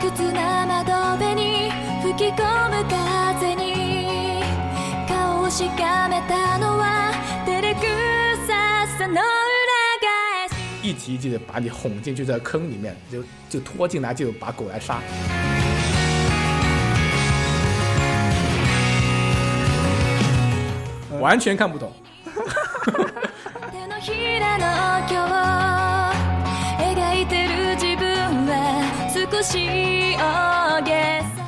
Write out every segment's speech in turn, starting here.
屈な窓辺に吹き込む風に顔をしかめたのは照れくささの裏返し一集一集的把你哄进去这个坑里面，就就拖进来，就把狗来杀。完全看不懂，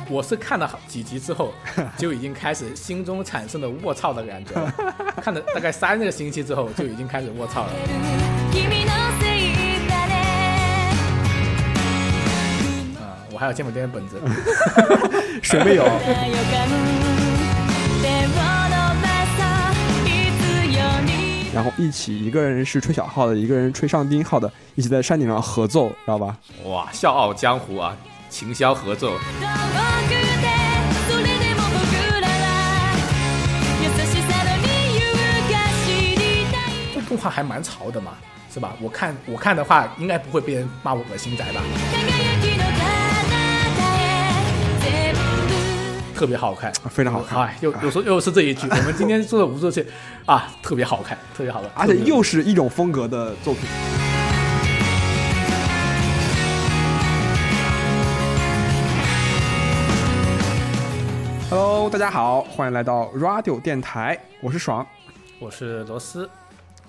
我是看了好几集之后，就已经开始心中产生了卧槽的感觉了。看了大概三个星期之后，就已经开始卧槽了。君のせいだね啊、我还有芥末点本子，谁没有？ 然后一起一个人是吹小号的，一个人吹上低号的，一起在山顶上合奏，知道吧？哇，笑傲江湖啊，琴箫合奏，遠くてそれでも僕らは優しさの理由が知りたい这动画还蛮潮的嘛，是吧？我看我看的话，应该不会被人骂我恶心仔吧？ 特别好看，非常好看哎，又又说又是这一句，我们今天说的无数次啊，特别好看，特别好看，而且又是一种风格的作品。Hello，大家好，欢迎来到 Radio 电台，我是爽。我是罗斯，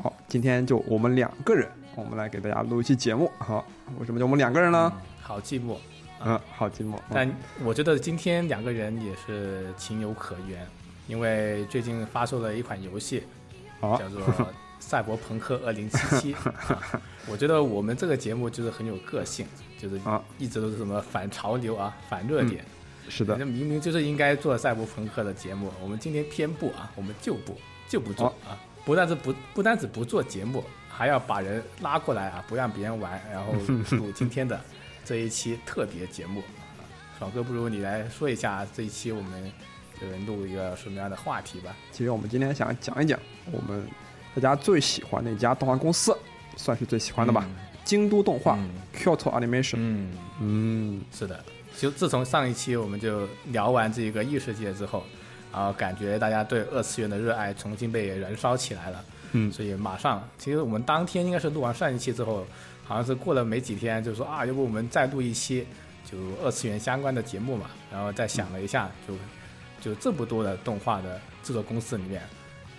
好，今天就我们两个人，我们来给大家录一期节目。好，为什么就我们两个人呢？好寂寞。嗯，好寂寞。嗯但我觉得今天两个人也是情有可原，因为最近发售了一款游戏，叫做《赛博朋克2077》啊。我觉得我们这个节目就是很有个性，就是啊一直都是什么反潮流啊、反热点。是的那，明明就是应该做赛博朋克的节目，我们今天偏不啊，我们就不就不做、啊，不但是不不单止不做节目，还要把人拉过来啊，不让别人玩，然后录今天的这一期特别节目啊。爽哥，不如你来说一下这一期我们就是录一个什么样的话题吧？其实我们今天想讲一讲我们大家最喜欢的一家动画公司，算是最喜欢的吧，京都动画、嗯 Kyoto Animation。嗯，嗯，是的，就自从上一期我们就聊完这个异世界之后，然后感觉大家对二次元的热爱重新被燃烧起来了。嗯所以马上，其实我们当天应该是录完上一期之后，好像是过了没几天，就说啊，要不我们再录一期就二次元相关的节目嘛。然后再想了一下，就就这么多的动画的制作公司里面，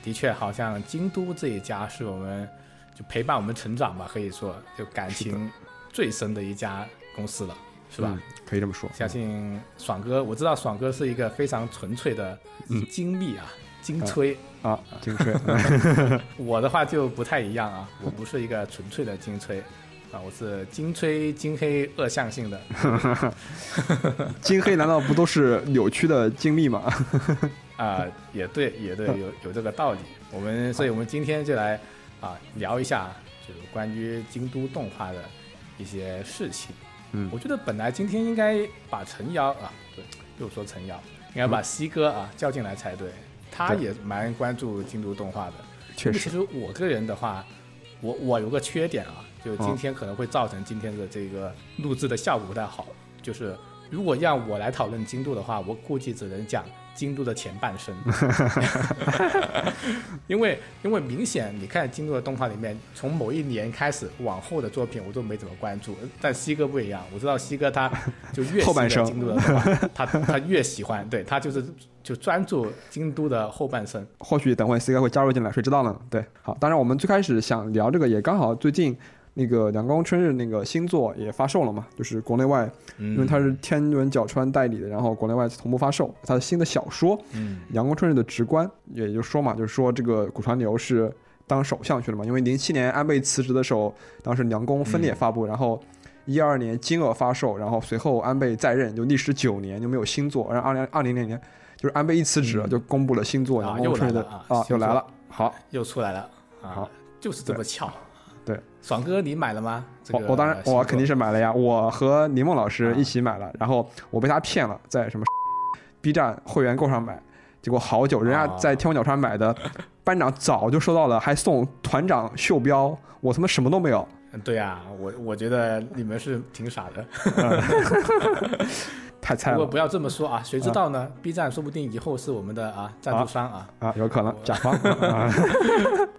的确好像京都这一家是我们就陪伴我们成长吧，可以说就感情最深的一家公司了，是吧？嗯可以这么说。相信爽哥，我知道爽哥是一个非常纯粹的精密啊、精吹。啊，精吹，我的话就不太一样啊，我不是一个纯粹的精吹啊，我是金吹金黑恶向性的。金黑难道不都是扭曲的精密吗？啊，也对，也对，有有这个道理。我们，所以我们今天就来啊聊一下，就是关于京都动画的一些事情。嗯我觉得本来今天应该把陈瑶啊，对，又说陈瑶，应该把西哥啊叫进来才对。他也蛮关注京都动画的。确实其实我个人的话，我我有个缺点啊，就今天可能会造成今天的这个录制的效果不太好。就是如果让我来讨论京都的话，我估计只能讲京都的前半生，因为因为明显你看京都的动画里面，从某一年开始往后的作品我都没怎么关注，但西哥不一样，我知道西哥他就越后半生喜欢京都的动画，他他越喜欢，对他就是就专注京都的后半生。或许等会 C 哥会加入进来，谁知道呢？对，好，当然我们最开始想聊这个，也刚好最近那个阳光春日那个新作也发售了嘛，就是国内外，因为它是天文角川代理的，然后国内外同步发售它的新的小说《嗯凉宫春日的直观》，也就说嘛，就是说这个古川流是当首相去了嘛，因为零七年安倍辞职的时候，当时凉宫分裂发布，然后。一二年金额发售，然后随后安倍在任，就历时九年就没有新作。然后二零二零年就是安倍一辞职，嗯就公布了新作，啊然后春日的啊又来了。好，又出来了啊！好，就是这么巧。对，爽哥，你买了吗？这个我我当然我肯定是买了呀，我和林梦老师啊一起买了，然后我被他骗了，在什么 B 站会员购上买，结果好久，人家啊在天文角川买的，班长早就收到了，还送团长袖标，我他妈什么都没有。嗯对啊，我我觉得你们是挺傻的。太菜了不过不要这么说啊，谁知道呢？B 站说不定以后是我们的啊赞助商啊。啊，有可能甲方 啊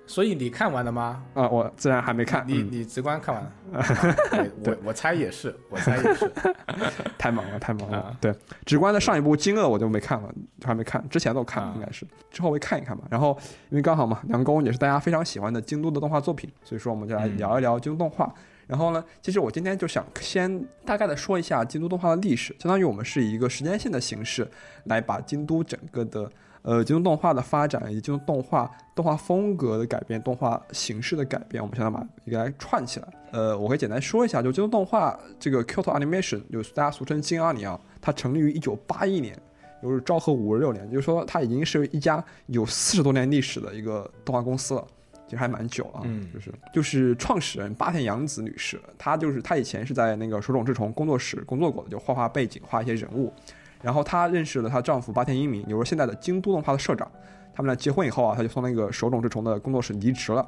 所以你看完了吗？啊，我自然还没看，嗯你你直观看完 我我猜也是，我猜也是。太忙了，太忙了。啊对，直观的上一部《惊愕》我就没看了，还没看，之前都看了，啊应该是之后会看一看吧。然后因为刚好嘛，《梁宫》也是大家非常喜欢的京都的动画作品，所以说我们就来嗯聊一聊京都动画。然后呢，其实我今天就想先大概的说一下京都动画的历史，相当于我们是以一个时间线的形式来把京都整个的呃京都动画的发展以及京都动画动画风格的改变、动画形式的改变，我们现在把一个来串起来。呃，我可以简单说一下，就京都动画这个 Kyoto Animation，就是大家俗称京阿尼啊，它成立于一九八一年，就是昭和五十六年，就是说它已经是一家有四十多年历史的一个动画公司了。其实还蛮久啊，嗯就是就是创始人八田洋子女士，她就是她以前是在那个手冢治虫工作室工作过的，就画画背景，画一些人物。然后她认识了她丈夫八田英明，也就是现在的京都动画的社长。他们俩结婚以后啊，她就从那个手冢治虫的工作室离职了，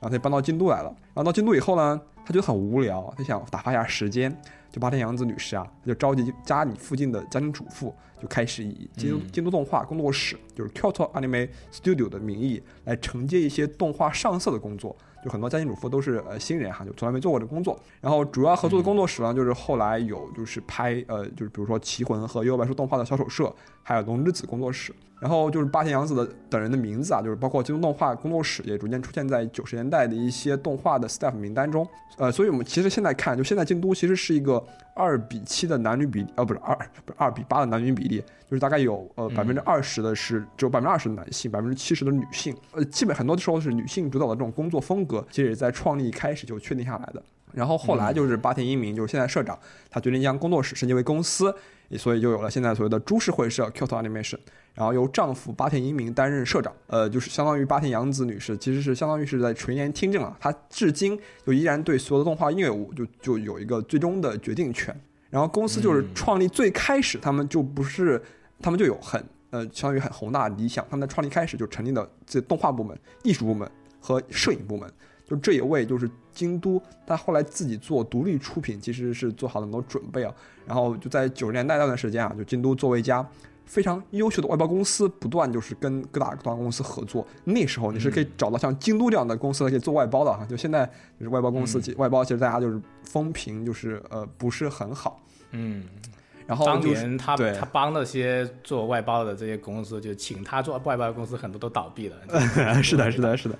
然后她就搬到京都来了。然后到京都以后呢，她觉得很无聊，她想打发一下时间。就八田洋子女士啊，她就召集家里附近的家庭主妇，就开始以京都、嗯京都动画工作室，就是 Kyoto Anime Studio 的名义来承接一些动画上色的工作。就很多家庭主妇都是呃新人哈，就从来没做过这工作。然后主要合作的工作室呢，就是后来有就是拍呃就是比如说《棋魂》和《幽游白书》动画的小手社，还有龙之子工作室。然后就是八田洋子的等人的名字啊，就是包括京都动画工作室也逐渐出现在九十年代的一些动画的 staff 名单中。呃，所以我们其实现在看，就现在京都其实是一个二比七的男女比例，呃，不是二不是二比八的男女比例，就是大概有呃百分之二十的是只有百分之二十的男性，百分之七十的女性。呃，基本很多时候是女性主导的这种工作风格，其实也在创立一开始就确定下来的。然后后来就是八田英明，就是现在社长，他决定将工作室升级为公司，也所以就有了现在所谓的株式会社 Kyoto Animation。然后由丈夫八田英明担任社长，呃，就是相当于八田洋子女士，其实是相当于是在垂帘听政了，她至今就依然对所有的动画业务就就有一个最终的决定权。然后公司就是创立最开始，他们就不是，他们就有很呃，相当于很宏大的理想，他们在创立开始就成立了这动画部门、艺术部门和摄影部门。就这也为就是京都，他后来自己做独立出品，其实是做好了很多准备啊。然后就在九十年代那段时间啊，就京都作为一家非常优秀的外包公司，不断就是跟各大动画公司合作。那时候你是可以找到像京都这样的公司可以做外包的啊。就现在就是外包公司，其外包其实大家就是风评就是呃不是很好。嗯，然后当就是年他对他帮那些做外包的这些公司，就请他做外包的公司，很多都倒闭了。是的，是的，是的，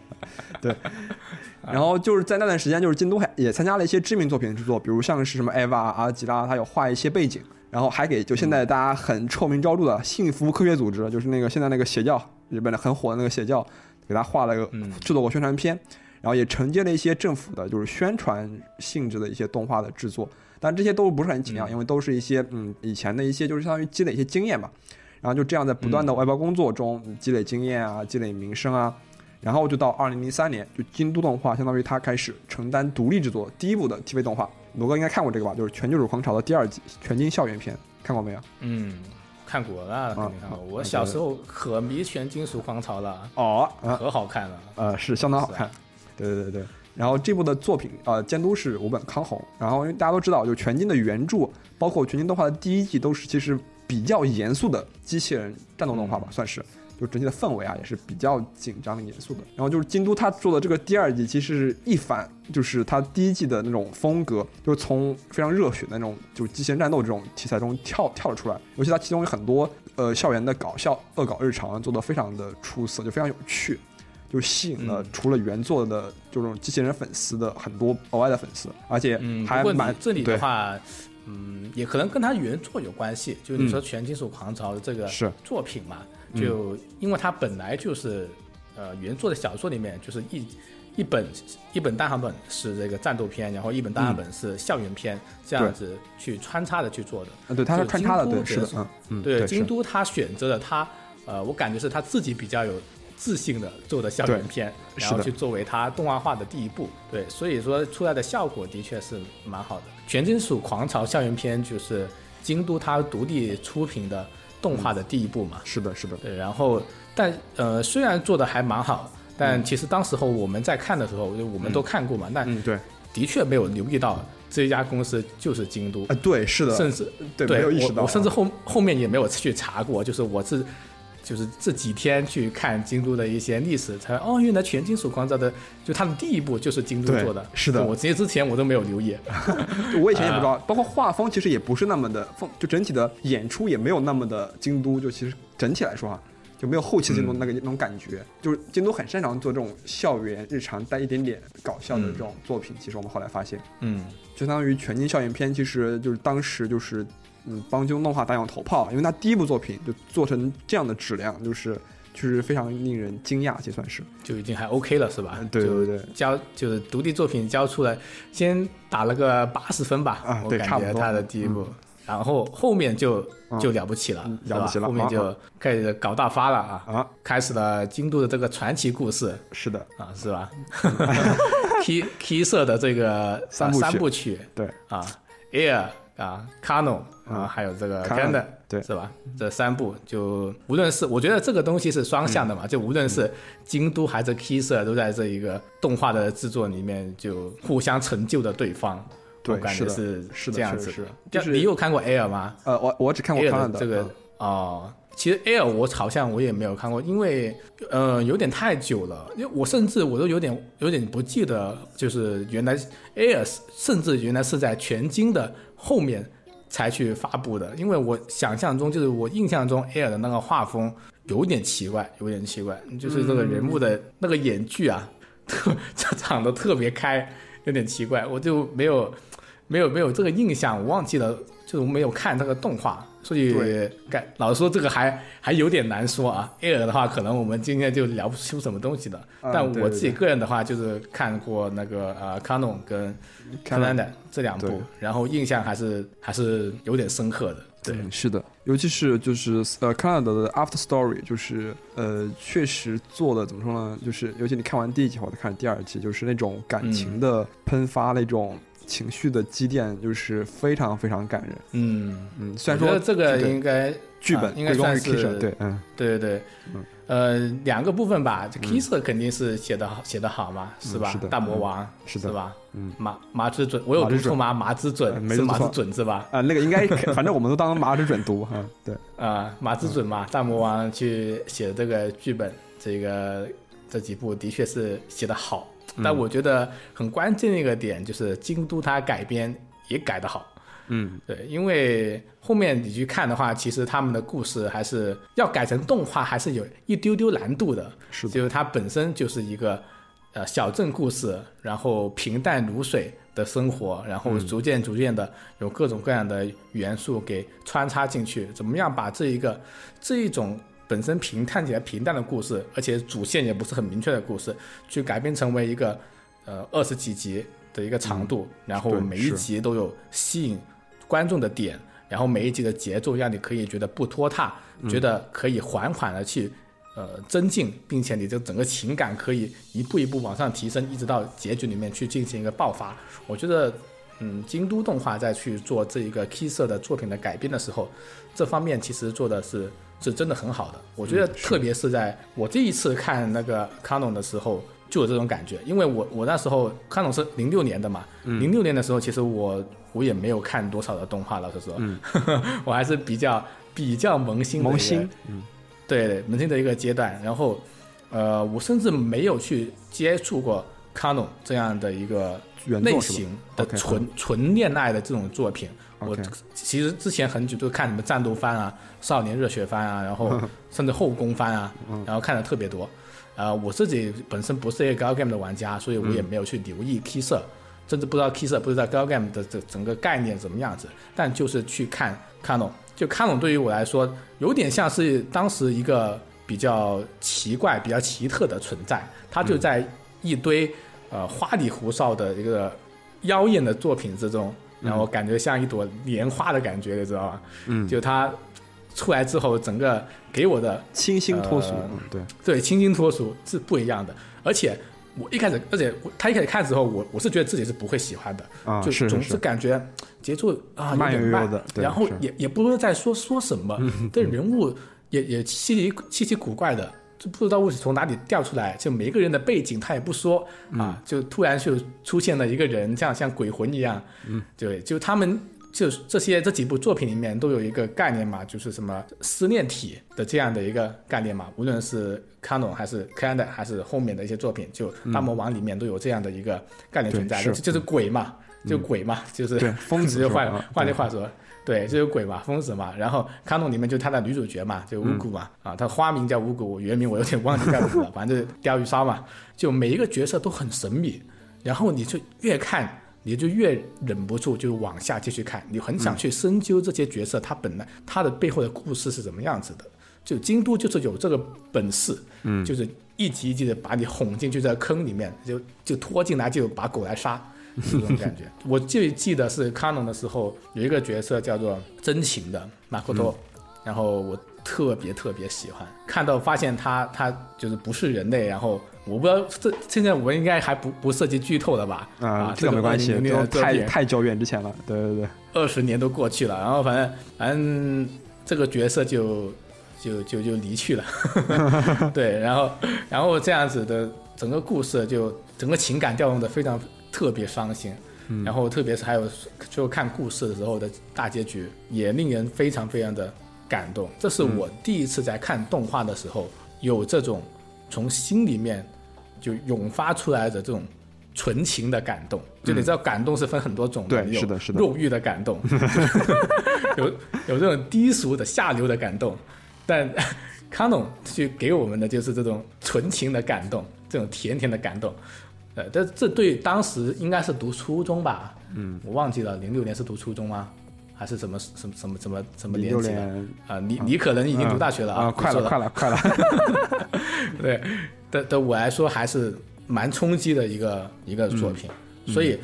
对。然后就是在那段时间，就是京都还也参加了一些知名作品的制作，比如像是什么 EVA 阿吉拉，他有画一些背景，然后还给就现在大家很臭名昭著的幸福科学组织，就是那个现在那个邪教，日本的很火的那个邪教，给他画了个嗯制作过宣传片，然后也承接了一些政府的就是宣传性质的一些动画的制作，但这些都不是很尽量，嗯因为都是一些嗯以前的一些就是相当于积累一些经验吧，然后就这样在不断的外包工作中积累经验啊，积累名声啊。然后就到二零零三年，就京都动画相当于它开始承担独立制作第一部的 TV 动画。罗哥应该看过这个吧？就是《全金属狂潮》的第二季全金校园篇，看过没有？嗯，看过了，肯定看过。我小时候可迷全金属狂潮了，哦，啊，可好看了。呃，是相当好看。对对对对。然后这部的作品，呃，监督是五本康弘。然后因为大家都知道，就全金的原著，包括全金动画的第一季，都是其实比较严肃的机器人战斗动画吧，算是。就整体的氛围啊，也是比较紧张严肃的。然后就是京都他做的这个第二季，其实是一反就是他第一季的那种风格，就是从非常热血的那种就机器人战斗这种题材中跳跳了出来。尤其他其中有很多呃校园的搞笑恶搞日常做的非常的出色，就非常有趣。就吸引了嗯。除了原作的这种机器人粉丝的很多额外的粉丝，而且嗯，还蛮你这里的话，嗯，也可能跟他原作有关系。就是你说《全金属狂潮》这个是。作品嘛，就因为它本来就是呃原作的小说里面就是一一本一本单行本是这个战斗片，然后一本单行本是校园片，这样子去穿插的去做的。呃对，它是穿插的，对，是的，嗯嗯，对，京都他选择了他，呃，我感觉是他自己比较有自信的做的校园片，然后去作为他动画化的第一步。对，所以说出来的效果的确是蛮好的。全金属狂潮校园片就是京都他独立出品的动画的第一部嘛。是的，是的，对，然后但呃，虽然做的还蛮好，但其实当时候我们在看的时候，就我们都看过嘛，那嗯，对，的确没有留意到这家公司就是京都。啊，，对，是的，甚至对对没有意识到，我我甚至后后面也没有去查过，就是我是就是这几天去看京都的一些历史，才哦，原来全金属狂躁的就它的第一部就是京都做的，是的我其实之前我都没有留意。我以前也不知道，啊包括画风其实也不是那么的风，就整体的演出也没有那么的京都，就其实整体来说哈，就没有后期京都嗯那个、那种感觉。就是京都很擅长做这种校园日常带一点点搞笑的嗯这种作品。其实我们后来发现，嗯就相当于全金校园片，其实就是当时就是嗯帮京动画打响头炮，因为他第一部作品就做成这样的质量，就是确实非常令人惊讶，也算是。就已经还 OK 了，是吧？嗯对对对。交就是独立作品交出来，先打了个八十分吧，啊我对差不多。感觉他的第一部，然后后面就嗯。就了不起了，嗯了不起了啊后面就开始搞大发了啊，啊，开始了京都的这个传奇故事是的，啊，是吧？K K 社的这个三部啊三部曲对，啊，Air 啊，Kano 啊，嗯还有这个 Canon，Canon，对。是吧？这三部就无论是我觉得这个东西是双向的嗯。嘛，就无论是京都还是 K 社，都在这一个动画的制作里面就互相成就的对方。对我感觉是是这样子。就就是你有看过 Air 吗？呃，我我只看过的这个哦，其实 Air 我好像我也没有看过，因为呃有点太久了，因为我甚至我都有点有点不记得，就是原来 Air 甚至原来是在全金的后面才去发布的，因为我想象中就是我印象中 Air 的那个画风有点奇怪，有点奇怪，就是这个人物的那个眼距啊，特 长得特别开，有点奇怪，我就没有没有没有这个印象，我忘记了，就是我没有看这个动画，所以对感老实说这个还还有点难说啊。Air 的话，可能我们今天就聊不出什么东西的。嗯但我自己个人的话，就是看过那个呃 Canon 跟 Canon Canon 这两部，然后印象还是还是有点深刻的。对，嗯，是的，尤其是就是呃，康纳德的 After Story，就是呃，确实做的怎么说呢？就是尤其你看完第一集后，再看第二集，就是那种感情的喷发，那种情绪的积淀，就是非常非常感人。嗯，嗯，虽然说这个应该剧本啊应该算是对，嗯，对对对，嗯呃，两个部分吧。这 Kisser 肯定是写的好，写的好嘛，是吧？是的大魔王、是的吧？嗯，麻麻之准，我有读错吗？麻之呃准是麻之没读错准是吧？啊、那个应该 反正我们都当麻之准读哈、对，啊、麻之准嘛，大魔王去写这个剧本，这个这几部的确是写的好，但我觉得很关键的一个点就是京都它改编也改得好。嗯，对，因为后面你去看的话，其实他们的故事还是要改成动画，还是有一丢丢难度的。是的，就是它本身就是一个呃小镇故事，然后平淡如水的生活，然后逐渐逐渐的有各种各样的元素给穿插进去，怎么样把这一个这一种本身平看起来平淡的故事，而且主线也不是很明确的故事，去改编成为一个呃二十几集的一个长度，然后每一集都有吸引观众的点，然后每一集的节奏让你可以觉得不拖沓，觉得可以缓缓的去呃增进，并且你这整个情感可以一步一步往上提升，一直到结局里面去进行一个爆发。我觉得，嗯，京都动画在去做这一个 K 色的作品的改编的时候，这方面其实做的是是真的很好的。我觉得，特别是在我这一次看那个 Canon 的时候。就有这种感觉，因为我我那时候 Canon 是零六年的嘛，零六、年的时候，其实我我也没有看多少的动画了，说实话，我还是比较比较萌新萌新，嗯，对萌新的一个阶段。然后，呃，我甚至没有去接触过 Canon 这样的一个类型的纯纯恋爱的这种作品。我其实之前很久都看什么战斗番啊、少年热血番啊，然后甚至后宫番啊，嗯然后看的特别多。呃，我自己本身不是一个高 game 的玩家，所以我也嗯没有去留意 K 色，甚至不知道 K 色不知道高 game 的这整个概念怎么样子。但就是去看 Canon，就 Canon 对于我来说，有点像是当时一个比较奇怪、比较奇特的存在，它就在一堆、呃花里胡哨的一个妖艳的作品之中，让我感觉像一朵莲花的感觉，你知道吗？嗯，就它出来之后，整个给我的清新脱俗，对，对清新脱俗是不一样的。而且我一开始，而且他一开始看的时候，我我是觉得自己是不会喜欢的，啊，就是总是。是感觉节奏啊有慢悠悠点慢然后也也不知道在说说什么，对人物也也稀奇稀奇古怪的，就不知道为什么从哪里掉出来，就每一个人的背景他也不说啊，就突然就出现了一个人，这样像鬼魂一样。嗯，对，就他们就这些这几部作品里面都有一个概念嘛，就是什么思念体的这样的一个概念嘛，无论是 Canon 还是 Canon 还是后面的一些作品，就大魔王里面都有这样的一个概念存在，对就是。鬼嘛，就鬼嘛，就是对疯子就是换吧换句话说，对，就有鬼嘛，疯子嘛。然后卡农里面就他的女主角嘛，就乌古嘛，啊，她花名叫乌古，原名我有点忘记叫什么了，反正就是钓鱼鲨嘛。就每一个角色都很神秘，然后你就越看。你就越忍不住就往下继续看，你很想去深究这些角色他本来他的背后的故事是怎么样子的。就京都就是有这个本事，嗯，就是一集一集的把你哄进去这坑里面，就就拖进来就把狗来杀，是这种感觉。我最记得是卡农的时候有一个角色叫做真情的马可托，然后我特别特别喜欢，看到发现他他就是不是人类，然后我不知道这现在我应该还不不涉及剧透了吧？啊，这这个没关系，2006年都的作品太太久远之前了。对对对，二十年都过去了，然后反正反正这个角色就就就就离去了，对，然后然后这样子的整个故事就整个情感调动的非常特别伤心，然后特别是还有最后看故事的时候的大结局也令人非常非常的感动，这是我第一次在看动画的时候有这种从心里面就涌发出来的这种纯情的感动。就你知道，感动是分很多种的，有是的是的肉欲的感动，有有这种低俗的下流的感动，但 康总去给我们的就是这种纯情的感动，这种甜甜的感动。呃，这这对当时应该是读初中吧？嗯，我忘记了，零六年是读初中吗？还是什么什么什么什么什么年纪了？年啊，你你可能已经读大学了啊，快了快了。快了，对，对对我来说还是蛮冲击的一个一个作品。所以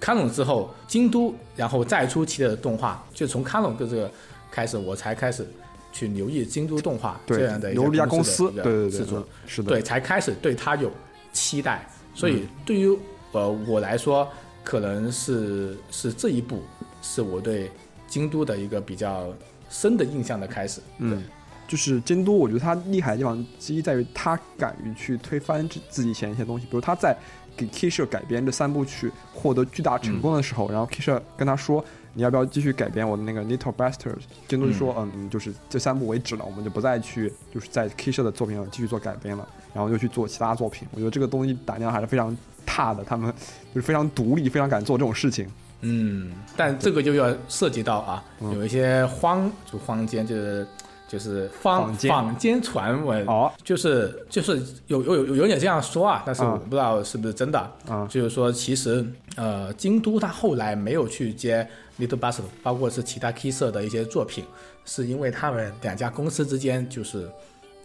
卡农之后，京都，然后再出系列的动画，就从卡农的这个开始，我才开始去留意京都动画这样的，一由这家公司，对对对制作嗯，是的，对，才开始对他有期待。所嗯以对于呃我来说，可能是是这一步是我对京都的一个比较深的印象的开始。嗯，就是京都，我觉得他厉害的地方之一在于他敢于去推翻自自己以前一些东西，比如他在给 K 社改编这三部曲获得巨大成功的时候，然后 K 社跟他说。你要不要继续改编我的那个 Little Bastard？京都就说，嗯，就是这三部为止了，我们就不再去，就是在 K 社的作品上继续做改编了，然后就去做其他作品。我觉得这个东西胆量还是非常大的，他们就是非常独立，非常敢做这种事情。嗯，但这个就要涉及到啊，嗯有一些荒就荒间就是就是坊坊间传闻，哦，就是就是有有有有点这样说啊，但是啊我不知道是不是真的。啊就是说，其实呃，京都他后来没有去接 Little Bastard，包括是其他 K 社的一些作品，是因为他们两家公司之间就是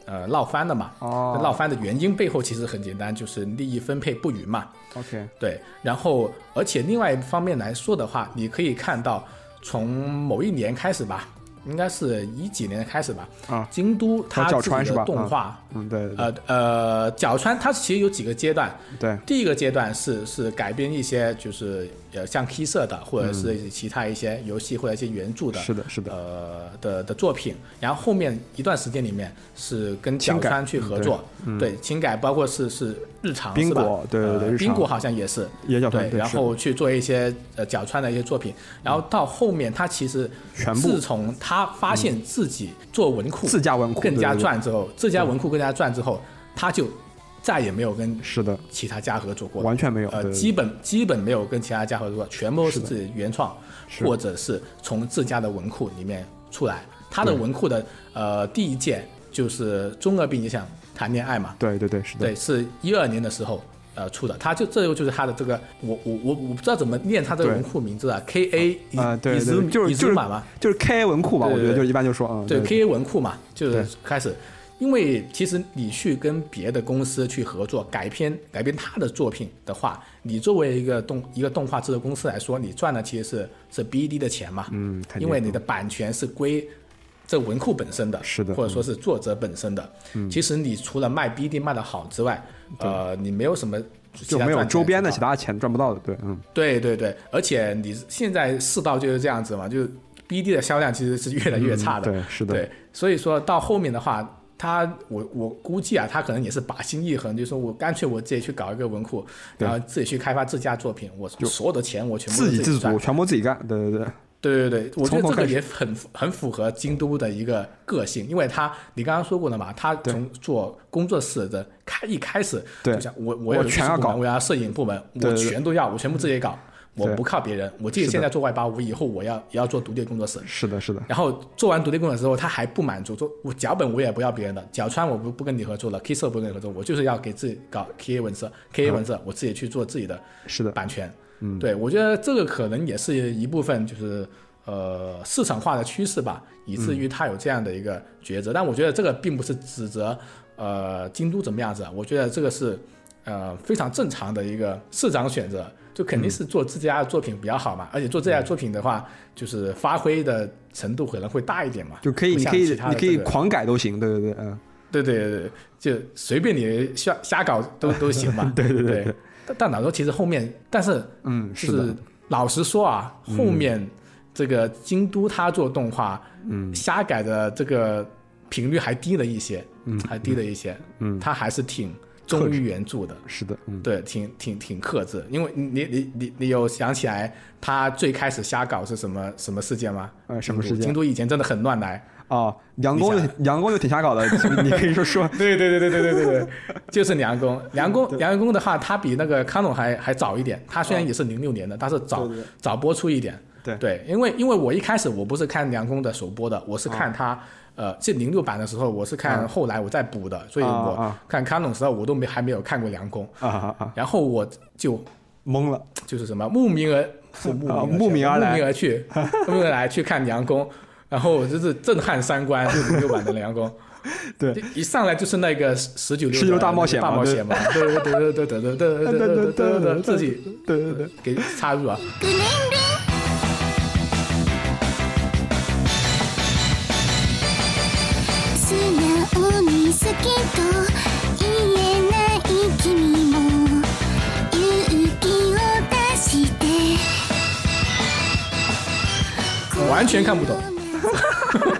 呃闹翻了嘛。哦闹翻的原因背后其实很简单，就是利益分配不匀嘛。，OK，对，然后而且另外一方面来说的话，你可以看到从某一年开始吧，应该是一几年开始吧，啊京都它角自己的动画，嗯，对对对。呃呃，角川它其实有几个阶段，对，第一个阶段是是改编一些就是呃像 K 社的或者是其他一些游戏或者一些原著的，是的，是的，呃的的作品，然后后面一段时间里面是跟角川去合作，对情改，包括是是日常冰是吧？果对对冰果好像也是，也角川对，然后去做一些呃角川的一些作品，然后到后面他其实全部。自从他发现自己做文库自家文库更加赚之后，自家文库更加赚之后，他就再也没有跟是的，其他家合作过，完全没有，呃，对基本基本没有跟其他家合作过，全部都是自己原创，或者是从自家的文库里面出来。他的文库的呃第一件就是中二病影响谈恋爱嘛，对对对，是的，对，是一二年的时候呃出的，他就这就是他的这个我我我我不知道怎么念他这个文库名字啊，K A 啊对就是就是玛嘛，就是 K A 文库嘛，对对对我觉得就一般就说，啊，对对。K A 文库嘛，就是开始，因为其实你去跟别的公司去合作改编改编他的作品的话，你作为一个动一个动画制作公司来说，你赚的其实是是 B D 的钱嘛，嗯，因为你的版权是归这文库本身的，是的。嗯或者说是作者本身的。其实你除了卖 B D 卖的好之外，呃，你没有什么其就没有周边的其他钱赚不到的，对，嗯，对对对，而且你现在世道就是这样子嘛，就是 BD 的销量其实是越来越差的。嗯对，是的，对，所以说到后面的话，他我我估计啊，他可能也是把心一横，就说我干脆我自己去搞一个文库，然后自己去开发自家作品，我所有的钱我全部自己自赚。足，全部自己干。对对对，对对对，我觉得这个也很很符合京都的一个个性，因为他你刚刚说过了嘛，他从做工作室的开一开始，对。就想我我我有全要搞部门我要摄影部门，我全都要，我全部自己搞，我不靠别人。我记得现在做外包，我以后我要也要做独立工作室。是的，是的，然后做完独立工作室之后，他还不满足，做我脚本我也不要别人的，脚穿我不不跟你合作了，K 色不跟你合作，我就是要给自己搞 KA 文色，KA 文色我自己去做自己的是的，版权。嗯，对，我觉得这个可能也是一部分，就是呃市场化的趋势吧，以至于他有这样的一个抉择。但我觉得这个并不是指责呃京都怎么样子，我觉得这个是呃非常正常的一个市场选择，就肯定是做自家的作品比较好嘛。而且做自家的作品的话，就是发挥的程度可能会大一点嘛。就可以，你可以你可以狂改都行。对对对，嗯，对对对对，就随便你瞎瞎搞都 都行嘛。对对对但但老实说，其实后面，但是嗯，是，老实说啊，后面这个京都他做动画，嗯瞎改的这个频率还低了一些，嗯还低了一些，嗯，他还是挺忠于原著的。是的，嗯，对，挺挺挺克制，因为你你你你有想起来他最开始瞎搞是什么什么事件吗？呃，什么事件京都以前真的很乱来，啊？杨工你就杨工就挺瞎搞的，你可以说说，对对对对对对对对，就是梁公。梁公梁公的话，他比那个康总还还早一点。他虽然也是零六年的，但是早早播出一点。对对，因为因为我一开始我不是看梁公的首播的，我是看他、呃这零六版的时候，我是看啊后来我再补的，所以啊我啊看康总的时候我都没还没有看过梁公，啊啊啊，然后我就懵了，就是什么慕名而是慕啊名慕名而来慕名而去，慕名而来去看梁公，然后就是震撼三观，就是零六版的梁公。对一上来就是那个十九六十九大冒险大冒险嘛，对对对对对对对对对对对，自己对对对，给插入啊。完全看不懂，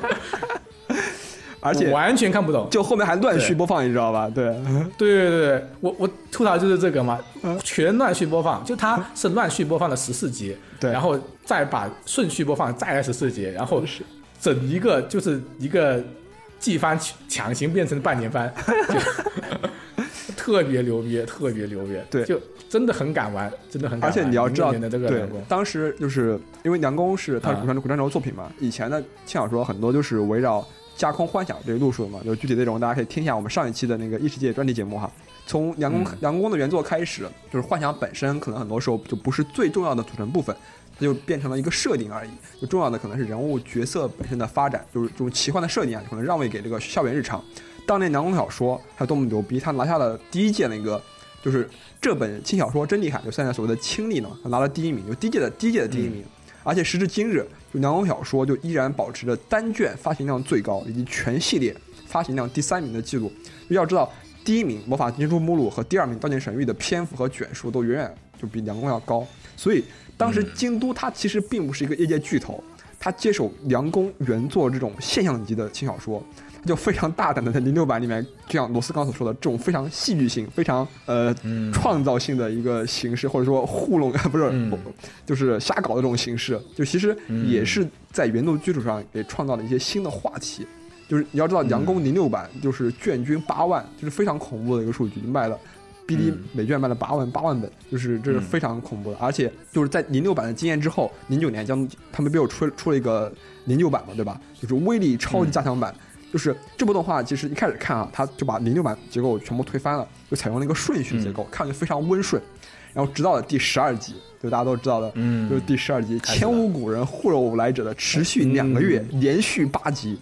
而且完全看不懂。就后面还乱序播放，你知道吧？对，对对对对，我我吐槽就是这个嘛，全乱序播放，就它是乱序播放了十四集，对。然后再把顺序播放再来十四集，然后整一个就是一个季番强行变成半年番，就 特别牛逼，特别牛逼，对就真的很敢玩，真的很敢玩而。且你要知道，的这个对，当时就是因为梁公是他是啊古川古川轴作品嘛，以前的轻小说很多就是围绕架空幻想这个路数的嘛，就具体内容大家可以听一下我们上一期的那个异世界专题节目哈。从梁公、嗯梁公的原作开始，就是幻想本身可能很多时候就不是最重要的组成部分，它就变成了一个设定而已。就重要的可能是人物角色本身的发展，就是这种奇幻的设定啊，可能让位给这个校园日常。当年梁公小说还有多么牛逼，他拿下了第一届那个就是这本轻小说真厉害，就现在所谓的轻力呢，他拿了第一名，就第一届的第一届的第一名。而且时至今日，就梁公小说就依然保持着单卷发行量最高以及全系列发行量第三名的记录。就要知道，第一名《魔法金珠目录》和第二名《刀剑神域》的篇幅和卷数都远远就比梁公要高。所以当时京都它其实并不是一个业界巨头，它接手梁公原作这种现象级的轻小说，它就非常大胆的在零六版里面，就像罗斯刚所说的，这种非常戏剧性、非常呃嗯创造性的一个形式，或者说糊弄 不是、嗯就是瞎搞的这种形式，就其实嗯也是在原作基础上给创造了一些新的话题。就是你要知道，杨公零六版就是卷均八万，就是非常恐怖的一个数据，卖了。哔哩美卷卖了八万八万本，就是这是嗯。非常恐怖的，而且就是在零六版的经验之后，零九年将他们不又出出了一个零六版嘛，对吧？就是威力超级加强版，就是这部动画其实一开始看啊，它就把零六版结构全部推翻了，就采用了一个顺序结构，看着非常温顺。然后直到了第十二集，就大家都知道的，嗯就是第十二集，前无古人后有来者的持续两个月，连续八集，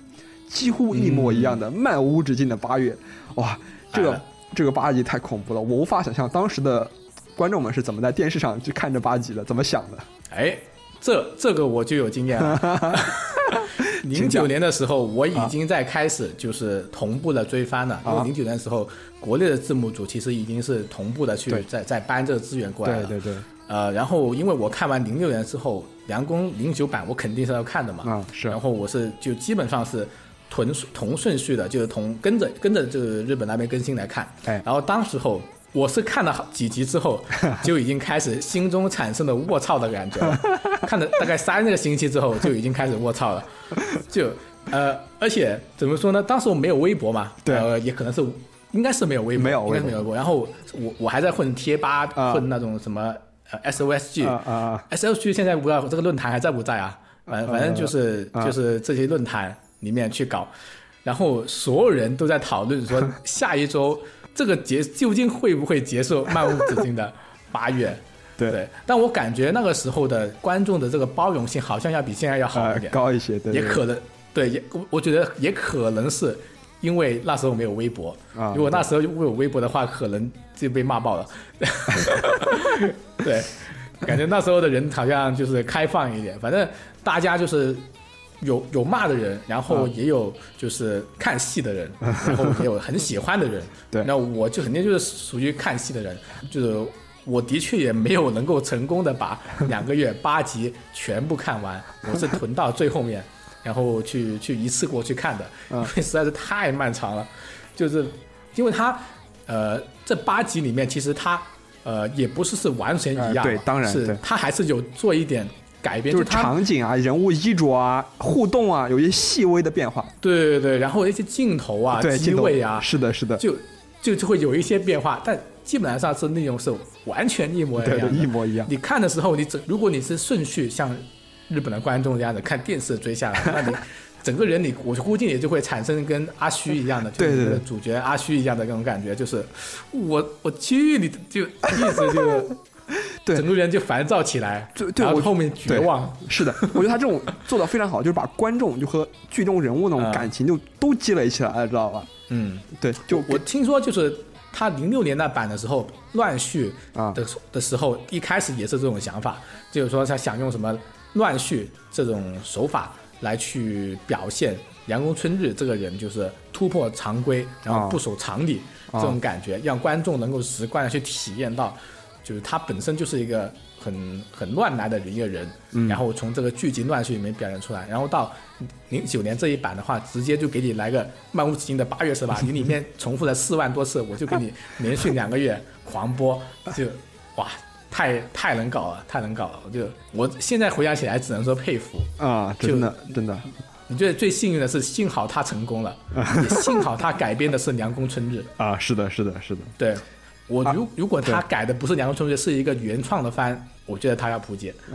几乎一模一样的漫无止境的八月，哇，这个哎这个八集太恐怖了，我无法想象当时的观众们是怎么在电视上去看这八集的，怎么想的。哎，这这个我就有经验了。零九年的时候，我已经在开始就是同步的追番了，因为啊零九年的时候，国内的字幕组其实已经是同步的去在在搬这个资源过来了。对对对，呃，然后因为我看完零六年之后，梁公零九版我肯定是要看的嘛。啊是然后我是就基本上是同同顺序的，就是同跟着跟着就是日本那边更新来看。哎然后当时候我是看了好几集之后，就已经开始心中产生了卧槽的感觉了。看了大概三个星期之后，就已经开始卧槽了。就呃，而且怎么说呢？当时我没有微博嘛，对呃，也可能是应该是没有微博，没有微博应该是没有微博。然后我我还在混贴吧，啊混那种什么呃 SOSG，、啊，SOSG 现在不知道这个论坛还在不在啊？反反正就是、啊就是这些论坛里面去搞，然后所有人都在讨论说 下一周这个结究竟会不会结束漫无止境的八月？对。对，但我感觉那个时候的观众的这个包容性好像要比现在要好呃一点，高一些，对，对也可能对，也我我觉得也可能是因为那时候没有微博，啊如果那时候有微博的话，可能就被骂爆了。对，感觉那时候的人好像就是开放一点，反正大家就是有有骂的人，然后啊也有就是看戏的人，然后也有很喜欢的人。对那我就肯定就是属于看戏的人，就是。我的确也没有能够成功的把两个月八集全部看完，我是囤到最后面，然后去去一次过去看的，因嗯为实在是太漫长了，就是因为它呃这八集里面其实它呃也不是是完全一样、呃对当然是对它还是有做一点改变，就是场景啊、人物衣着啊、互动啊，有一些细微的变化。对对对，然后一些镜头啊、对，机位啊，是的，是的，就就就会有一些变化，但基本上是内容是完全一模一对对，样的。一模一样。你看的时候，你整如果你是顺序像日本的观众这样的看电视追下来，那你整个人你我估计也就会产生跟阿虚一样的，对对对就是主角阿虚一样的那种感觉，就是我我去你就一直就对。整个人就烦躁起来，对对我后后面绝望，是的，我觉得他这种 做的非常好，就是把观众就和剧中人物那种啊。感情就都积累起来了，知道吧？嗯。对，就我听说就是他零六年那版的时候乱序啊。的的时候，一开始也是这种想法，就是说他想用什么乱序这种手法来去表现阳宫春日这个人就是突破常规，然后啊。不守常理啊这种感觉，让观众能够直观的去体验到，就是他本身就是一个很很乱来的一个人，嗯然后从这个剧集乱序里面表现出来，然后到零九年这一版的话，直接就给你来个漫无止境的八月是吧？你里面重复了四万多次，我就给你连续两个月狂播，就哇，太太能搞了，太能搞了！我就我现在回想起来，只能说佩服。啊，真的真的，你觉得最幸运的是，幸好他成功了，也幸好他改编的是《凉宫春日》。啊，是的，是的，是的，对我啊如如果他改的不是《凉宫春日》，是一个原创的番，我觉得他要扑街。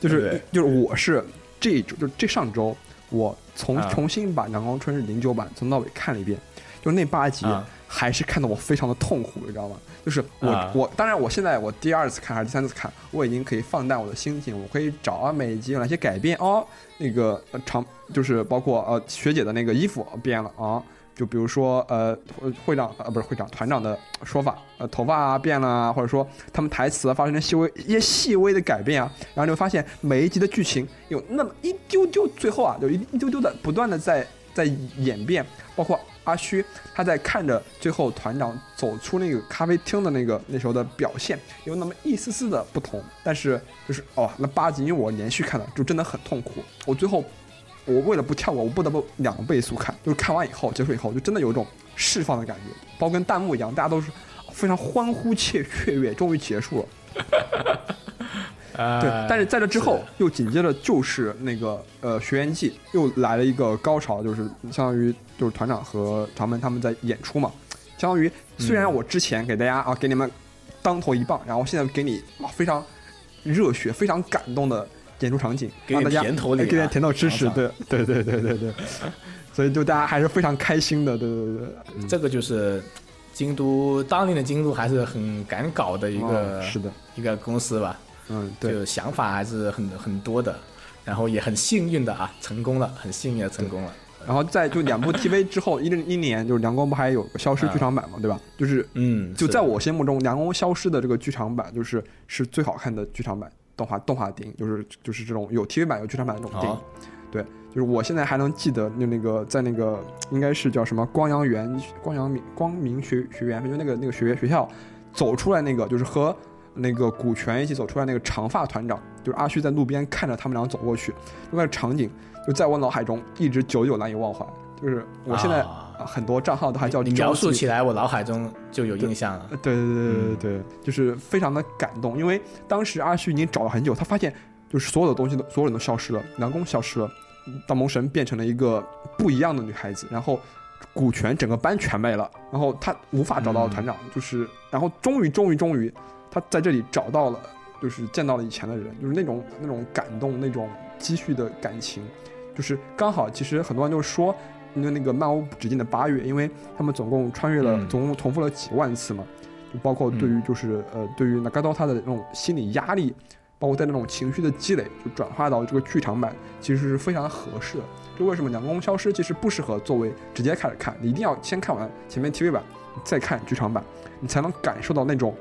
就是就是我是这一周，就是这上周，我重啊重新把《阳光春日》零九版从头到尾看了一遍，就那八集啊还是看得我非常的痛苦，你知道吗？就是我、啊我当然我现在我第二次看还是第三次看，我已经可以放淡我的心情，我可以找啊每一集有哪些改变哦，那个呃长就是包括呃学姐的那个衣服变了啊。就比如说，呃，会长呃不是会长团长的说法，呃，头发啊变了啊，或者说他们台词发生了细微一些细微的改变啊，然后你会发现每一集的剧情有那么一丢丢，最后啊有一一丢丢的不断的在在演变，包括阿虚他在看着最后团长走出那个咖啡厅的那个那时候的表现，有那么一丝丝的不同，但是就是哦，那八集因为我连续看的就真的很痛苦，我最后我为了不跳过，我不得不两倍速看，就是看完以后结束以后，就真的有一种释放的感觉，包括跟弹幕一样，大家都是非常欢呼雀雀跃，终于结束了。呃，对，但是在这之后又紧接着就是那个呃学员季又来了一个高潮，就是相当于就是团长和长门他们在演出嘛，相当于虽然我之前给大家啊给你们当头一棒，然后现在给你哇非常热血、非常感动的演出场景，给大家甜头里啊。哎给点甜头吃吃，尝尝对对对对对对，所以就大家还是非常开心的，对对对对，嗯。这个就是京都当年的京都还是很敢搞的一个、哦是的，一个公司吧，嗯对。就想法还是很很多的，然后也很幸运的啊，成功了，很幸运的成功了。然后在就两部 TV 之后，一零一年就是梁光不还有个消失剧场版嘛，对吧？就是嗯，就在我心目中，《凉宫消失》的这个剧场版就是是最好看的剧场版动画动画电影，就是就是这种有 TV 版有剧场版的这种电影。哦对，就是我现在还能记得，就那个在那个应该是叫什么光阳园光阳明光明学学园，就那个那个学学校走出来那个，就是和那个古泉一起走出来那个长发团长，就是阿旭在路边看着他们俩走过去，那个场景就在我脑海中一直久久难以忘怀。就是我现在很多账号都还叫你描述起来，我脑海中就有印象了。对对对对对，就是非常的感动，因为当时阿旭已经找了很久，他发现就是所有的东西都所有人都消失了，南宫消失了，大魔神变成了一个不一样的女孩子，然后股权整个班全没了，然后他无法找到团长，就是然后终于终于终于他在这里找到了，就是见到了以前的人，就是那种那种感动，那种积蓄的感情，就是刚好其实很多人就说。因为那个漫无止境的八月，因为他们总共穿越了，嗯总共重复了几万次嘛，就包括对于就是、呃对于 Nagato 他的那种心理压力，包括在那种情绪的积累，就转化到这个剧场版，其实是非常合适的。就为什么《两宫消失》其实不适合作为直接开始看，你一定要先看完前面 TV 版，再看剧场版，你才能感受到那种，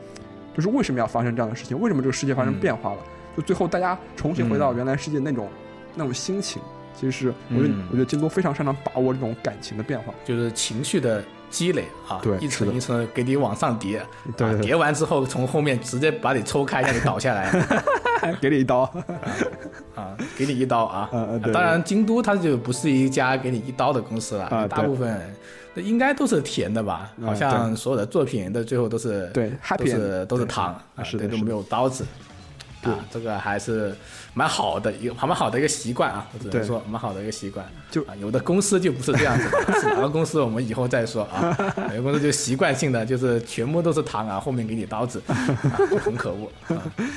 就是为什么要发生这样的事情，为什么这个世界发生嗯变化了，就最后大家重新回到原来世界那种、那种心情。其实是我觉得，嗯我觉得京都非常擅长把握这种感情的变化。就是情绪的积累啊，对一层一层地给你往上叠，啊对叠完之后从后面直接把你抽开，让你倒下来 给你一刀，啊，给你一刀啊。呃呃对当然，京都它就不是一家给你一刀的公司了，啊大部分那应该都是甜的吧？啊好像所有的作品的最后都是对都 happy 是都是糖啊，对都没是的是的有刀子。对啊，这个还是蛮好的一个蛮好的一个习惯啊，我只能说蛮好的一个习惯。就啊，有的公司就不是这样子的，是哪个公司我们以后再说啊。有的公司就习惯性的就是全部都是糖啊，后面给你刀子，啊、就很可恶。啊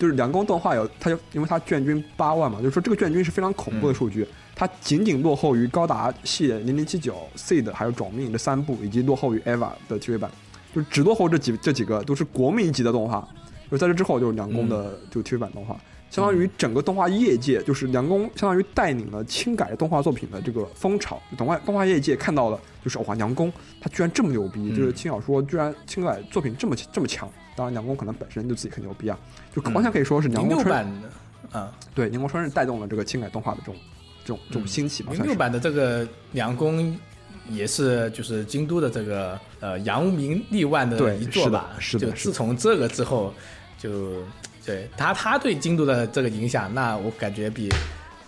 就是两宫动画有，它就因为它卷均八万嘛，就是说这个卷均是非常恐怖的数据，它仅仅落后于高达系列零零七九、Seed 还有种命这三部，以及落后于 EVA 的 TV 版，就只落后这几这几个都是国民级的动画。就在这之后就是梁宫的就 TV 版动画，相当于整个动画业界就是梁宫相当于带领了轻改动画作品的这个风潮，动画动画业界看到了就是哇梁宫他居然这么牛逼，就是轻小说居然轻改作品这么这么强。当然梁宫可能本身就自己很牛逼啊，就完全可以说是梁宫春零六版的，啊，对，宁宫春是带动了这个轻改动画的这种这种这种兴起吧，算是。零六版的这个梁宫也是就是京都的这个呃扬名立万的对一座吧。是的是的就自从这个之后，就对他他对京都的这个影响，那我感觉比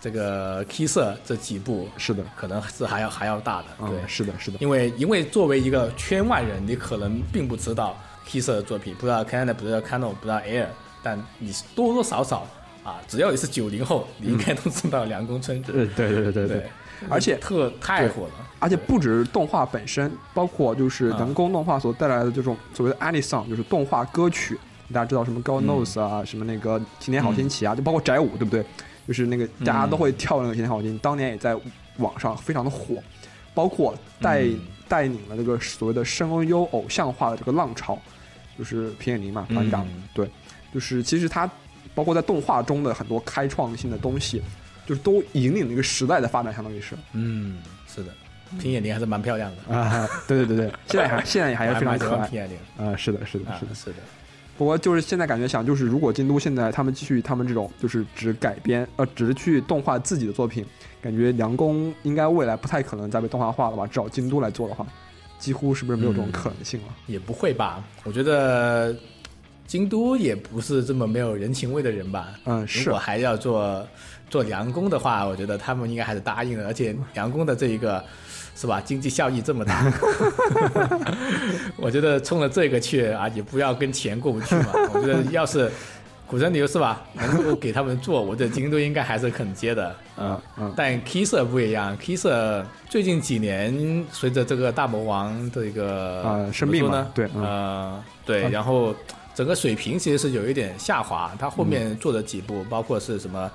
这个 K 色这几部是的，可能是还要还要大的。嗯对，，是的，是的，因为因为作为一个圈外人，你可能并不知道 K 色的作品，不知道 Canada，不知道 Canon，不知道 Air，但你多多少少啊，只要你是九零后，你应该都知道凉宫春。对对对对对，而且特太火了。而且不止动画本身，包括就是啊人工动画所带来的这种所谓的 a n i song，就是动画歌曲，大家知道什么 God Knows 啊，什么那个今年好天气啊，就包括宅舞，对不对？就是那个大家都会跳那个今年好星，当年也在网上非常的火，包括带、嗯。带领了这个所谓的声优偶像化的这个浪潮，就是平野绫嘛，团长，嗯。对，就是其实他包括在动画中的很多开创性的东西，就是都引领了一个时代的发展，相当于是。嗯，是的，平野绫还是蛮漂亮的，啊，对对对对，现在还现在也还是 非常可爱欢平野绫啊，是的，是的，啊是的。，是的，不过就是现在感觉想，就是如果京都现在他们继续他们这种就是只改编呃只是去动画自己的作品，感觉梁宫应该未来不太可能再被动画化了吧？至少京都来做的话，几乎是不是没有这种嗯可能性了？也不会吧？我觉得京都也不是这么没有人情味的人吧？嗯，如是果还要做做梁工的话，我觉得他们应该还是答应的，而且梁工的这一个是吧，经济效益这么大，我觉得冲着这个去啊，也不要跟钱过不去嘛。我觉得要是古神牛是吧，能够给他们做，我觉得京都应该还是肯接的，嗯嗯。但 K 社不一样，K 社最近几年随着这个大魔王的一个啊生病呢？对嗯。呃对，啊。然后整个水平其实是有一点下滑。他后面做的几部，包括是什么，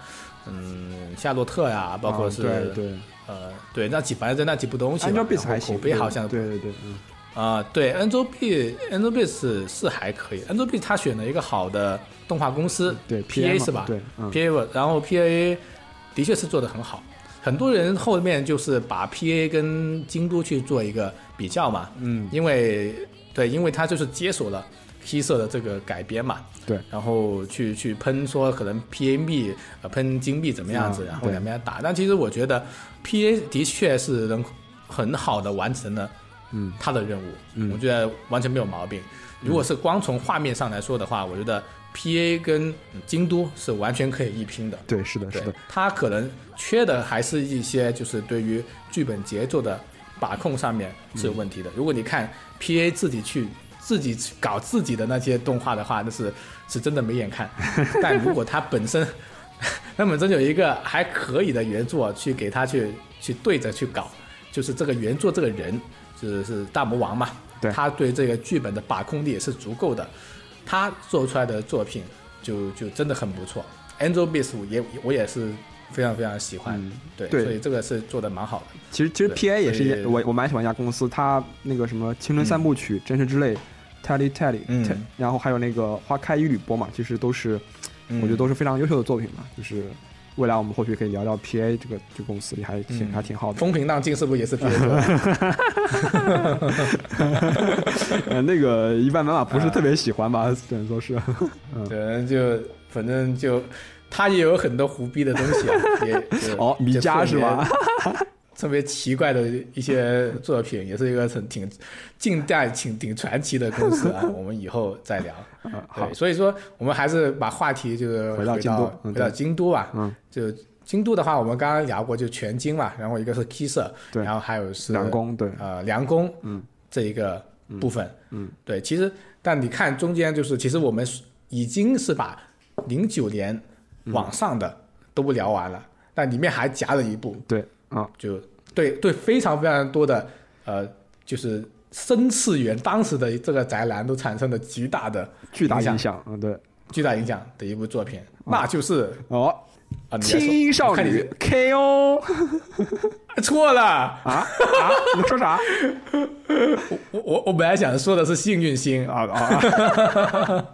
嗯，夏洛特呀，包括啊是、对对呃对那几反正那几部东西吧，，Angel Beats 还行，口碑好像对对对，嗯啊、对，Angel B Angel B 是是还可以，Angel B 他选了一个好的动画公司，对 PA 嘛是吧？对，嗯 PA，然后 PA 的确是做的很好。很多人后面就是把 PA 跟京都去做一个比较嘛，嗯因为对，因为他就是接手了 K 社的这个改编嘛，对，然后去去喷说可能呃喷金币怎么样子，啊然后对两边打。但其实我觉得 PA 的确是能很好的完成了嗯他的任务，嗯我觉得完全没有毛病。如果是光从画面上来说的话，我觉得，P.A. 跟京都是完全可以一拼的。对，是的，是的，，他可能缺的还是一些就是对于剧本节奏的把控上面是有问题的。如果你看 P.A. 自己去自己去搞自己的那些动画的话，那是是真的没眼看。但如果他本身他本身有一个还可以的原作去给他去去对着去搞，就是这个原作这个人就是是大魔王嘛，对他对这个剧本的把控力也是足够的，他做出来的作品就就真的很不错。Angel Beats 也我也是非常非常喜欢，嗯对，对所以这个是做的蛮好的。其实其实 P A 也是一我我蛮喜欢一家公司，他那个什么青春三部曲、真实之泪、Tally Tally，嗯然后还有那个花开一缕波嘛，其实都是我觉得都是非常优秀的作品嘛，就是。未来我们或许可以聊聊 P A 这个这个公司也还挺、嗯还挺好的。风平浪静是不是也是 P A 的？呃，那个一般妈妈不是特别喜欢吧，只能说是。对，就反正就他也有很多胡逼的东西啊，也 就哦，米家是吧？？就特别奇怪的一些作品，也是一个很挺近代挺挺传奇的公司啊。我们以后再聊。嗯，好。对，，所以说我们还是把话题就是回到京都嗯回到京都吧。嗯，就京都的话，我们刚刚聊过，就全京嘛，然后一个是 Kisa，对。然后还有是梁宫对，呃梁宫，嗯，这一个部分，嗯，对，其实但你看中间就是，其实我们已经是把零九年嗯。往上的都不聊完了，但里面还夹了一部，对啊，就对对非常非常多的呃，就是深次元当时的这个宅男都产生了极大的巨大影响嗯，对。巨大影响的一部作品，那就是哦，啊，青少女 KO 错了，啊啊！你说啥？我我我本来想说的是幸运星啊啊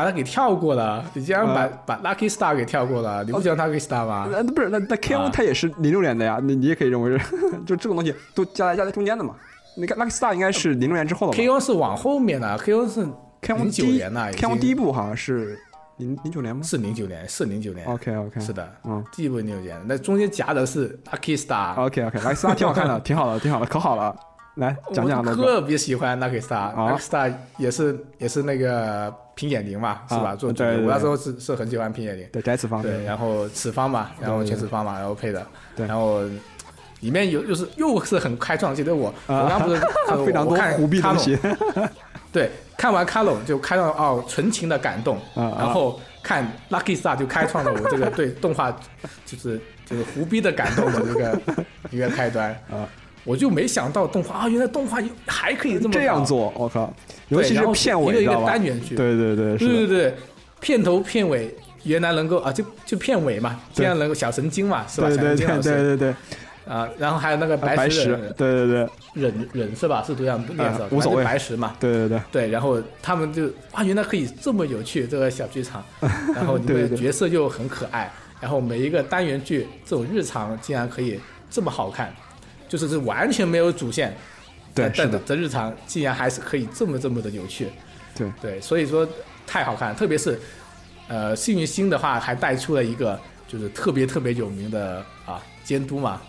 把它给跳过了，你竟然把、把 Lucky Star 给跳过了，你不喜欢 Lucky Star 吗？那不是那那 KO 啊它也是零六年的呀，你你也可以认为是，就这种东西都夹在夹在中间的嘛。你看 Lucky Star 应该是零六年之后的吧 KO 是往后面的，KO 是？KO 零九年了，已经 KO 第一部好像是零零九年吗是零九年，是零九年？OK OK 是的，嗯第一部零九年，那中间夹的是 Lucky Star，OK OK Lucky Star 挺好看的，挺好的，挺好的，可好了。来讲讲那个。我特别喜欢 Lucky Star，Lucky Star 也是也是那个平野绫嘛，是吧？啊做主角，我那时候是是很喜欢平野绫，对翟子方对，然后此方嘛，然后全此方嘛，然后配的，对。然后里面有又是又是很开创性，对我啊。我刚不是看非常看胡逼东西。卡 隆对，看完卡隆就开创哦纯情的感动，然后看 Lucky Star 就开创了我这个对动画就是就是胡逼的感动的一个 一个开端。啊。我就没想到动画啊，原来动画还可以这么搞，这样做，我靠！尤其是片尾，一个一个？单元剧，对对对，对，对对，片头片尾原来能够啊，就就片尾嘛，对。这样能够小神经嘛，是吧？对对对小神经对对对，啊，然后还有那个白石石，对对对。忍忍是吧？是这样念的啊，无所谓。白石嘛。对对对，对，然后他们就啊，原来可以这么有趣这个小剧场，然后你的角色又很可爱，然后每一个单元剧这种日常竟然可以这么好看，就是是完全没有主线，但对是的，这日常竟然还是可以这么这么的有趣，对。对，所以说太好看，特别是呃幸运星的话，还带出了一个就是特别特别有名的啊监督嘛。啊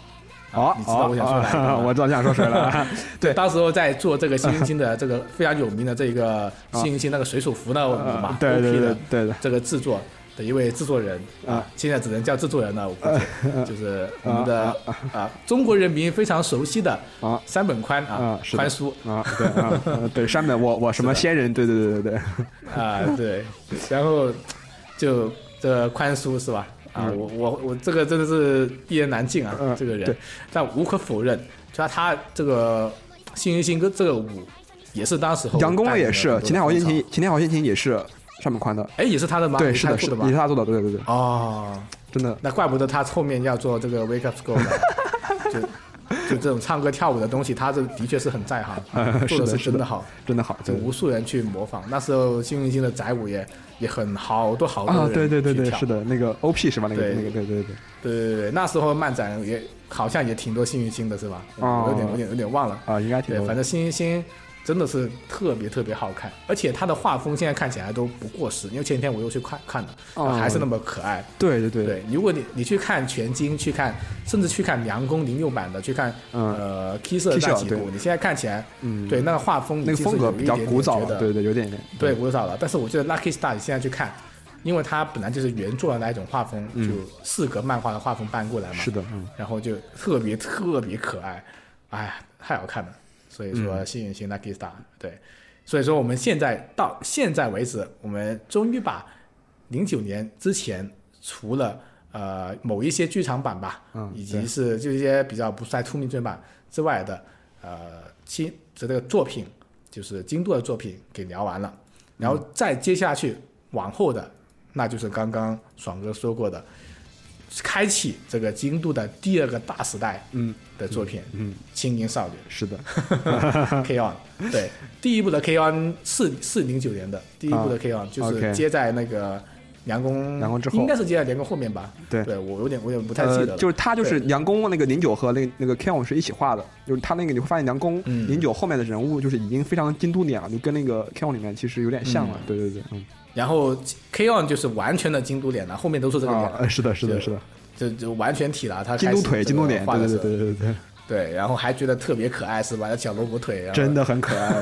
哦你知道我想说哪一个吗？哦 我知道你想说谁了，对，当时候在做这个幸运星的这个非常有名的这个幸运星那个水手服那个舞嘛啊对对对对。的，这个制作的一位制作人啊，现在只能叫制作人了，我估计就是我们的啊啊。中国人民非常熟悉的啊。山本宽啊宽叔。啊，对对山本我我什么仙人，对对对对对，啊，对，然后就这宽叔是吧？啊，嗯。我我我这个真的是一言难尽啊，嗯这个人，但无可否认，就他他这个幸运星跟这个舞也是当时候杨公也是，晴天好心情，晴天好心情也是山本宽的，哎，也是他的吗？对，是的，是的，也是？他做的，对对对对，哦，真的，那怪不得他后面要做这个 Wake Up School 了，就就这种唱歌跳舞的东西，他这的确是很在行，呃做的是的真的好，真的好，对就无数人去模仿。那时候幸运星的宅舞也也很好多好多啊，人对对对对，去跳是的，那个 OP 是吧？那个对那个，对对对，对对对，那时候漫展也好像也挺多幸运星的是吧？哦我有点有点有点忘了。啊，应该挺，多的，反正幸运星真的是特别特别好看，而且它的画风现在看起来都不过时，因为前几天我又去看看了，哦。还是那么可爱。对对对，对，如果你你去看全金，去看甚至去看梁宫零六版的，去看嗯。呃 K 色 Kiss 那几部对，你现在看起来，嗯，对那个画风已那个风格比较古早的，对对，有点点，对，古早了。但是我觉得 Lucky Star 你现在去看，因为它本来就是原作的那一种画风，嗯。就四格漫画的画风搬过来嘛，是的，嗯，然后就特别特别可爱，哎呀，太好看了。所以嗯。说幸运星 Lucky Star，、对，所以说我们现在到现在为止，我们终于把零九年之前除了呃某一些剧场版吧，嗯以及是就一些比较不太出名正版之外的呃新这个作品，就是京都的作品给聊完了，然后再接下去往后的，那就是刚刚爽哥说过的，开启这个京都的第二个大时代嗯的作品，嗯，青年少女。是的，K on，对，第一部的 K on 是是零九年的，第一部的啊 K on 就是接在那个梁公梁公之后。应该是接在梁公后面吧？对。对我有点我有点不太记得，呃，就是他就是对。梁公那个零九和那个那个 K on 是一起画的，就是他那个你会发现梁公嗯零九后面的人物就是已经非常京都脸了，就跟那个 K on 里面其实有点像了，嗯。对对对，嗯，然后 K on 就是完全的京都脸了，后面都是这个脸了，啊呃，是的，是的，是的，就就完全体了，他京都腿，京都脸，对对画的时候。对对对对，对，然后还觉得特别可爱是吧？小萝卜腿，真的很可爱，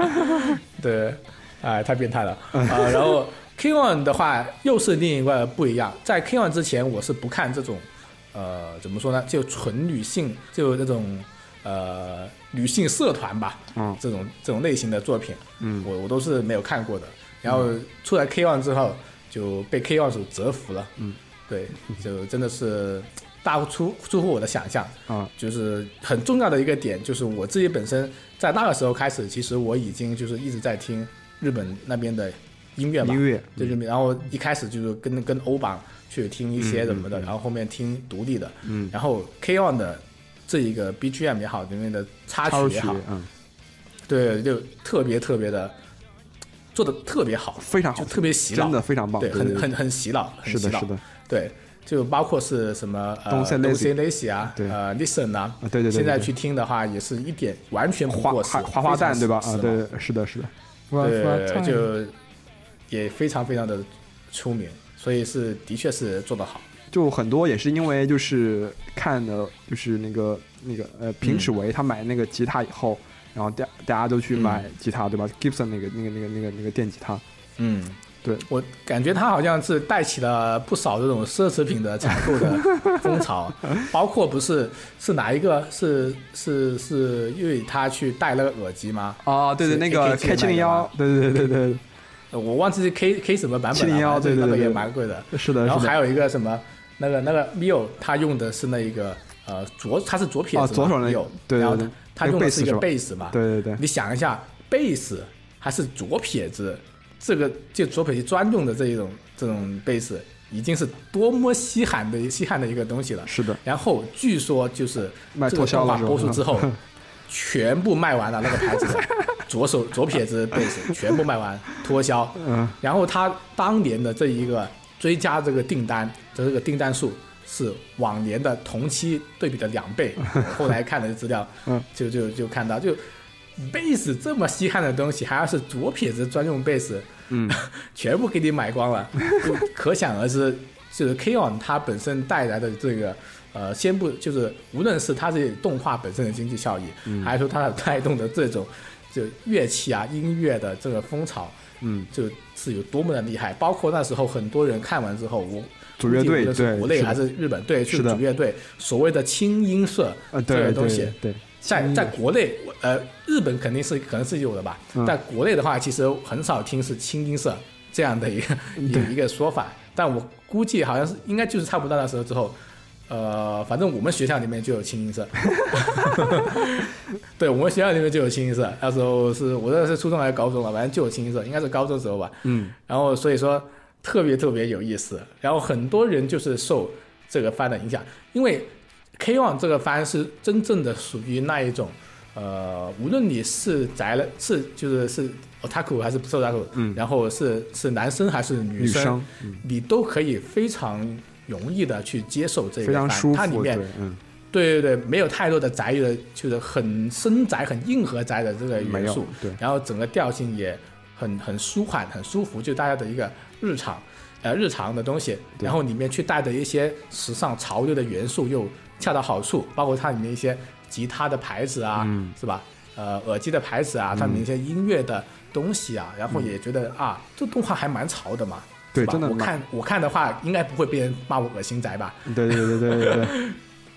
对，哎，太变态了。啊、然后 K One 的话又是另一个不一样，在 K One 之前我是不看这种，呃，怎么说呢，就纯女性，就那种呃女性社团吧，嗯。这种这种类型的作品，嗯。我我都是没有看过的。然后出来 K One 之后就被 K One 所折服了，嗯，对，就真的是大出出乎我的想象，啊，就是很重要的一个点，就是我自己本身在那个时候开始，其实我已经就是一直在听日本那边的音乐嘛，音乐，就是然后一开始就是跟跟欧榜去听一些什么的，然后后面听独立的，嗯，然后 K On 的这一个 BGM 也好，里面的插曲曲也好，，嗯，对，就特别特别的做的特别好，非常好就，特别洗脑，真的非常棒，对，对对很很很洗脑，很是的，洗脑。是的，对，就包括是什么呃 Don't say lazy say lazy 啊，对。呃 listen 啊，啊，对对对，对现在去听的话也是一点完全不花过时，花花花旦对吧？啊，非常时对，是的，是的，髦对，就也非常非常的出名，所以是的确是做得好。就很多也是因为就是看的就是那个那个呃平尺维他买那个吉他以后，然后大大家都去买吉他、对吧？Gibson 那个那个那个那个那个电吉他，嗯，对我感觉他好像是带起了不少这种奢侈品的采购的风潮，包括不是是哪一个是是是因为他去戴了个耳机吗？哦，对对，那个 K 七零幺，对对对对呃我忘记是 K K 什么版本了，701反正那个也对对对。对蛮贵的。是的，然后还有一个什么，那个那个 Mio 他用的是那一个呃左，他是左撇子左手那个 Mio，然后对对对那个他他用的是一个贝斯嘛，对对对，你想一下，贝斯还是左撇子，这个就左撇子专用的这一种这种贝斯，已经是多么稀罕的稀罕的一个东西了。是的，然后据说就是卖这个动画脱销了播出之后，全部卖完了那个牌子的 左手左撇子贝斯全部卖完脱销。嗯，然后他当年的这一个追加这个订单的这个订单数是往年的同期对比的两倍。后来看了资料，嗯，就就就看到就。贝斯这么稀罕的东西，还要是左撇子专用贝斯，嗯，全部给你买光了，就可想而知，就是 K on 它本身带来的这个呃，先不就是无论是它这动画本身的经济效益，嗯。还是说它带动的这种 就乐器啊音乐的这个风潮，嗯，就是有多么的厉害。包括那时候很多人看完之后，我组乐队是对国内还是日本对去组乐队，所谓的轻音社呃，这对个东西对对，在在国内，呃，日本肯定是可能是有的吧，嗯。在国内的话，其实很少听是轻音社这样的一个一个说法，但我估计好像是应该就是差不多那时候之后，呃，反正我们学校里面就有清一色，对我们学校里面就有清一色，那时候是我那是初中还是高中了，反正就有清一色，应该是高中时候吧，嗯，然后所以说特别特别有意思，然后很多人就是受这个番的影响，因为 K One 这个番是真正的属于那一种，呃，无论你是宅了是就是是 otaku 还是不是 otaku，嗯。然后是是男生还是女女生。嗯你都可以非常容易的去接受这个番，非常舒服，它里面对，嗯。对对对，没有太多的宅的，就是很深宅、很硬核宅的这个元素，对，然后整个调性也很很舒缓、很舒服，就大家的一个日常呃日常的东西，然后里面去带的一些时尚潮流的元素又恰到好处，包括它里面一些吉他的牌子啊，嗯。是吧？呃，耳机的牌子啊，它里面一些音乐的东西啊，然后也觉得啊，这动画还蛮潮的嘛。对真的我看我看的话，应该不会被人骂我恶心宅吧？对对对对对对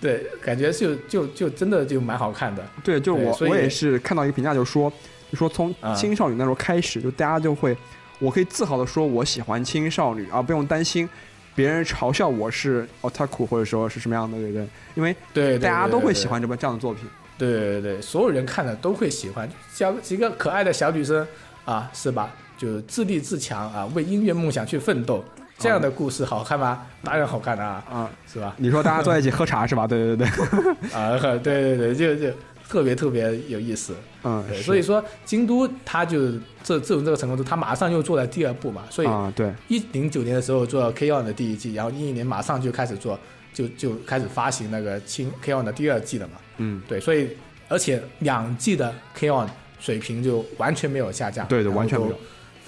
对，感觉就就就真的就蛮好看的。对，就我我也是看到一个评价，就说就说从啊青少女那时候开始，就大家就会，我可以自豪的说我喜欢青少女，啊不用担心别人嘲笑我是 otaku 或者说是什么样的，对不对？因为对大家都会喜欢这么这样的作品。对对对，所有人看了都会喜欢，小几个可爱的小女生啊，是吧？就自立自强啊，为音乐梦想去奋斗，这样的故事好看吗？当然好看啊，啊，是吧？你说大家坐在一起喝茶是吧？对对对对，啊，对对对，就就特别特别有意思。嗯，对，所以说京都他就这自从这个成功之后，他马上又做了第二部嘛，所以啊，对，一零九年的时候做 K ON 的第一季，然后一一年马上就开始做，就就开始发行那个青 K ON 的第二季了嘛。嗯，对，所以而且两季的 K ON 水平就完全没有下降，对对完全没有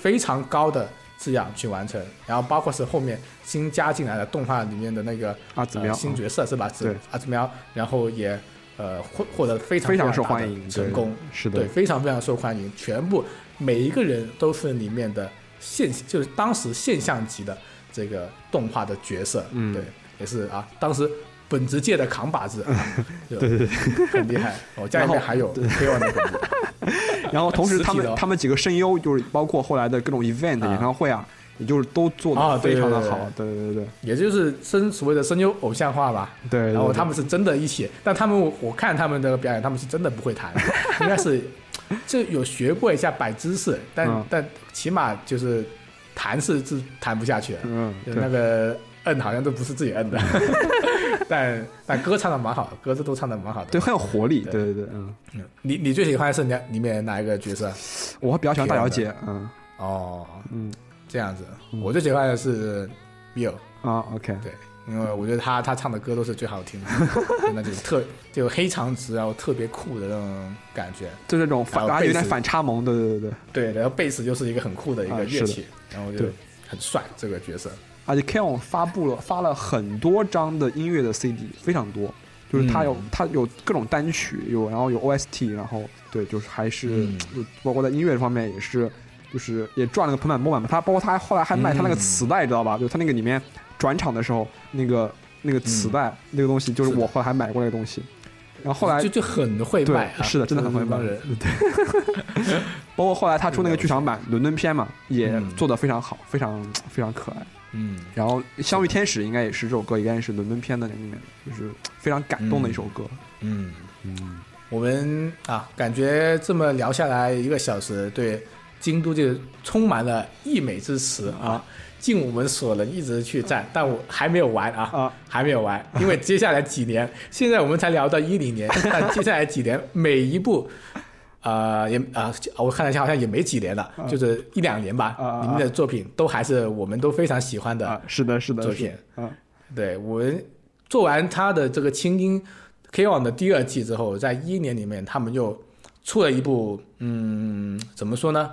非常高的质量去完成，然后包括是后面新加进来的动画里面的那个阿紫喵呃、新角色是吧？对，阿紫喵，然后也呃获获得非常非常受欢迎，成功，，是的。对，，非常非常受欢迎，全部每一个人都是里面的现，就是当时现象级的这个动画的角色，嗯。对，也是啊，当时本职界的扛把子，对对对对。很厉害。我家里面还有 K ON 的本子，然后同时 他们他们几个声优就是包括后来的各种 event 啊演唱会啊，也就是都做啊的非常的好，对对对也就是声所谓的声优偶像化吧。对对。然后他们是真的一起，但他们我看他们的表演，他们是真的不会弹，应该是就有学过一下摆姿势，但、嗯。但起码就是弹是是弹不下去的。嗯就那个摁好像都不是自己摁的，但但歌唱的蛮好的，歌词都唱的蛮好的。对很有活力，对对对对，嗯，嗯，你你最喜欢的是哪里面哪一个角色？我比较喜欢大小姐，嗯。哦，嗯。这样子，嗯。我最喜欢的是 Bill，啊，OK，对，因为我觉得他他唱的歌都是最好听的，就那种特就黑长直，然后特别酷的那种感觉。就那种反，有点反差萌，对对对对，对，然后贝斯就是一个很酷的一个乐器，然后就很帅这个角色。而且 K on 发布了发了很多张的音乐的 CD，非常多，就是他有嗯它有各种单曲，有然后有 OST，然后对，就是还是包括在音乐方面也是，就是也赚了个盆满钵满嘛。他包括他后来还卖他那个嗯磁带，知道吧？就他那个里面转场的时候那个那个磁带、那个东西，就是我后来还买过那个东西。然后后来就就很会对卖啊，是的真的很会卖。包括后来他出那个剧场版伦敦篇嘛，也嗯做的非常好，非常非常可爱。嗯，然后《相遇天使》应该也是这首歌，应该是伦敦篇的那里面，就是非常感动的一首歌。嗯，嗯，我们啊，感觉这么聊下来一个小时，对京都就充满了溢美之词啊，尽我们所能一直去赞，但我还没有完啊，啊。还没有完，因为接下来几年，现在我们才聊到一零年，但接下来几年每一部。呃，也啊、我看了一下，好像也没几年了，就是一两年吧。啊啊啊。里面的作品都还是我们都非常喜欢的啊，是的，是的，作品。的。啊，对我们做完他的这个清音 K on 的第二季之后，在一一年里面，他们又出了一部，嗯，怎么说呢，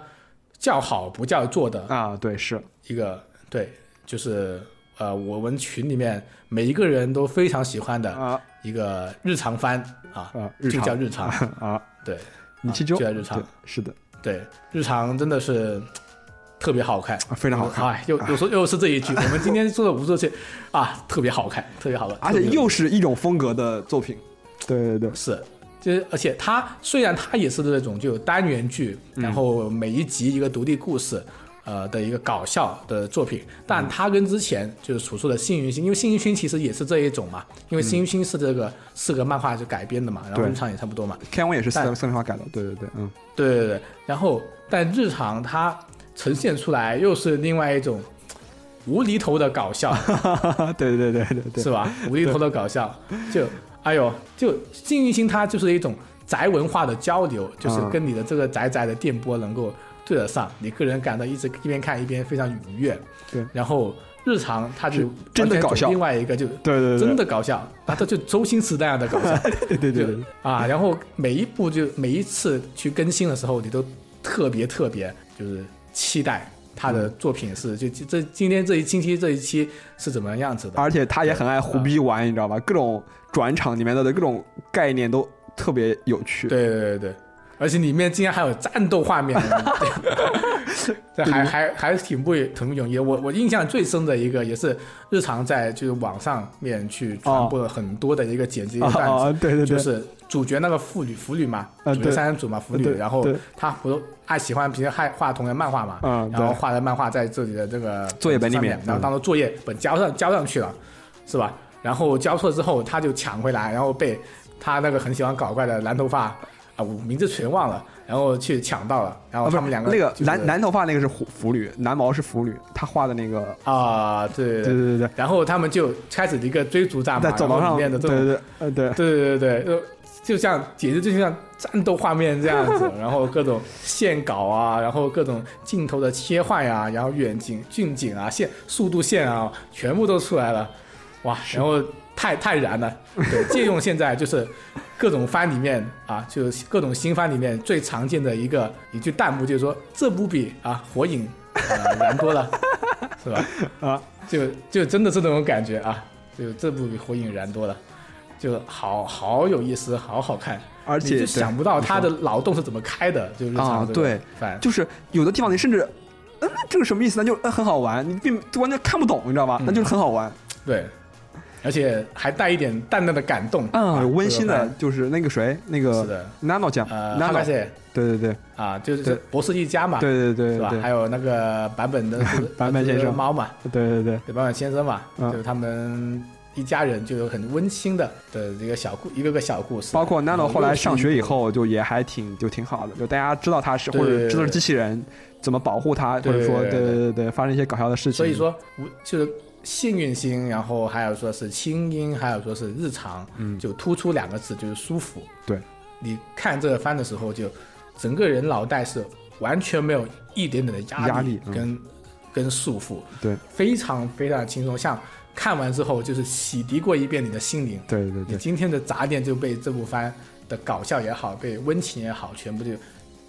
叫好不叫座的啊，对，是。一个，对，就是呃，我们群里面每一个人都非常喜欢的啊。一个日常番啊，啊，日就叫日常，啊，对你去揪，就在日常对，是的，对，日常真的是特别好看。啊非常好看，哎，又又说又是这一句，我们今天做的无数次啊，特别好看，特别好看，而且又是一种风格的作品。对对对，是，就是而且它虽然它也是那种就有单元剧，然后每一集一个独立故事。呃的一个搞笑的作品，但它跟之前就是所说的《幸运星》，因为《幸运星》其实也是这一种嘛，因为《幸运星》是这个四个漫画就改编的嘛，然后对。日常也差不多嘛，天文也是四但四面化改的，对对对，嗯，对对对，然后但日常它呈现出来又是另外一种无厘头的搞笑，对对对对对。是吧？无厘头的搞笑，就哎呦，就幸运星它就是一种宅文化的交流，就是嗯。跟你的这个宅宅的电波能够对得上，你个人感到一直一边看一边非常愉悦。对，然后日常他就真的搞笑另外一个就对对对，真的搞笑，啊，他就周星驰那样的搞笑。对对对啊，然后每一部就每一次去更新的时候，你都特别特别就是期待他的作品是就就这今天这一星期这一期是怎么样子的。而且他也很爱胡逼玩，你知道吧？各种转场里面的各种概念都特别有趣。对对对对，而且里面竟然还有战斗画面，这还还还挺不挺不容易的。我我印象最深的一个也是日常在就是网上面去传播了很多的一个剪辑段子，啊，对对对，就是主角那个妇女腐女嘛，主角三人组嘛，腐女，然后对。他不爱喜欢平时爱画同人漫画嘛，嗯然后画的漫画在自己的这个作业本里上面嗯。然后当做作业本交上交上去了，是吧？然后交错之后他就抢回来，然后被他那个很喜欢搞怪的蓝头发啊，我名字全忘了，然后去抢到了，然后他们两个那个就是蓝蓝头发那个是腐腐女，男毛是腐女，他画的那个，啊，对对对对对，然后他们就开始一个追逐战嘛，在走廊上，面的这种对对对，呃对，对对对对，就就像简直就像战斗画面这样子，然后各种线稿啊，然后各种镜头的切换呀、然后远景、近景啊、线速度线啊，全部都出来了，哇！然后太太燃了，对，借用现在就是各种番里面啊，就是各种新番里面最常见的一个一句弹幕，就是说这不比啊火影呃燃多了，是吧？啊，就就真的是那种感觉啊，就这不比火影燃多了，就好好有意思，好好看，而且就想不到他的脑洞是怎么开的，就日啊常这个对饭，就是有的地方你甚至，嗯，这个什么意思？呢就嗯很好玩，你并完全看不懂，你知道吧？嗯那就是很好玩，对，而且还带一点淡淡的感动，嗯，啊温馨的就是那个谁，那是个的，Nano 酱呃，，Nano，对对对。啊，就是博士一家嘛，对对对是吧？对。对还有那个版本的 是版本先生。呃猫嘛，对对对，对，版本先生嘛，嗯。就是他们一家人就有很温馨的的一个小故一个个小故事，包括 Nano 后来上学以后，就也还挺就挺好的，就大家知道他是或者知道是机器人，怎么保护他，或者说对对对对对。对，发生一些搞笑的事情。所以说，无就是幸运星，然后还有说是清音，还有说是日常，嗯就突出两个字，就是舒服。对，你看这个番的时候，就整个人脑袋是完全没有一点点的压力压力嗯跟、跟束缚，对，非常非常轻松。像看完之后，就是洗涤过一遍你的心灵，对对对对，今天的杂念就被这部番的搞笑也好，被温情也好，全部就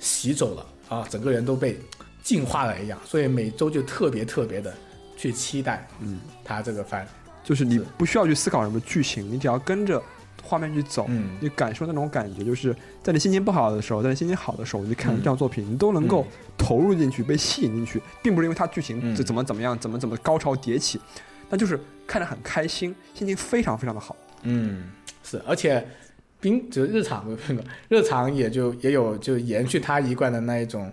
洗走了啊，整个人都被净化了一样。所以每周就特别特别的去期待，嗯，他这个番，就是你不需要去思考什么剧情，你只要跟着画面去走，嗯。你感受那种感觉，就是在你心情不好的时候，在你心情好的时候，你看嗯这样作品，你都能够投入进去，被吸引进去，并不是因为它剧情嗯。这怎么怎么样，怎么怎么高潮迭起，那就是看着很开心，心情非常非常的好。嗯，是，而且冰就是日常 日常也就也有就延续他一贯的那一种，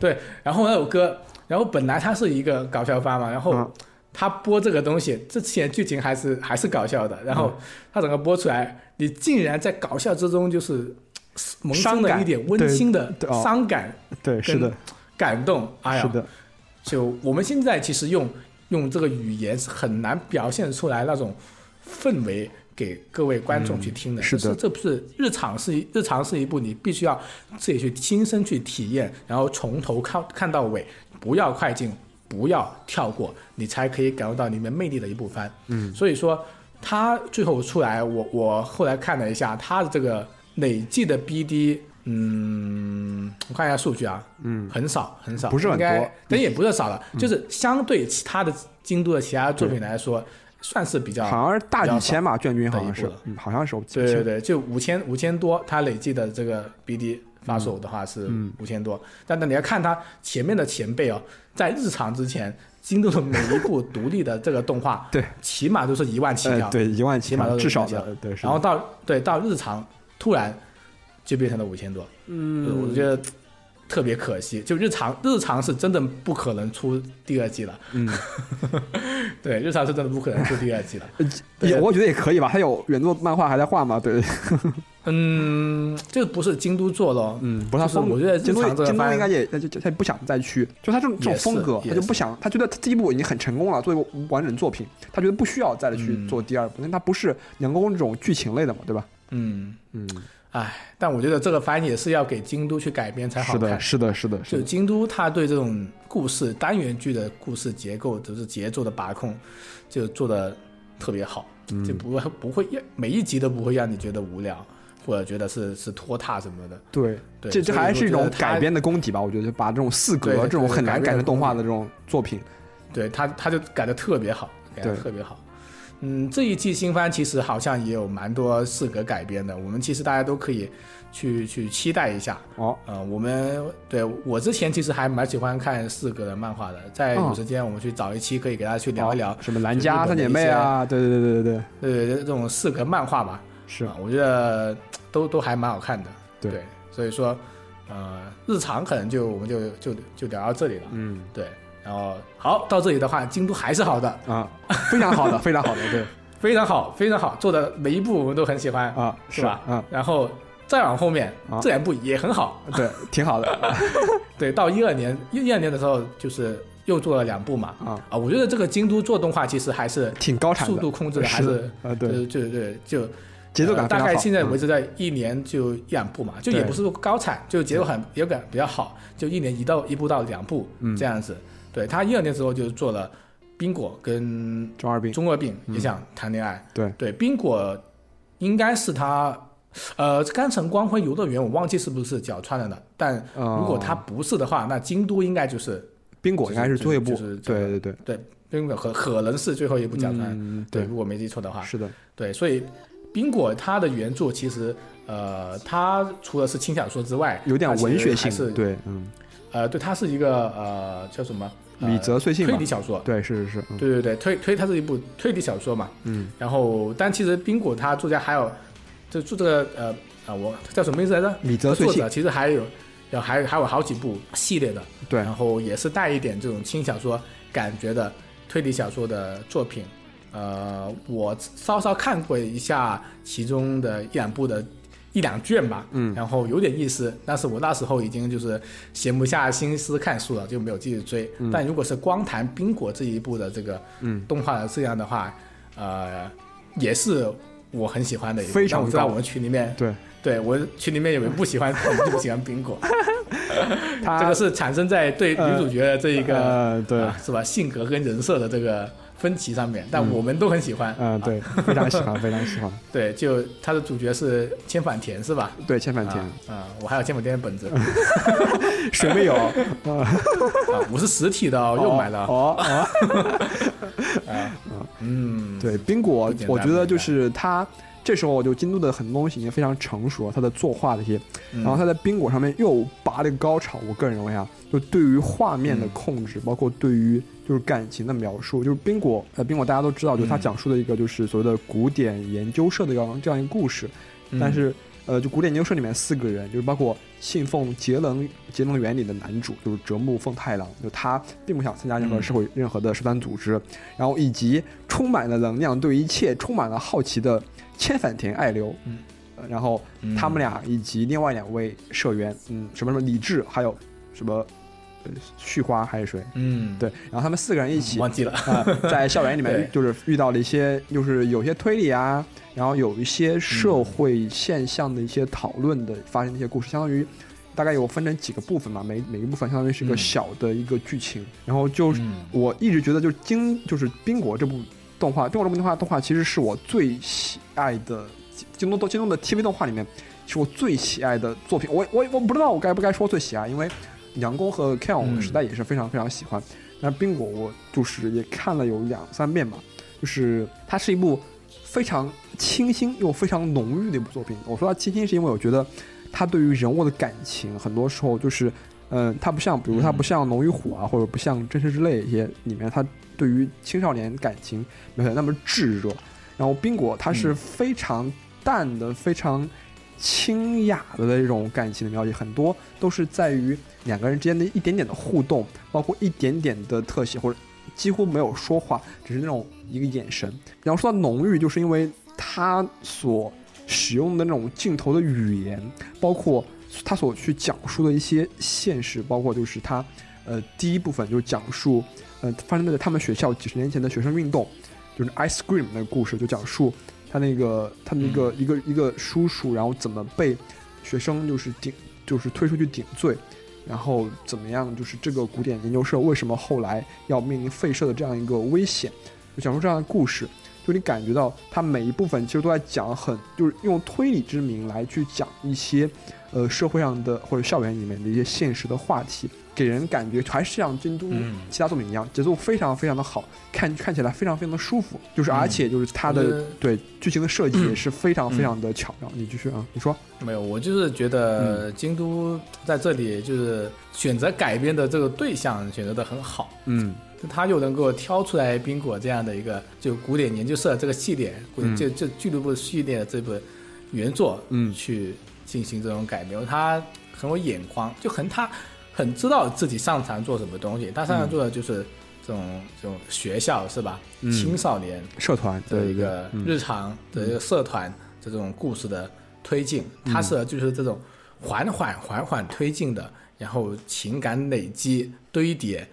对，然后那首歌，然后本来它是一个搞笑番嘛，然后他播这个东西之前剧情还是还是搞笑的，然后他整个播出来，你竟然在搞笑之中就是 萌生了一点温馨的伤感、对，是的，感动。哎呀，是的，就我们现在其实用用这个语言是很难表现出来那种氛围给各位观众去听的。嗯是的这这不是日常是一日常是一部你必须要自己去亲身去体验，然后从头看看到尾，不要快进，不要跳过，你才可以感受到里面魅力的一部分。嗯，所以说他最后出来，我我后来看了一下他的这个累计的 BD。嗯，我看一下数据啊，嗯，很少很少，不是很多。嗯但也不是少了，就是相对其他的京都的其他作品来说，算是比较好像是大几千吧，卷均好像是好像是。对对对，就五千五千多，它累计的这个 BD 发售的话是嗯五千多，但是你要看它前面的前辈哦，在日常之前，京都的每一部独立的这个动画，对，起码都是一万起跳，呃，对，一万起起码都是至少一万起的，对，然后到对到日常突然就变成了五千多，嗯，我觉得特别可惜，就日常日常是真的不可能出第二季了，嗯，对，日常是真的不可能出第二季了。也我觉得也可以吧，他有原作漫画还在画嘛，对，嗯，这不是京都做的哦，嗯，不是他风格，我觉得京都京都应该也他就他也不想再去，就他这种这种风格，他就不想，他觉得他第一部已经很成功了，作为完整作品，他觉得不需要再去嗯。做第二部，因为他不是能够这种剧情类的嘛，对吧？嗯，嗯，唉，但我觉得这个翻译也是要给京都去改编才好看。是的，是的，是的，是的，就京都，他对这种故事单元剧的故事结构，就是节奏的把控，就做的特别好，嗯就不会不会每一集都不会让你觉得无聊，或者觉得是是拖沓什么的。对，对，这这还是一种改编的功底吧，我觉得把这种四格这种很难改成动画的这种作品，对他他就改的特别好，改的特别好。嗯，这一季新番其实好像也有蛮多四格改编的，我们其实大家都可以去去期待一下。哦，呃，我们对我之前其实还蛮喜欢看四格的漫画的，在哦。有时间我们去找一期可以给大家去聊一聊，什么兰就日本的家三姐妹啊，对对对对对。对，对这种四格漫画吧，是。啊，我觉得都都还蛮好看的。对所以说，呃，日常可能就我们就就就聊到这里了。嗯。对，然后好到这里的话，京都还是好的，啊，非常好的，非常好的，对。非常好，非常好，做的每一部我们都很喜欢，啊，是吧？嗯，然后再往后面、啊。这两部也很好，对，挺好的。对，到一二年一二年的时候就是又做了两部嘛，啊，啊，我觉得这个京都做动画其实还是挺高产的，速度控制的还是是啊，对，就就对就节奏感呃大概现在维持在一年就一两部嘛，就也不是说高产，就节奏很也感比较好，就一年一到一部到两部嗯。这样子。对他一二年时候就做了冰果跟中二病，中二病嗯也想谈恋爱，对对冰果应该是他。呃，甘城光辉游乐园我忘记是不是角川的了，但如果他哦不是的话，那京都应该就是冰果应该是最后一部就是就是，这个对对对，冰果可可能是最后一部角川，嗯，对，对，如果没记错的话，是的，对，所以冰果他的原著其实，呃，他除了是轻小说之外，有点文学性，，对，嗯，呃，对，它是一个呃叫什么？呃李泽穗信嘛推理小说，对，是是是，嗯对对对，推推它是一部推理小说嘛。嗯，然后，但其实冰果它作家还有，就做这个呃啊，我叫什么名字来着？米泽穗信作者，其实还有，有还有还有好几部系列的，对然后也是带一点这种轻小说感觉的推理小说的作品。呃，我稍稍看过一下其中的一两部的一两卷吧，嗯。然后有点意思，但是我那时候已经就是闲不下心思看书了，就没有继续追。但如果是光谈冰果这一部的这个嗯。动画的质量的话，呃，也是我很喜欢的一部。非常知道我们群里面，对，对我群里面有人不喜欢，就不喜欢冰果，他这个是产生在对女主角的这一个、呃，对，啊是吧？性格跟人设的这个分歧上面，但我们都很喜欢。嗯，对，非常喜欢，非常喜欢，对，就他的主角是千反田是吧？对，千反田。啊、啊我还有千反田的本子。谁没有？啊，我是实体的哦，又买了。哦哦，嗯，对，冰果我觉得就是他这时候就京都的很多东西已经非常成熟了，他的作画这些，嗯。然后他在冰果上面又拔了一个高潮。我个人认为啊，就对于画面的控制，包括对于就是感情的描述，就是冰果呃，冰果大家都知道，就是他嗯。讲述的一个就是所谓的古典研究社的这样这样一个故事，嗯。但是呃，就古典研究社里面四个人，就是包括信奉节能节能原理的男主，就是折木奉太郎，就他并不想参加任何嗯。社会、任何的社团组织，然后以及充满了能量，对一切充满了好奇的千反田爱流，嗯。呃然后嗯。他们俩以及另外两位社员，嗯，什么什么李智，还有什么呃旭花还是谁？嗯，对，然后他们四个人一起忘记了。啊、在校园里面 就是遇到了一些，就是有些推理啊，然后有一些社会现象的一些讨论的发生的一些故事，相当于大概有分成几个部分嘛，每每一部分相当于是一个嗯小的一个剧情，然后就嗯我一直觉得就是金就是冰果这部动画，冰果这部动画动画其实是我最喜爱的京东京东的 TV 动画里面是我最喜爱的作品。我我我不知道我该不该说最喜爱，因为杨工和 Ken 实在也是非常非常喜欢。那冰果我就是也看了有两三遍吧，就是它是一部非常清新又非常浓郁的一部作品。我说它清新，是因为我觉得它对于人物的感情，很多时候就是，嗯、它不像，比如它不像《龙与虎》啊，或者不像《真实之泪》一些里面，它对于青少年感情没有那么炙热。然后冰果它是嗯非常淡的、非常清雅的那种感情的描写，很多都是在于两个人之间的一点点的互动，包括一点点的特写，或者几乎没有说话，只是那种一个眼神。然后说到浓郁，就是因为他所使用的那种镜头的语言，包括他所去讲述的一些现实，包括就是他呃第一部分就讲述呃发生在他们学校几十年前的学生运动，就是 Ice Cream 那个故事，就讲述他那个他那个一个、一个叔叔，然后怎么被学生就是顶就是推出去顶罪，然后怎么样就是这个古典研究社为什么后来要面临废社的这样一个危险，就讲述这样的故事。就你感觉到他每一部分其实都在讲很，就是用推理之名来去讲一些，呃，社会上的或者校园里面的一些现实的话题，给人感觉还是像京都嗯。其他作品一样，节奏非常非常的好，看看起来非常非常的舒服，就是而且就是它的、对剧情的设计 也是非常非常的巧妙。你继续啊，你说，没有，我就是觉得京都在这里就是选择改编的这个对象选择的很好，嗯。他又能够挑出来冰果这样的一个就古典研究社这个系列，古嗯。就就俱乐部系列的这部原作，嗯。去进行这种改编，他很有眼光，就很他很知道自己擅长做什么东西，他擅长做的就是这种、这种学校是吧？嗯。青少年社团的一个嗯。日常的一个社团这种故事的推进，它是就是这种缓缓缓缓推进的，然后情感累积堆叠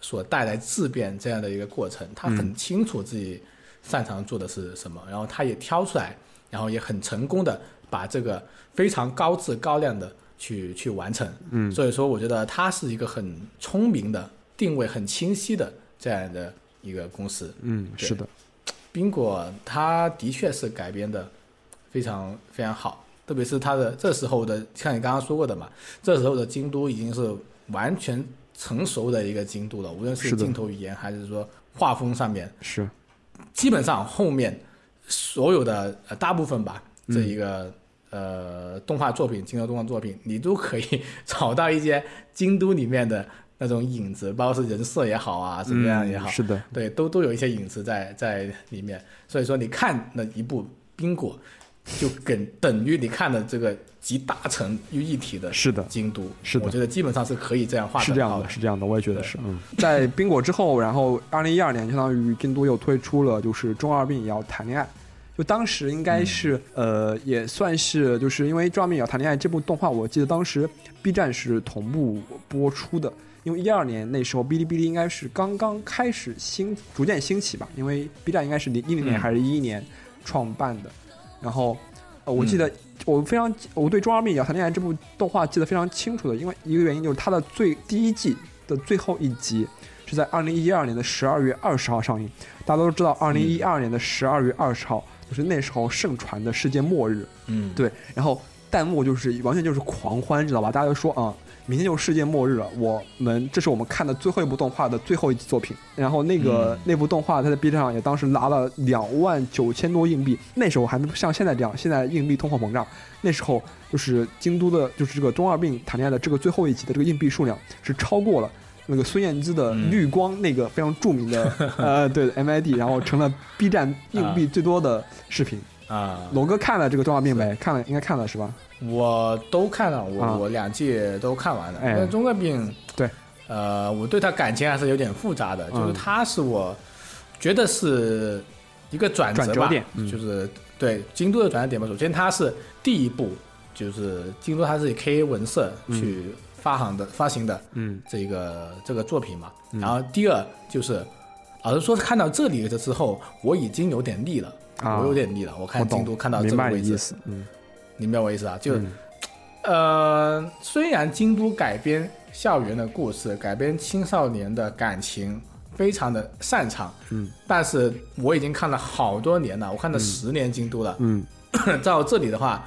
所带来质变这样的一个过程，他很清楚自己擅长做的是什么，然后他也挑出来，然后也很成功的把这个非常高质高量的去去完成，嗯。所以说我觉得它是一个很聪明的定位很清晰的这样的一个公司，嗯，是的，冰果它的确是改编的非常非常好，特别是它的这时候的，像你刚刚说过的嘛，这时候的京都已经是完全成熟的一个京都了，无论是镜头语言还是说画风上面，是，基本上后面所有的呃大部分吧，嗯。这一个、呃动画作品，京都动画作品，你都可以找到一些京都里面的那种影子，包括是人设也好啊，怎么样也好，嗯是的，对，都都有一些影子在在里面。所以说，你看那一部《冰果》，就跟等于你看的这个集大成于一体的是的。京都。是的我觉得基本上是可以这样画的，是这样的，是这样的，我也觉得是。嗯，在冰果之后，然后二零一二年，相当于京都又推出了就是中二病也要谈恋爱。就当时应该是、呃，也算是就是因为中二病也要谈恋爱这部动画，我记得当时 B 站是同步播出的。因为一二年那时候哔哩哔哩应该是刚刚开始兴逐渐兴起吧，因为 B 站应该是零一零年嗯还是一一年创办的。然后，呃，我记得我非常我对《中二病也要谈恋爱》这部动画记得非常清楚的，因为一个原因就是它的最第一季的最后一集是在二零一二年的十二月二十号上映。大家都知道，二零一二年的十二月二十号就是那时候盛传的世界末日。嗯，对，然后弹幕就是完全就是狂欢，知道吧？大家就说啊、明天就是世界末日了，我们这是我们看的最后一部动画的最后一集作品。然后那个、嗯那部动画，它在 B 站上也当时拿了两万九千多硬币，那时候还没像现在这样，现在硬币通货膨胀，那时候就是京都的，就是这个中二病谈恋爱的这个最后一集的这个硬币数量是超过了。那个孙燕姿的嗯绿光那个非常著名的、呃对 MID，然后成了 B 站硬币最多的视频。啊，龙哥看了这个中二病没？看了，应该看了是吧？我都看了，我、啊我两季都看完了。哎那中二病，对，呃，我对他感情还是有点复杂的，就是嗯他是我觉得是一个转折吧，折点嗯就是对京都的转折点吧。首先，他是第一部，就是京都他是以 K 文社去发行的、发行的嗯。这个这个作品嘛。嗯。然后第二就是，老实说，看到这里的之后，我已经有点腻了。啊。我有点腻了，我我看京都看到这明个位置，嗯，你明白我意思啊？就、嗯。呃，虽然京都改编校园的故事，改编青少年的感情，非常的擅长，嗯，但是我已经看了好多年了，我看了十年京都了，嗯。到这里的话，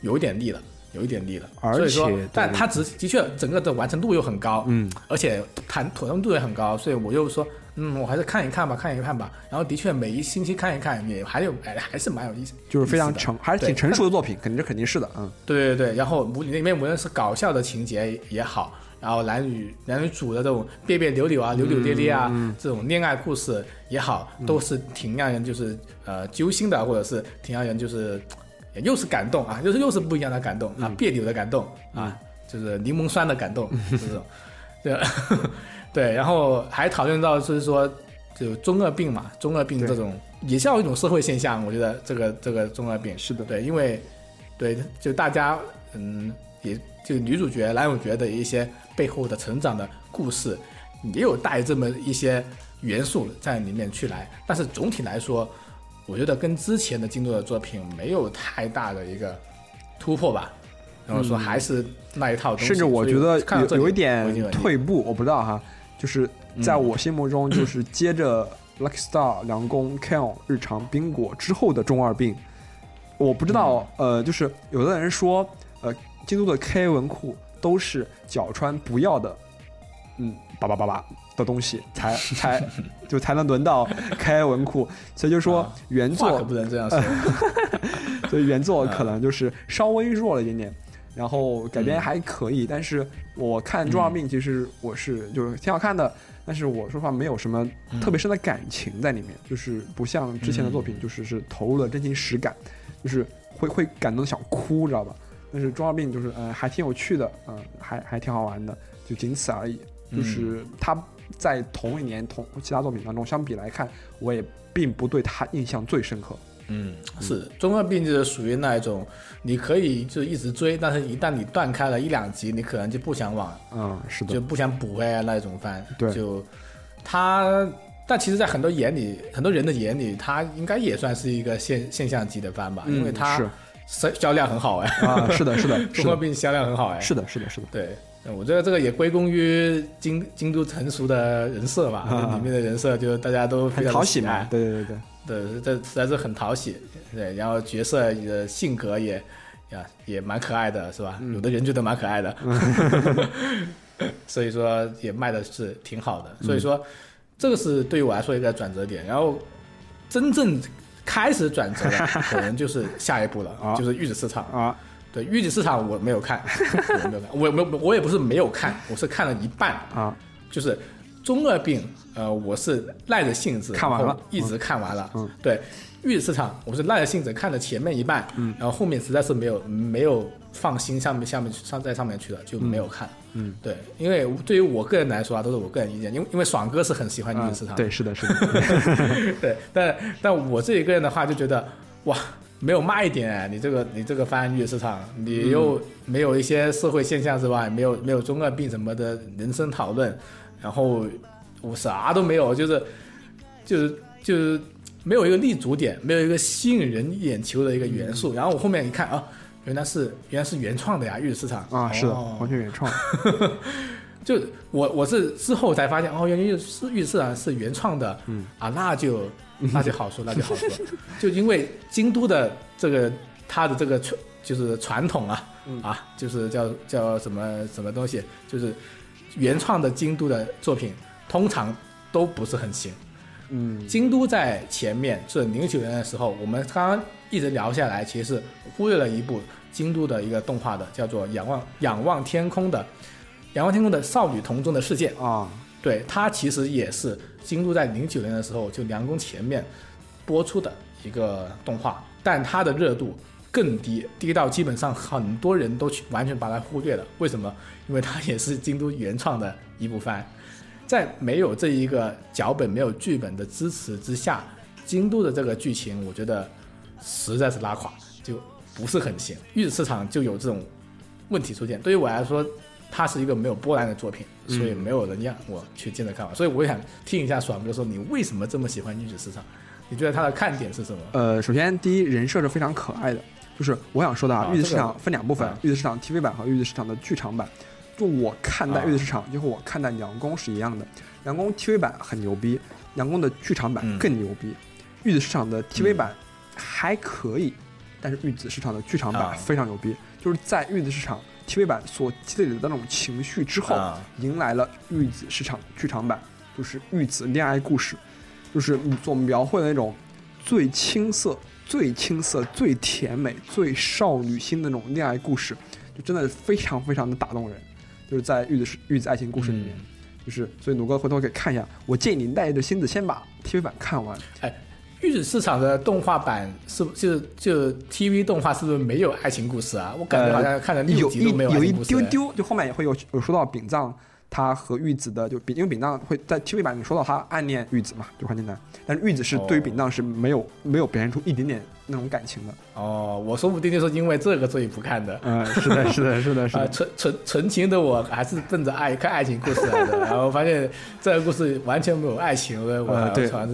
有点腻了，有一点力了。而且，但它只的确整个的完成度又很高，嗯而且谈妥当度也很高，所以我又说嗯，我还是看一看吧，看一看吧。然后的确每一星期看一看，也还有哎还是蛮有意思，就是非常成，还是挺成熟的 作品，肯定这肯定是的，嗯，对对对，然后无里面无论是搞笑的情节也好，然后男女男女主的这种别别扭扭啊、扭扭捏捏啊，这种恋爱故事也好，都是挺让人就是呃揪心的，或者是挺让人就是呃又是感动啊，又是又是不一样的感动啊，别扭的感动啊，就是柠檬酸的感动这种，对 对，然后还讨论到就是说就中二病嘛，中二病这种也像一种社会现象，我觉得这个这个中二病。是的，对，因为对，就大家嗯，也就女主角男主角的一些背后的成长的故事，也有带这么一些元素在里面去来。但是总体来说，我觉得跟之前的京都的作品没有太大的一个突破吧。然后说还是那一套东西，甚至我觉得有有一点退步，我不知道哈，就是在我心目中，就是接着 Lucky Star、凉宫、Kion、日常、冰果之后的中二病，我不知道，呃，就是有的人说，呃，京都的 K 文库都是角川不要的，嗯，叭叭叭叭的东西，才才就才能轮到 开文库，所以就说啊原作话可不能这样说。所以原作可能就是稍微弱了一点点，然后改编嗯。还可以，但是我看《中二病》其实我是就是挺好看的，但是我说实话没有什么嗯。特别深的感情在里面，就是不像之前的作品，就是是投入了真情实感，就是会会感动得想哭，知道吧？但是《中二病》就是呃还挺有趣的，嗯、还还挺好玩的，就仅此而已。就是它在同一年同其他作品当中相比来看，我也并不对他印象最深刻。嗯，是中二病就是属于那一种，你可以就一直追，但是一旦你断开了一两集，你可能就不想往，嗯，是的。就，不想补回来那种番。对。就他，但其实，在很多眼里，很多人的眼里，他应该也算是一个现现象级的番吧，因为嗯他是。销销量很好哎，啊，是的，是的，是的，中二病销量很好哎，是的，是的，是的，对。那我觉得这个也归功于京京都成熟的人设吧，啊里面的人设就大家都非很常讨喜嘛对对对。对，这实在是很讨喜，对，然后角色的性格也呀也蛮可爱的，是吧？有的人觉得蛮可爱的，所以说也卖的是挺好的，所以说这个是对于我来说一个转折点，然后真正开始转折的 可能就是下一步了，啊。就是玉子市场。啊，对，预计市场我没有看，我没有看，我没有我也不是没有看，我是看了一半，啊，就是中二病，呃，我是赖着性子看完了一直看完了。嗯，对，预计市场我是赖着性子看了前面一半，嗯，然后后面实在是没有没有放心上面下面上在上面去了，就没有看。嗯，对，因为对于我个人来说啊，都是我个人意见，因为因为爽哥是很喜欢预计市场的，对，是的，是的，对，但但我自己个人的话就觉得，哇，没有卖点，你这个你这个番禺市场，你又没有一些社会现象是吧？没有没有中二病什么的人生讨论，然后我啥都没有，就是就是就是没有一个立足点，没有一个吸引人眼球的一个元素。然后我后面一看啊，原来是原来是原创的呀，禺市场啊，是的，哦完全原创，就我我是之后才发现，哦，原来是预市场是原创的，嗯。啊，那就那就好说，那就好说，就因为京都的这个它的这个传就是传统啊，啊，就是叫叫什么什么东西，就是原创的京都的作品通常都不是很行。嗯，京都在前面是零九年的时候，我们刚刚一直聊下来，其实是忽略了一部京都的一个动画的，叫做《仰望仰望天空》的《仰望天空的少女童中的世界》。啊，对，它其实也是京都在零九年的时候就凉宫前面播出的一个动画，但它的热度更低，低到基本上很多人都去完全把它忽略了。为什么？因为它也是京都原创的一部番，在没有这一个脚本、没有剧本的支持之下，京都的这个剧情，我觉得实在是拉垮，就不是很行。玉子市场就有这种问题出现。对于我来说，它是一个没有波澜的作品，所以没有人让我去进着看完。所以我想听一下爽哥说，你为什么这么喜欢玉子市场？你觉得它的看点是什么？呃，首先第一人设是非常可爱的，就是我想说的啊，啊玉子市场分两部分啊，玉子市场 TV 版和玉子市场的剧场版。就我看待啊玉子市场，就和我看待凉宫是一样的。凉宫 TV 版很牛逼，凉宫的剧场版嗯更牛逼。玉子市场的 TV 嗯版还可以，但是玉子市场的剧场版啊非常牛逼。就是在玉子市场 TV 版所积累的那种情绪之后，啊迎来了玉子市场剧场版，就是玉子恋爱故事，就是所描绘的那种最青涩、最青涩、最甜美、最少女心的那种恋爱故事，就真的非常非常的打动人。就是在玉子玉子爱情故事里面，就是所以努哥回头可以看一下，我建议你带着心子先把 TV 版看完。玉子市场的动画版是不就就 TV 动画是不是没有爱情故事啊？我感觉好像看了六有一集都没爱有一情故事。丢丢，就后面也会有有说到丙藏他和玉子的，就丙因为丙当会在 TV 版里说到他暗恋玉子嘛，就很简单。但是玉子是对于饼当是没有、没有表现出一点点那种感情的。哦，我说不定就是因为这个所以不看的。嗯，是的，是的，是的，是 啊，的。纯纯纯情的我还是奔着爱看爱情故事来的，然后发现这个故事完全没有爱情，我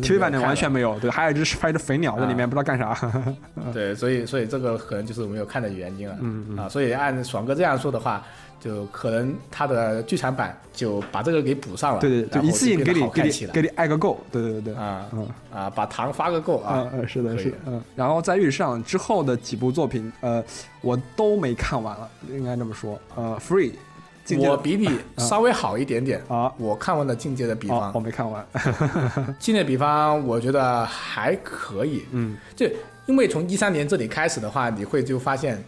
，TV 版的完全没有，对，还有一只还有一只肥鸟在里面，啊不知道干啥。对，所以所以这个可能就是我没有看的原因了。嗯嗯啊，所以按爽哥这样说的话，就可能他的剧场版就把这个给补上了，对对，对就一次性给你给你给你爱个够。对对对对。啊嗯啊，把糖发个够啊是的，是的，嗯。然后在玉市场之后的几部作品，呃，我都没看完了，应该这么说。呃，Free，我比你稍微好一点点，啊，我看完了《境界的比哦，方我》，没看完。境界比方我觉得还可以，嗯就因为从一三年这里开始的话，你会就发现，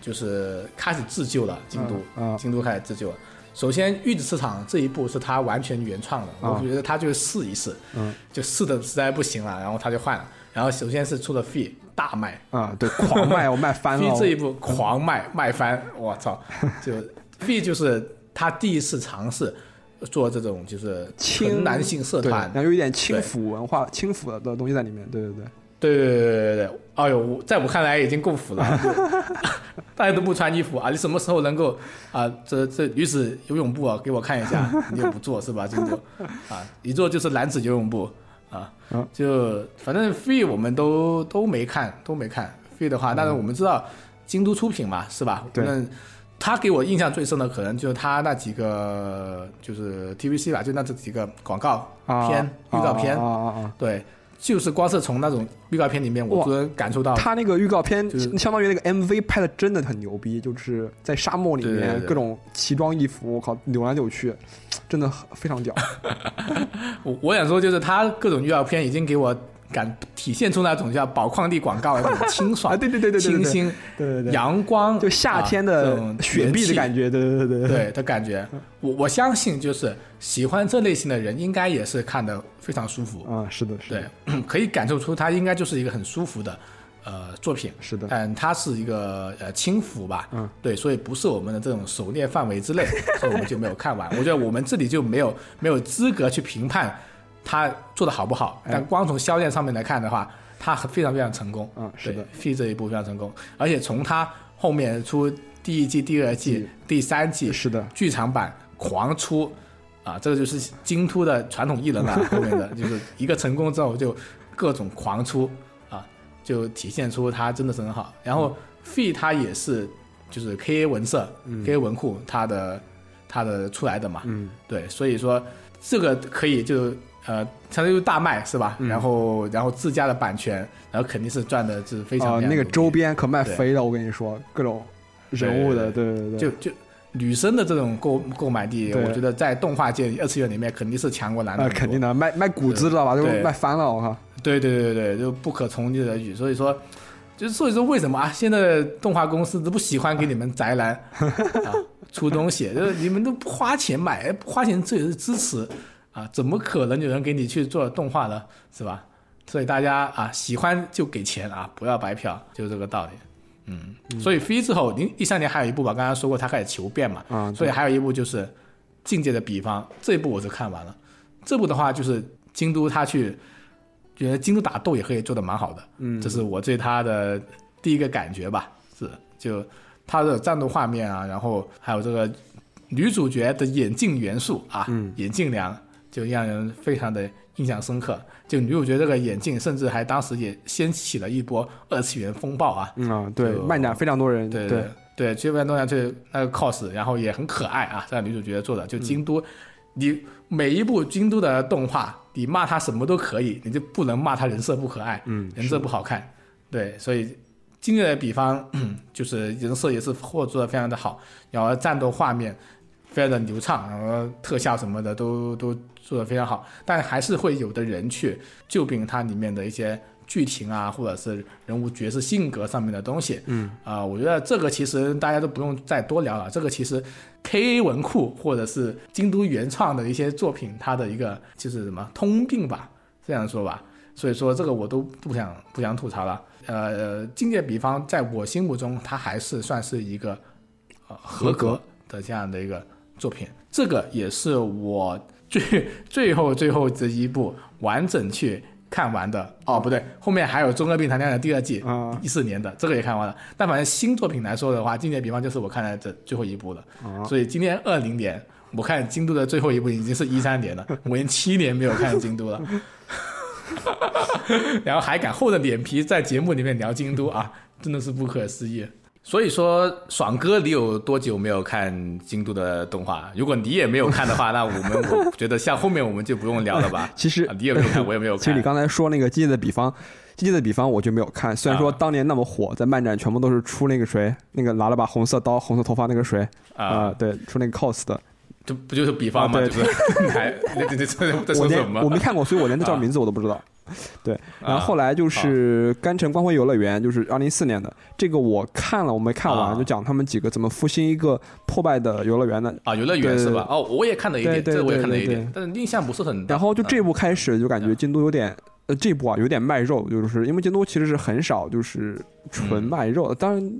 就是开始自救了，京都，嗯嗯京都开始自救了。首先，玉子市场这一步是他完全原创的，啊我觉得他就试一试，嗯就试的实在不行了，然后他就换了。然后首先是出了 Fee 大卖啊，对，狂卖，我卖翻了。Fee 这一步狂卖卖翻，我操！就 Fee 就是他第一次尝试做这种就是轻纯男性社，团然，后有一点轻腐文化、轻腐的东西在里面。对对对。对对对对对对，哎呦，我在我看来已经够腐了，就 大家都不穿衣服啊！你什么时候能够啊？这这女子游泳部啊，给我看一下，你也不做是吧？京都啊，一做就是男子游泳部啊嗯，就反正 Free 我们都都没看，都没看 Free 的话，但是我们知道京都出品嘛，是吧？对那他给我印象最深的可能就是他那几个就是 TVC 吧，就那这几个广告啊片、预告片啊，啊啊！对，就是光是从那种预告片里面，我能感受到，他那个预告片相当于那个 MV 拍的真的很牛逼，就是在沙漠里面各种奇装异服，我靠，扭来扭去，真的很非常屌。我我想说，就是他各种预告片已经给我感体现出那种叫宝矿力广告的那种清爽、啊，对对对对清新、对对对，阳光，就夏天的雪碧的感觉。对对对对对的感觉，我我相信就是喜欢这类型的人，应该也是看的非常舒服。啊，是的，是对的，，可以感受出它应该就是一个很舒服的呃作品。是的，但它是一个呃轻浮吧，嗯，对，所以不是我们的这种狩猎范围之内，所以我们就没有看完。我觉得我们这里就没有没有资格去评判它做的好不好，哎。但光从销量上面来看的话，它非常非常成功，嗯是的，F 这一步非常成功，而且从它后面出第一季、第二季季、第三季，是的，剧场版狂出啊，这个就是京突的传统艺人啊，后面的就是一个成功之后就各种狂出啊，就体现出它真的是很好。然后 Fee 它也是就是 KA 文社、KA 文库它的它的出来的嘛，嗯，对，所以说这个可以就呃，相当于大卖是吧？嗯然后然后自家的版权，然后肯定是赚的是非常那个周边可卖飞了，我跟你说，各种人物的，对对对，就就女生的这种购购买力，我觉得在动画界二次元里面肯定是强过男的啊，很多。肯定的，卖卖谷子知道吧？就卖翻了，我靠，对对对对，就不可重击的语。所以说，就是所以说为什么啊？现在动画公司都不喜欢给你们宅男 啊出东西，就是你们都不花钱买，不花钱这也是支持啊，怎么可能有人给你去做动画呢？是吧？所以大家啊，喜欢就给钱啊，不要白嫖，就是这个道理。嗯，所以飞之后，零一三年还有一部吧，刚刚说过他开始求变嘛，啊，所以还有一部就是《境界的比方》，这一部我是看完了。这部的话就是京都他去，觉得京都打斗也可以做的蛮好的，嗯，这是我对他的第一个感觉吧。是，就他的战斗画面啊，然后还有这个女主角的眼镜元素啊，嗯眼镜娘就让人非常的印象深刻。就女主角这个眼镜，甚至还当时也掀起了一波二次元风暴啊。嗯啊，对，漫展非常多人，对对，对，基本上都是那个 cos，然后也很可爱啊，这个女主角做的，就京都，你每一部京都的动画，你骂他什么都可以，你就不能骂他人设不可爱，嗯，人设不好看，对，所以今日的比方就是人设也是或做的非常的好，然后战斗画面非常的流畅，然后特效什么的都都做得非常好，但还是会有的人去诟病它里面的一些剧情啊，或者是人物角色性格上面的东西。嗯，啊、我觉得这个其实大家都不用再多聊了，这个其实 K A 文库或者是京都原创的一些作品，它的一个就是什么通病吧，这样说吧。所以说这个我都不想不想吐槽了。呃，境界比方在我心目中，它还是算是一个呃合格的这样的一个作品。这个也是我最 最后最后这一部完整去看完的。哦，不对，后面还有《中二病谈恋爱》的第二季，啊一四年的这个也看完了。但反正新作品来说的话，今年比方就是我看的这最后一部了。啊，所以今年二零年，我看京都的最后一部已经是一三年了，我已经七年没有看京都了。然后还敢厚着脸皮在节目里面聊京都啊，真的是不可思议。所以说，爽哥，你有多久没有看京都的动画？如果你也没有看的话，那我们我觉得像后面我们就不用聊了吧。其实啊你也没有看，我也没有看。其实你刚才说那个《机械的比方》，《机械的比方》我就没有看。虽然说啊当年那么火，在漫展全部都是出那个谁，那个拿了把红色刀、红色头发那个谁啊、啊，对，出那个 cos 的。这不就是比方吗？啊对就是还这这这在说什么？我没看过，所以我连他叫啊名字我都不知道。对，然后啊后来就是甘城光辉游乐园，就是二零一四年的这个我看了，我没看完，啊就讲他们几个怎么复兴一个破败的游乐园的。啊，游乐园是吧？哦，我也看了一点，对对这我也对对对看了一点，但是印象不是很。然后就这嗯部开始就感觉京都有点，呃，这部啊有点卖肉，就是因为京都其实是很少就是纯嗯卖肉的，当然。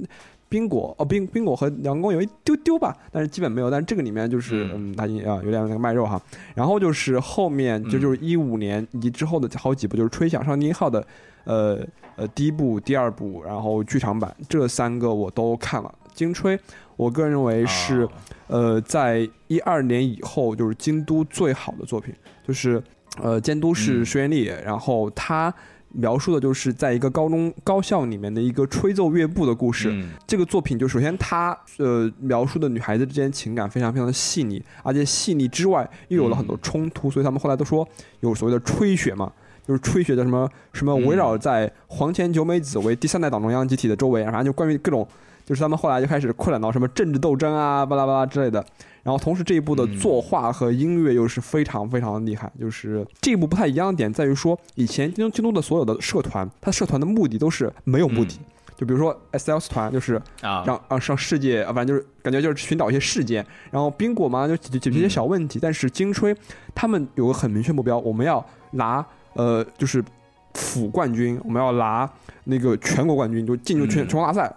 冰果哦，冰冰果和阳光有一丢丢吧，但是基本没有。但是这个里面就是，嗯嗯，它啊有点那个卖肉哈。然后就是后面就嗯就是一五年以及之后的好几部，就是《吹响上帝号》的，呃呃第一部、第二部，然后剧场版这三个我都看了。金吹，我个人认为是、啊呃，在一二年以后，就是京都最好的作品，就是呃，监督是嗯石原立，然后他描述的就是在一个高中高校里面的一个吹奏乐部的故事。嗯这个作品就首先他呃描述的女孩子之间情感非常非常的细腻，而且细腻之外又有了很多冲突，所以他们后来都说有所谓的吹雪嘛。就是吹雪的什么什么围绕在黄前九美子为第三代党中央集体的周围，然后就关于各种，就是他们后来就开始扩展到什么政治斗争啊，巴拉巴拉之类的。然后同时这一部的嗯。作画和音乐又是非常非常的厉害，就是这一部不太一样的点在于说，以前京东京都的所有的社团，它社团的目的都是没有目的，就比如说 S L S 团就是啊，让啊上世界，啊，反正就是感觉就是寻找一些事件，然后冰果嘛就解决一些小问题，但是金吹他们有个很明确目标，我们要拿呃就是府冠军，我们要拿那个全国冠军，就进入全、嗯。全国大赛。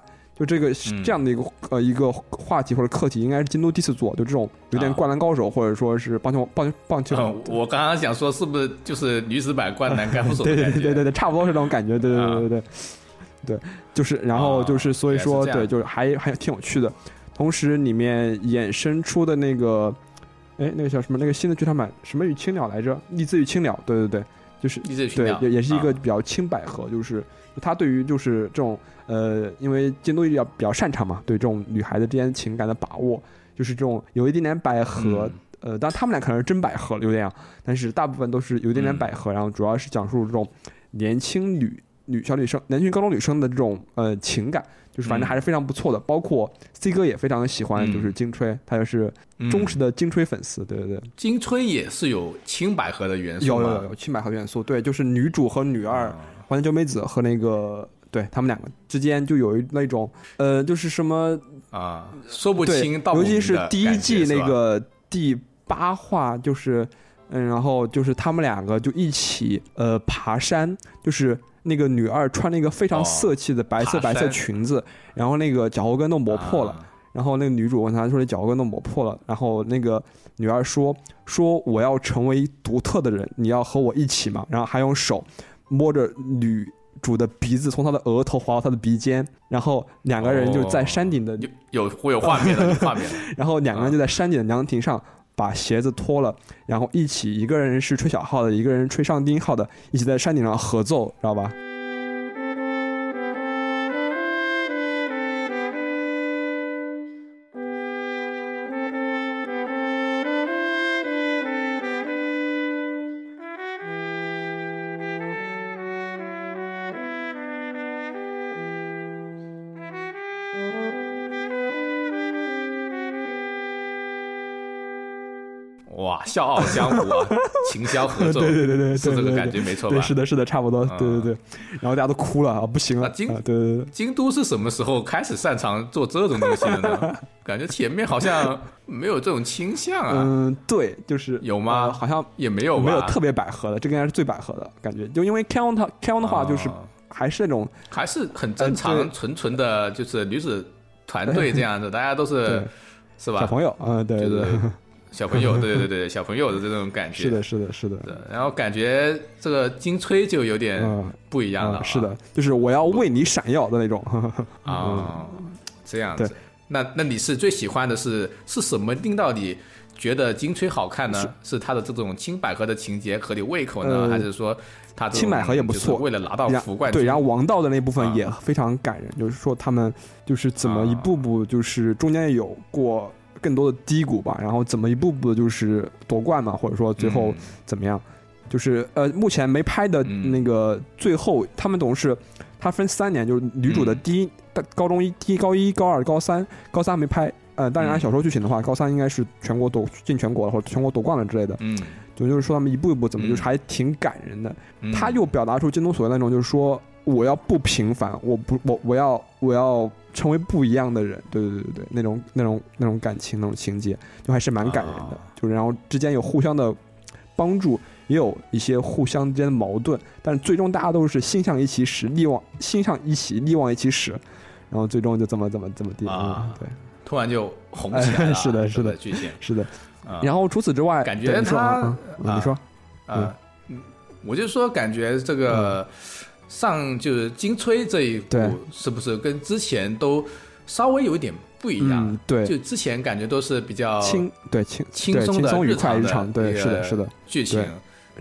就这个嗯。这样的一个呃一个话题或者课题，应该是京都第一次做，就这种有点啊。灌篮高手或者说是棒球棒球棒球，嗯我刚刚想说，是不是就是女子版灌篮高手对 对？对对对对，差不多是这种感觉，对对对对对对，就是然后就是啊所以说对，就是还还挺有趣的，同时里面衍生出的那个，哎，那个叫什么？那个新的剧场版什么与青鸟来着？立志与青鸟，对对对，就是励志群对鸟，也也是一个啊比较轻百合，就是他对于就是这种呃，因为监督比较比较擅长嘛，对这种女孩子之间情感的把握，就是这种有一点点百合。嗯。呃，当然他们俩可能是真百合，有点，但是大部分都是有一点点嗯百合，然后主要是讲述这种年轻女女小女生、年轻高中女生的这种呃情感，就是反正嗯还是非常不错的。包括 C 哥也非常的喜欢，嗯。就是金吹，他就是忠实嗯。的金吹粉丝，对对对，金吹也是有青百合的元素有有有青百合元素，对，就是女主和女二啊黄田久美子和那个对他们两个之间就有一那种呃，就是什么啊，说不清道，不尤其是第一季那个第八话，就是嗯，然后就是他们两个就一起呃爬山，就是那个女二穿了一个非常哦色气的白色白色裙子，然后那个脚后跟都磨破了，啊然后那个女主问她说：“你脚后跟都磨破了。”然后那个女二说：“说我要成为独特的人，你要和我一起嘛。”然后还用手摸着女主的鼻子，从她的额头滑到她的鼻尖，然后两个人就在山顶的，有有会有画面 画面。然后两个人就在山顶的凉亭上。把鞋子脱了，然后一起，一个人是吹小号的，一个人吹上丁号的，一起在山顶上合奏，知道吧？笑傲江湖啊，琴箫合奏，对对对对，是这个感觉没错吧？对，是的，是的，差不多，对对对。然后大家都哭了啊，不行了，啊今啊对对对。京都是什么时候开始擅长做这种东西的呢？感觉前面好像没有这种倾向啊，嗯，对，就是有吗呃好像也没有吧没有特别百合的，这个应该是最百合的感觉。就因为 Kon 他 K-on 的话，就是哦还是那种还是很正常、呃纯纯的，就是女子团队这样子，大家都是是吧？小朋友，嗯，对对就是对，小朋友，对对对，小朋友的这种感觉。是的，是的，是的，对，然后感觉这个金吹就有点嗯不一样了、啊，是的，就是我要为你闪耀的那种。啊，这样子。那那你是最喜欢的是是什么令到你觉得金吹好看呢？是他的这种青百合的情节合你胃口呢，呃还是说他青百合也不错为了拿到福冠？对，然后王道的那部啊分也非常感人，就是说他们就是怎么一步步，就是中间有过更多的低谷吧，然后怎么一步步的就是夺冠嘛，或者说最后嗯怎么样，就是呃，目前没拍的嗯那个最后，他们总是它分三年，就是女主的嗯第一、大高中一、第一高一、高二、高三，高三没拍。呃，当然小说剧情的话，高三应该是全国夺进全国了，或者全国夺冠了之类的。嗯，就就是说他们一步一步怎么，嗯就是还挺感人的。嗯他又表达出京东所谓那种，就是说我要不平凡，我不我我要我要成为不一样的人，对对对对对，那种那种那种感情那种情节，就还是蛮感人的。啊就是然后之间有互相的帮助，也有一些互相之间的矛盾，但是最终大家都是心向一起使，力往心向一起，力往一起使，然后最终就这么怎么怎么地，啊嗯，对，突然就红起来了，是的是的这个剧情。是的。啊然后除此之外，感觉对你说他你说，啊，嗯，我就说感觉这个上就是金吹这一部是不是跟之前都稍微有一点不一样？嗯，对，就之前感觉都是比较轻对轻轻松的日快日常，对，是的，是的。剧情。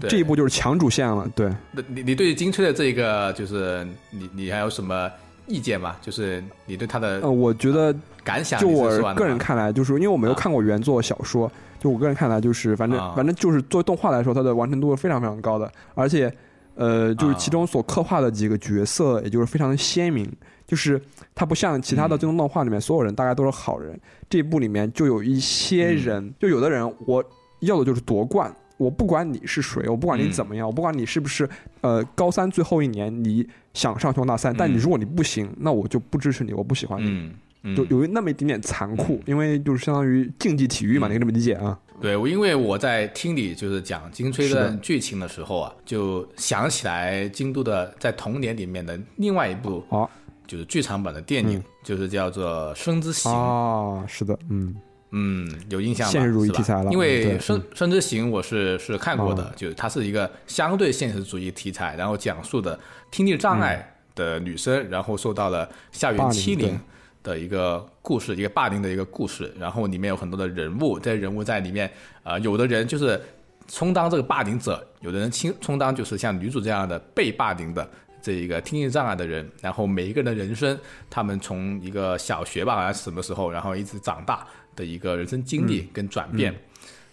这一部就是强主线了，对，那你你对金吹的这个就是你你还有什么意见吗？就是你对他的呃，我觉得感想，就我个人看来，就是因为我没有啊看过原作小说，就我个人看来，就是反正啊反正就是作为动画来说，它的完成度是非常非常高的，而且呃，就是啊其中所刻画的几个角色，也就是非常的鲜明，就是它不像其他的最终动画里面所有人大概都是好人，这一部里面就有一些嗯人，就有的人我要的就是夺冠。我不管你是谁，我不管你嗯怎么样，我不管你是不是呃高三最后一年你想上全国大赛，但你嗯如果你不行，那我就不支持你，我不喜欢你。就有那么一点点残酷，因为就是相当于竞技体育嘛，嗯。你可以这么理解啊。对，我因为我在听你就是讲金吹的的。剧情的时候啊，就想起来京都的在童年里面的另外一部，好就是剧场版的电影，嗯。就是叫做《生之行》。啊，是的，嗯，嗯，有印象吧？现实主义题材了因为对《生生之行》我是是看过的，哦。就是它是一个相对现实主义题材，然后讲述的听力障碍的女生，然后受到了校园欺凌的一个故事，一个霸凌的一个故事。然后里面有很多的人物，这些人物在里面，呃，有的人就是充当这个霸凌者，有的人充充当就是像女主这样的被霸凌的。这一个听力障碍的人，然后每一个人的人生，他们从一个小学吧，好像是什么时候，然后一直长大的一个人生经历跟转变，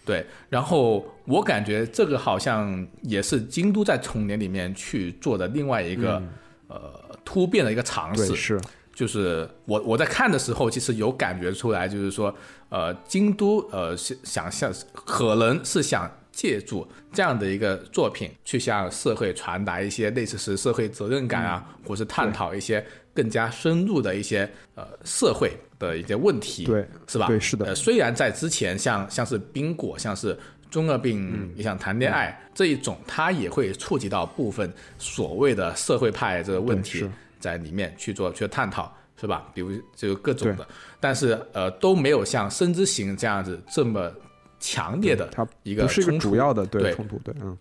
对。然后我感觉这个好像也是京都在童年里面去做的另外一个、呃突变的一个尝试，，是，就是我我在看的时候，其实有感觉出来，就是说，呃，京都呃是想象可能是想借助这样的一个作品，去向社会传达一些类似是社会责任感啊，或是探讨一些更加深入的一些呃社会的一些问题，对，是吧？对是的呃，虽然在之前像像是冰果，像是中二病，你想谈恋爱、这一种，它也会触及到部分所谓的社会派这个问题在里面去做去探讨，是吧？比如就各种的，但是呃都没有像《生之行》这样子这么强烈的它一个不是主要的对对。冲突，对，嗯，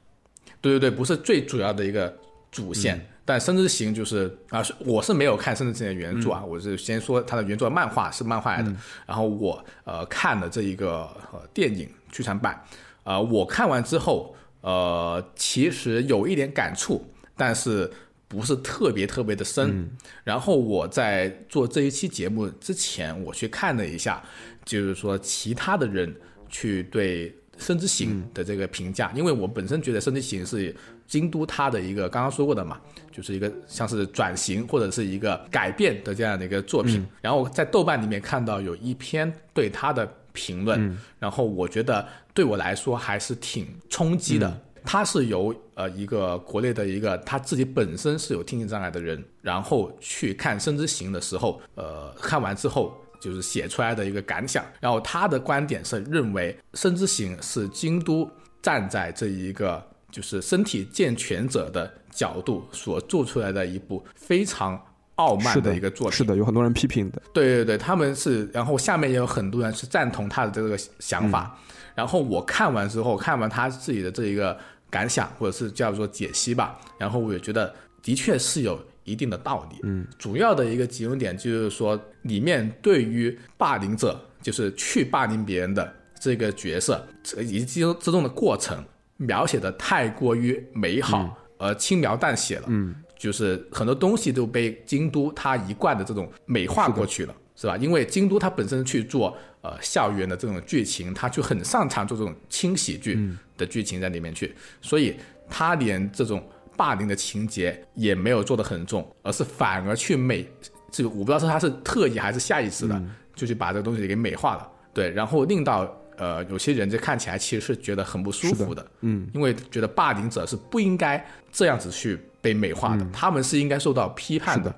对对对，不是最主要的一个主线。但《生之行》就是啊，是我是没有看《生之行》的原著啊，我是先说它的原作漫画是漫画来的，然后我呃看了这一个呃电影剧场版，呃，我看完之后，呃，其实有一点感触，但是不是特别特别的深。然后我在做这一期节目之前，我去看了一下，就是说其他的人去对《生之行》的这个评价，因为我本身觉得《生之行》是京都它的一个刚刚说过的嘛，就是一个像是转型或者是一个改变的这样的一个作品。然后在豆瓣里面看到有一篇对它的评论，嗯然后我觉得对我来说还是挺冲击的。嗯他是由呃一个国内的一个他自己本身是有听力障碍的人，然后去看《生之行》的时候，呃，看完之后就是写出来的一个感想。然后他的观点是认为《生之行》是京都站在这一个就是身体健全者的角度所做出来的一部非常傲慢的一个作品。是的，有很多人批评的。对对对，他们是，然后下面也有很多人是赞同他的这个想法。然后我看完之后，看完他自己的这一个感想，或者是叫做解析吧，然后我也觉得的确是有一定的道理。嗯，主要的一个集中点就是说，里面对于霸凌者，就是去霸凌别人的这个角色以及之之中的过程，描写的太过于美好，而轻描淡写了。嗯，就是很多东西都被京都它一贯的这种美化过去了。是吧？因为京都他本身去做呃校园的这种剧情，他就很擅长做这种轻喜剧的剧情在里面去，所以他连这种霸凌的情节也没有做得很重，而是反而去美，这个我不知道是他是特意还是下意识的，就去把这个东西给美化了，对，然后令到呃有些人就看起来其实是觉得很不舒服的，嗯，因为觉得霸凌者是不应该这样子去被美化的，他们是应该受到批判的，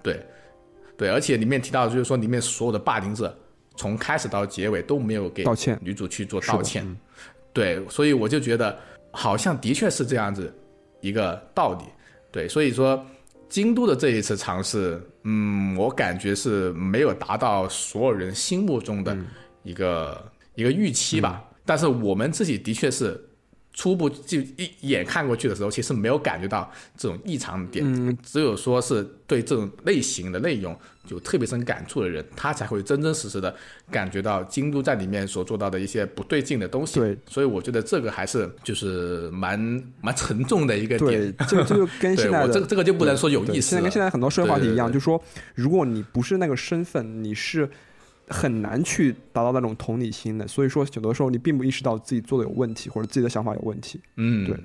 对。对，而且里面提到就是说，里面所有的霸凌者从开始到结尾都没有给道歉女主去做道歉。嗯对，所以我就觉得好像的确是这样子一个道理。对，所以说京都的这一次尝试，嗯，我感觉是没有达到所有人心目中的一个、一个预期吧。但是我们自己的确是初步就一眼看过去的时候，其实没有感觉到这种异常的点，嗯。只有说是对这种类型的内容有特别深感触的人，他才会真真实实的感觉到京都在里面所做到的一些不对劲的东西。对，所以我觉得这个还是就是蛮蛮沉重的一个对点。，这个这就 跟现在的我这个这个就不能说有意思现在跟现在很多社会话题一样，对对对。就是说，如果你不是那个身份，你是很难去达到那种同理心的。所以说，有的时候你并不意识到自己做的有问题，或者自己的想法有问题。嗯，对，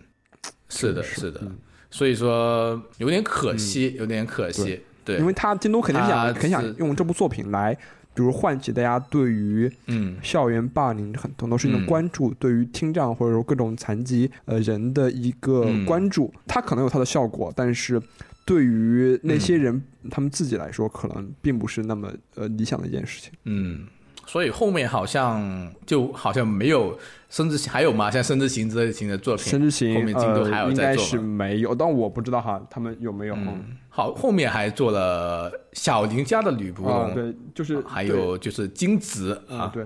是的，是是的嗯。所以说有点可惜，有点可惜。对，因为他京东肯定他想很想用这部作品来，比如唤起大家对于嗯校园霸凌很很多事情的嗯关注，对于听障或者说各种残疾呃人的一个嗯关注，它可能有它的效果，但是对于那嗯些人、他们自己来说，可能并不是那么呃理想的一件事情。嗯，所以后面好像就好像没有，甚至还有吗？像《生之行》之类型的作品，生之行后面进度还呃有在应该是？没有，但我不知道哈，他们有没有？嗯，好，后面还做了小林家的吕布啊，龙，对，就是还有就是金子啊，啊，对，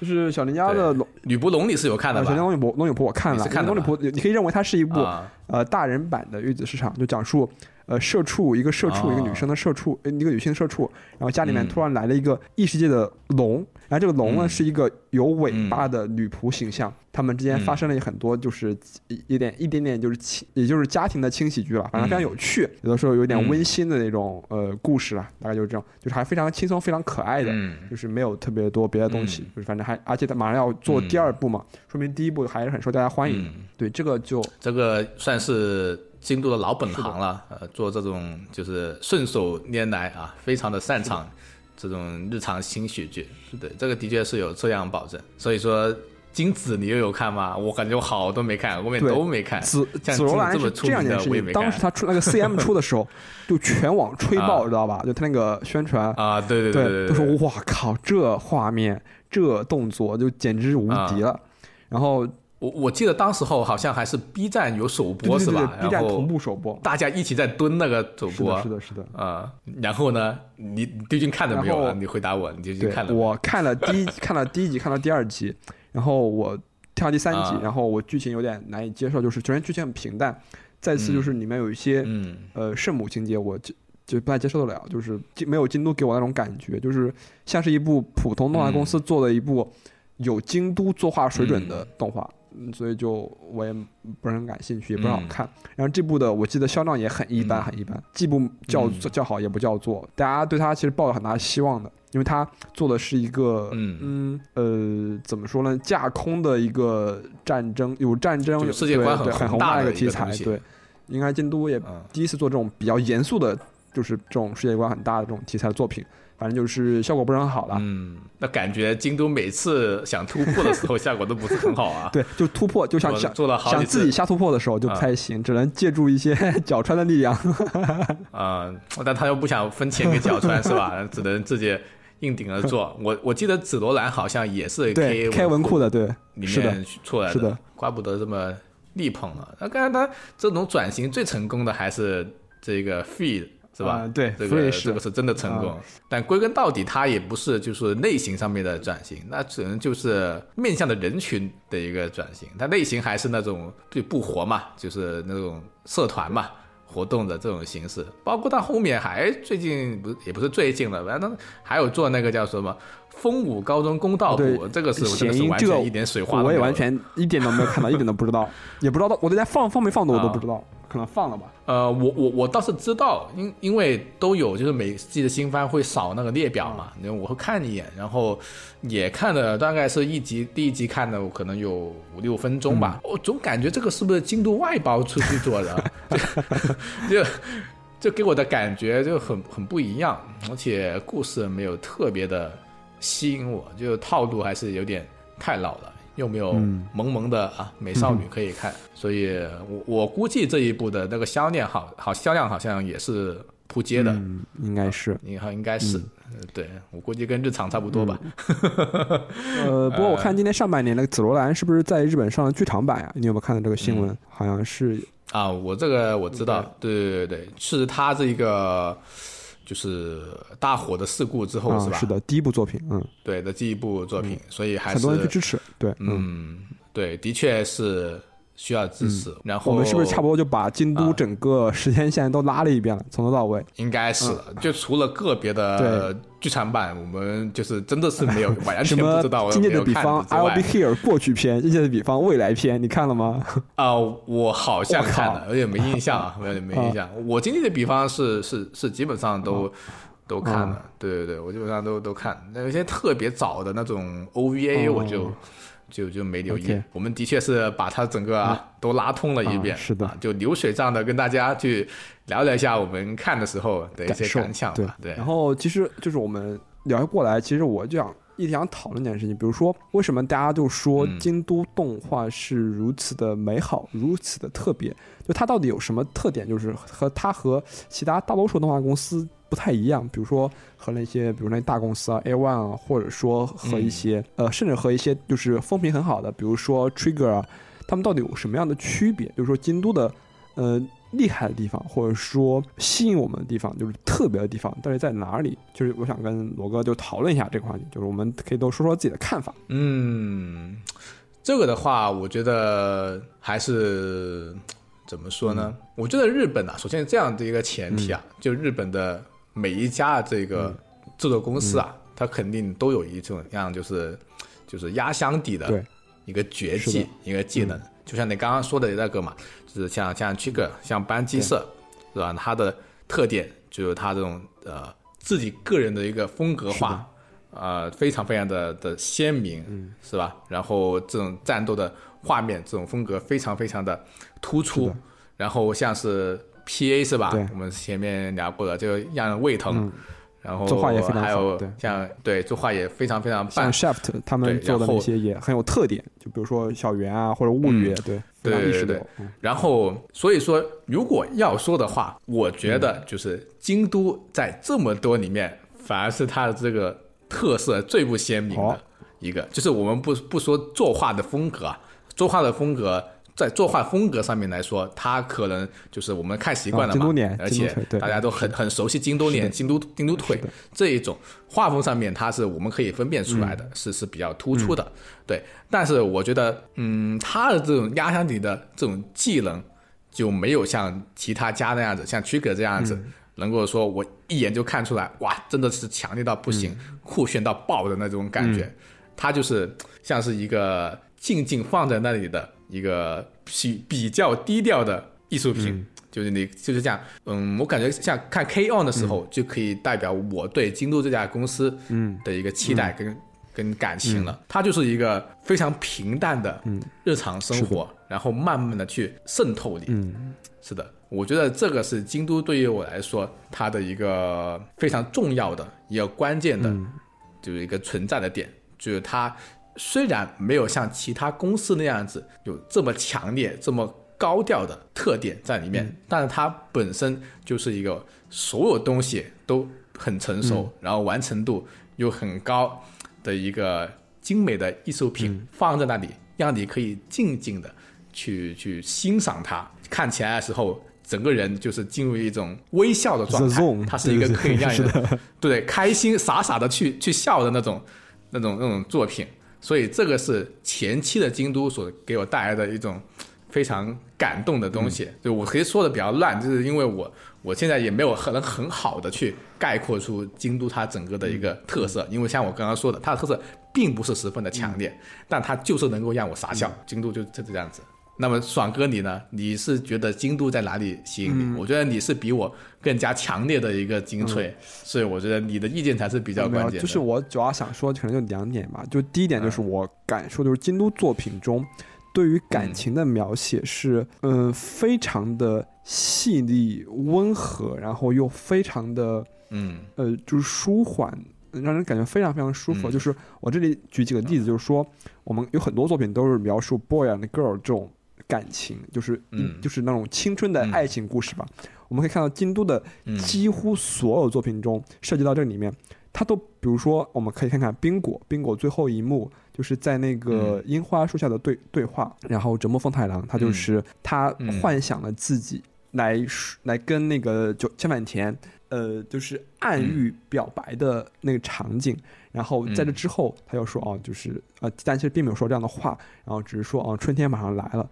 就是小林家的龙，吕布龙你是有看的啊，小林吧？龙女婆，龙女婆我看了，看龙女婆，你可以认为它是一部啊，呃大人版的玉子市场，就讲述呃社畜一个社畜、哦一个女生的社畜，呃一个女性社畜，然后家里面嗯。突然来了一个异世界的龙，然后这个龙呢、嗯。是一个有尾巴的女仆形象，他们之间嗯。发生了很多就是一一点一点点就是轻，也就是家庭的轻喜剧了，反正非常有趣，有的时候有点嗯。温馨的那种呃故事啊，大概就是这样，就是还非常轻松、非常可爱的。嗯。就是没有特别多别的东西，嗯。就是反正还而且他马上要做第二部嘛，说明第一部还是很受大家欢迎。嗯，对，这个就这个算是京都的老本行了，呃，做这种就是顺手拈来啊，非常的擅长这种日常新喜剧。对，这个的确是有这样保证。所以说，金子你又有看吗？我感觉我好多没看，后面都没看。紫像紫罗兰是这么出名这样一件事情，当时他出那个 CM 出的时候，就全网吹爆，啊知道吧？就他那个宣传，啊，对对对对都说，哇靠，这画面、这动作就简直是无敌了。然后我我记得当时候好像还是 B 站有首播是吧？，B 站同步首播，大家一起在蹲那个首播是的，是的，是的。啊、然后呢，你你究竟看了没有啊？你回答我，你究竟看了，我看了第一，看了第一集，看到第二集，然后我跳到第三集，啊然后我剧情有点难以接受，就是首先剧情很平淡，再次就是里面有一些、嗯呃圣母情节，我就就不太接受得了，就是京没有京都给我那种感觉，就是像是一部普通动画公司做的一部有京都作画水准的动画。嗯，所以就我也不是很感兴趣，也不是好嗯。看。然后这部的我记得销量也很一般，嗯。很一般，既不叫嗯。叫好，也不叫座。大家对他其实抱有很大希望的，因为他做的是一个嗯。呃怎么说呢，架空的一个战争，有战争，有世界观很宏大的一个题材对。应该京都也嗯。第一次做这种比较严肃的就是这种世界观很大的这种题材的作品，反正就是效果不是很好了。嗯，那感觉京都每次想突破的时候，效果都不是很好啊。对，就突破，就想想做了好想自己瞎突破的时候就不太行，只能借助一些脚穿的力量。啊、但他又不想分钱给角川 是吧？只能自己硬顶着做。我我记得紫罗兰好像也是对，K 开文库的的，对，里面出来的，是的怪不得这么力捧了。那刚才他这种转型最成功的还是这个 Feed 是吧？啊对这个这个是真的成功。但归根到底，它也不是就是类型上面的转型，那只能就是面向的人群的一个转型。它类型还是那种对不活嘛，就是那种社团嘛。活动的这种形式，包括到后面还最近不也不是最近了，反正还有做那个叫什么风舞高中公道对部，这个是我完谐音这个全一点水花我也完全一点都没有看到，一点都不知道，也不知道我在家放放没放的我都啊。不知道，可能放了吧。呃，我我我倒是知道，因因为都有，就是每季的新番会扫那个列表嘛，然后我会看一眼，然后也看了大概是一集，第一集看的可能有五六分钟吧，我总感觉这个是不是京都外包出去做的，就就就给我的感觉就很很不一样，而且故事没有特别的吸引我，就套路还是有点太老了。又没有萌萌的啊美少女可以看，所以我我估计这一部的那个销量好好销量好像也是扑街的，嗯，应该是。应该应该是，呃对我估计跟日常差不多吧。呃，不过我看今年上半年那个紫罗兰是不是在日本上了剧场版呀？你有没有看到这个新闻？好像是啊，我这个我知道，对对对对，是他这个就是大火的事故之后、啊，是吧？是的，第一部作品，嗯，对的第一部作品，所以还是很多人去支持，对，嗯。嗯，对，的确是需要支持。然后我们是不是差不多就把京啊都整个时间线都拉了一遍了，从头到尾？应该是的，就除了个别的剧场版，我们就是真的是没有完全 不知道，我今年没有看的比方之，I'll be here 过去篇，今天的比方未来篇，你看了吗？啊、我好像看了，有点没印象啊，有点没印象。我今天的比方是是是基本上都、都看了，对对对，我基本上都都看。那有些特别早的那种 OVA，哦我就、就就没留意。我们的确是把它整个啊、都拉通了一遍，啊是的啊就流水账的跟大家去聊聊一下我们看的时候的一些受感想对吧。对，然后其实就是我们聊过来，其实我就想一直想讨论一件事情，比如说为什么大家就说嗯京都动画是如此的美好，如此的特别？就它到底有什么特点？就是和它和其他大多数动画公司不太一样，比如说和那些比如那些大公司啊，A One 啊，或者说和一些、呃，甚至和一些就是风评很好的，比如说 Trigger 啊，他们到底有什么样的区别？就是说京都的呃厉害的地方，或者说吸引我们的地方，就是特别的地方，到底在哪里？就是我想跟罗哥就讨论一下这个话题，就是我们可以都说说自己的看法。嗯，这个的话，我觉得还是怎么说呢？我觉得日本啊，首先这样的一个前提啊，就日本的每一家这个制作公司啊，它肯定都有一种样就是就是压箱底的一个绝技、一个技能。就像你刚刚说的那个嘛，就是像像这个像班机社，是吧？它的特点就是它这种呃自己个人的一个风格化。呃，非常非常的的鲜明，嗯是吧？然后这种战斗的画面，这种风格非常非常的突出。然后像是 P A 是吧？我们前面聊过的，就让人胃疼。嗯然后作画也非常还有好对像对作画也非常非常像棒。Shaft 他们后做的那些也很有特点，就比如说小圆啊或者物语，对，对对对然后所以说，如果要说的话，我觉得就是京都在这么多里面，反而是它的这个特色最不鲜明的一个。就是我们不不说作画的风格啊，作画的风格。在作画风格上面来说，它可能就是我们看习惯了嘛，而且大家都很很熟悉京都脸、京都京都腿这一种画风上面，它是我们可以分辨出来嗯的，是是比较突出的，对。但是我觉得，嗯，他的这种压箱底的这种技能，就没有像其他家那样子，像 Trigger 这样子，嗯能够说我一眼就看出来，哇，真的是强烈到不行，嗯酷炫到爆的那种感觉。它就是像是一个静静放在那里的一个比比较低调的艺术品。嗯。就是你就是这样，嗯，我感觉像看 K on 的时候，就可以代表我对京都这家公司嗯。的一个期待跟、跟感情了。它就是一个非常平淡的日常生活，然后慢慢的去渗透你。嗯，是的，我觉得这个是京都对于我来说它的一个非常重要的一个关键的，嗯。就是一个存在的点，就是它虽然没有像其他公司那样子有这么强烈、这么高调的特点在里面，但是它本身就是一个所有东西都很成熟，然后完成度又很高的一个精美的艺术品，放在那里，让你可以静静的去去欣赏它。看起来的时候，整个人就是进入一种微笑的状态。它是一个可以让是人对开心傻傻的去去笑的那种那种那种作品。所以这个是前期的京都所给我带来的一种非常感动的东西。就我可以说的比较乱，就是因为我我现在也没有很很好的去概括出京都它整个的一个特色，因为像我刚刚说的，它的特色并不是十分的强烈，但它就是能够让我傻笑。京都就就这样子。那么爽哥你呢？你是觉得京都在哪里吸引你？我觉得你是比我更加强烈的一个精粹，所以我觉得你的意见才是比较关键的。就是我主要想说，可能就两点吧。就第一点就是我感受，就是京都作品中对于感情的描写是，嗯、非常的细腻温和，然后又非常的嗯呃，就是舒缓，让人感觉非常非常舒服。嗯就是我这里举几个例子，就是说我们有很多作品都是描述 boy and girl 这种感情，就是、嗯。就是那种青春的嗯。爱情故事吧。我们可以看到京都的嗯。几乎所有作品中涉及到这里面，它都比如说我们可以看看冰果，冰果最后一幕就是在那嗯。个樱花树下的对对话，然后折磨风太郎他就是他嗯幻想了自己来来跟那个就千坂田。呃，就是暗喻表白的那个场景，然后在这之后，他又说啊，就是呃，但其实并没有说这样的话，然后只是说啊，春天马上来了，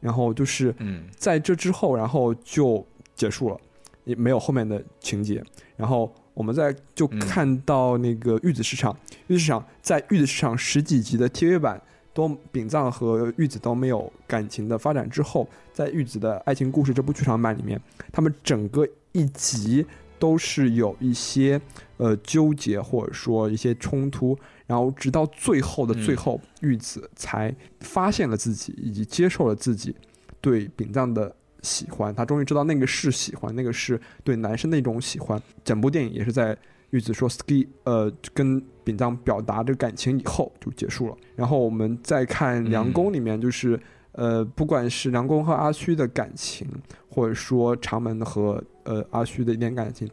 然后就是嗯在这之后，然后就结束了，也没有后面的情节。然后我们再就嗯看到那个玉子市场，玉子市场在玉子市场十几集的 TV 版都丙藏和玉子都没有感情的发展之后，在玉子的爱情故事这部剧场版里面，他们整个一集都是有一些呃纠结或者说一些冲突，然后直到最后的最后，玉子才发现了自己以及接受了自己对丙藏的喜欢，他终于知道那个是喜欢，那个是对男生的一种喜欢。整部电影也是在玉子说 ski 呃跟丙藏表达这个感情以后就结束了。然后我们再看梁宫里面就是。呃，不管是梁宫和阿虚的感情，或者说长门和呃阿虚的一点感情，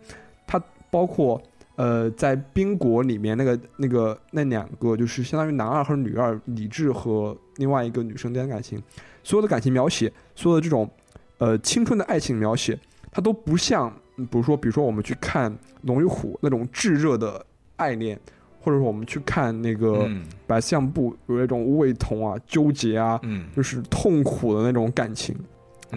它包括呃在冰国里面那个那个那两个就是相当于男二和女二，李智和另外一个女生之间感情，所有的感情描写，所有的这种呃青春的爱情描写，它都不像，比如说比如说我们去看《龙与虎》那种炙热的爱恋，或者说我们去看那个白相簿有那种胃痛啊、纠结啊，就是痛苦的那种感情，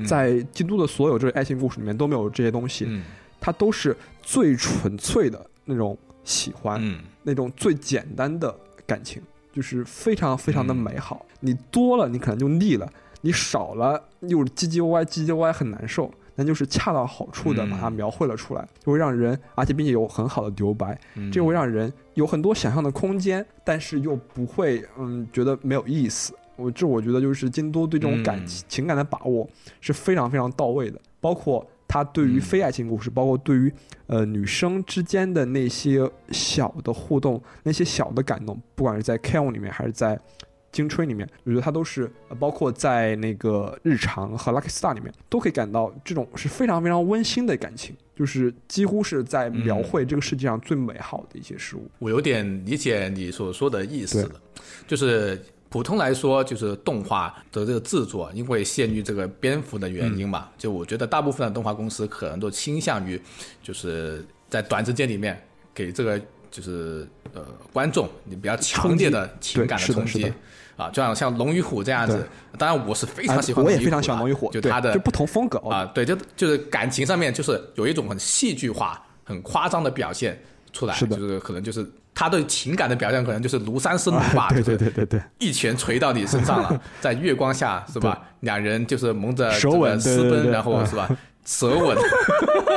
在京都的所有这个爱情故事里面都没有这些东西，嗯它都是最纯粹的那种喜欢，嗯那种最简单的感情，就是非常非常的嗯美好。你多了，你可能就腻了；你少了，又唧唧歪歪，唧唧歪歪很难受。那就是恰到好处的嗯把它描绘了出来，就会让人，而且并且有很好的留白，嗯，这会让人有很多想象的空间，但是又不会嗯觉得没有意思。我这我觉得就是京都对这种感、嗯。情感的把握是非常非常到位的，包括他对于嗯。非爱情故事，包括对于呃女生之间的那些小的互动，那些小的感动，不管是在 K O 里面还是在金吹里面，我觉得它都是，呃包括在那个日常和 Lucky Star 里面，都可以感到这种是非常非常温馨的感情，就是几乎是在描绘这个世界上最美好的一些事物。我有点理解你所说的意思了，就是普通来说，就是动画的这个制作，因为限于这个篇幅的原因嘛，就我觉得大部分的动画公司可能都倾向于，就是在短时间里面给这个就是呃观众你比较强烈的情感的冲击。啊，就像像《龙与虎》这样子，当然我是非常喜欢、哎我也非常喜欢《龙与虎》，就它的就不同风格哦。啊，对，就就是感情上面就是有一种很戏剧化、很夸张的表现出来，是就是可能就是他对情感的表现，可能就是庐山生弩吧，对就是对对对。对，一拳锤到你身上了，在月光下是吧？两人就是蒙着舌吻私奔，然后嗯是吧？舌吻，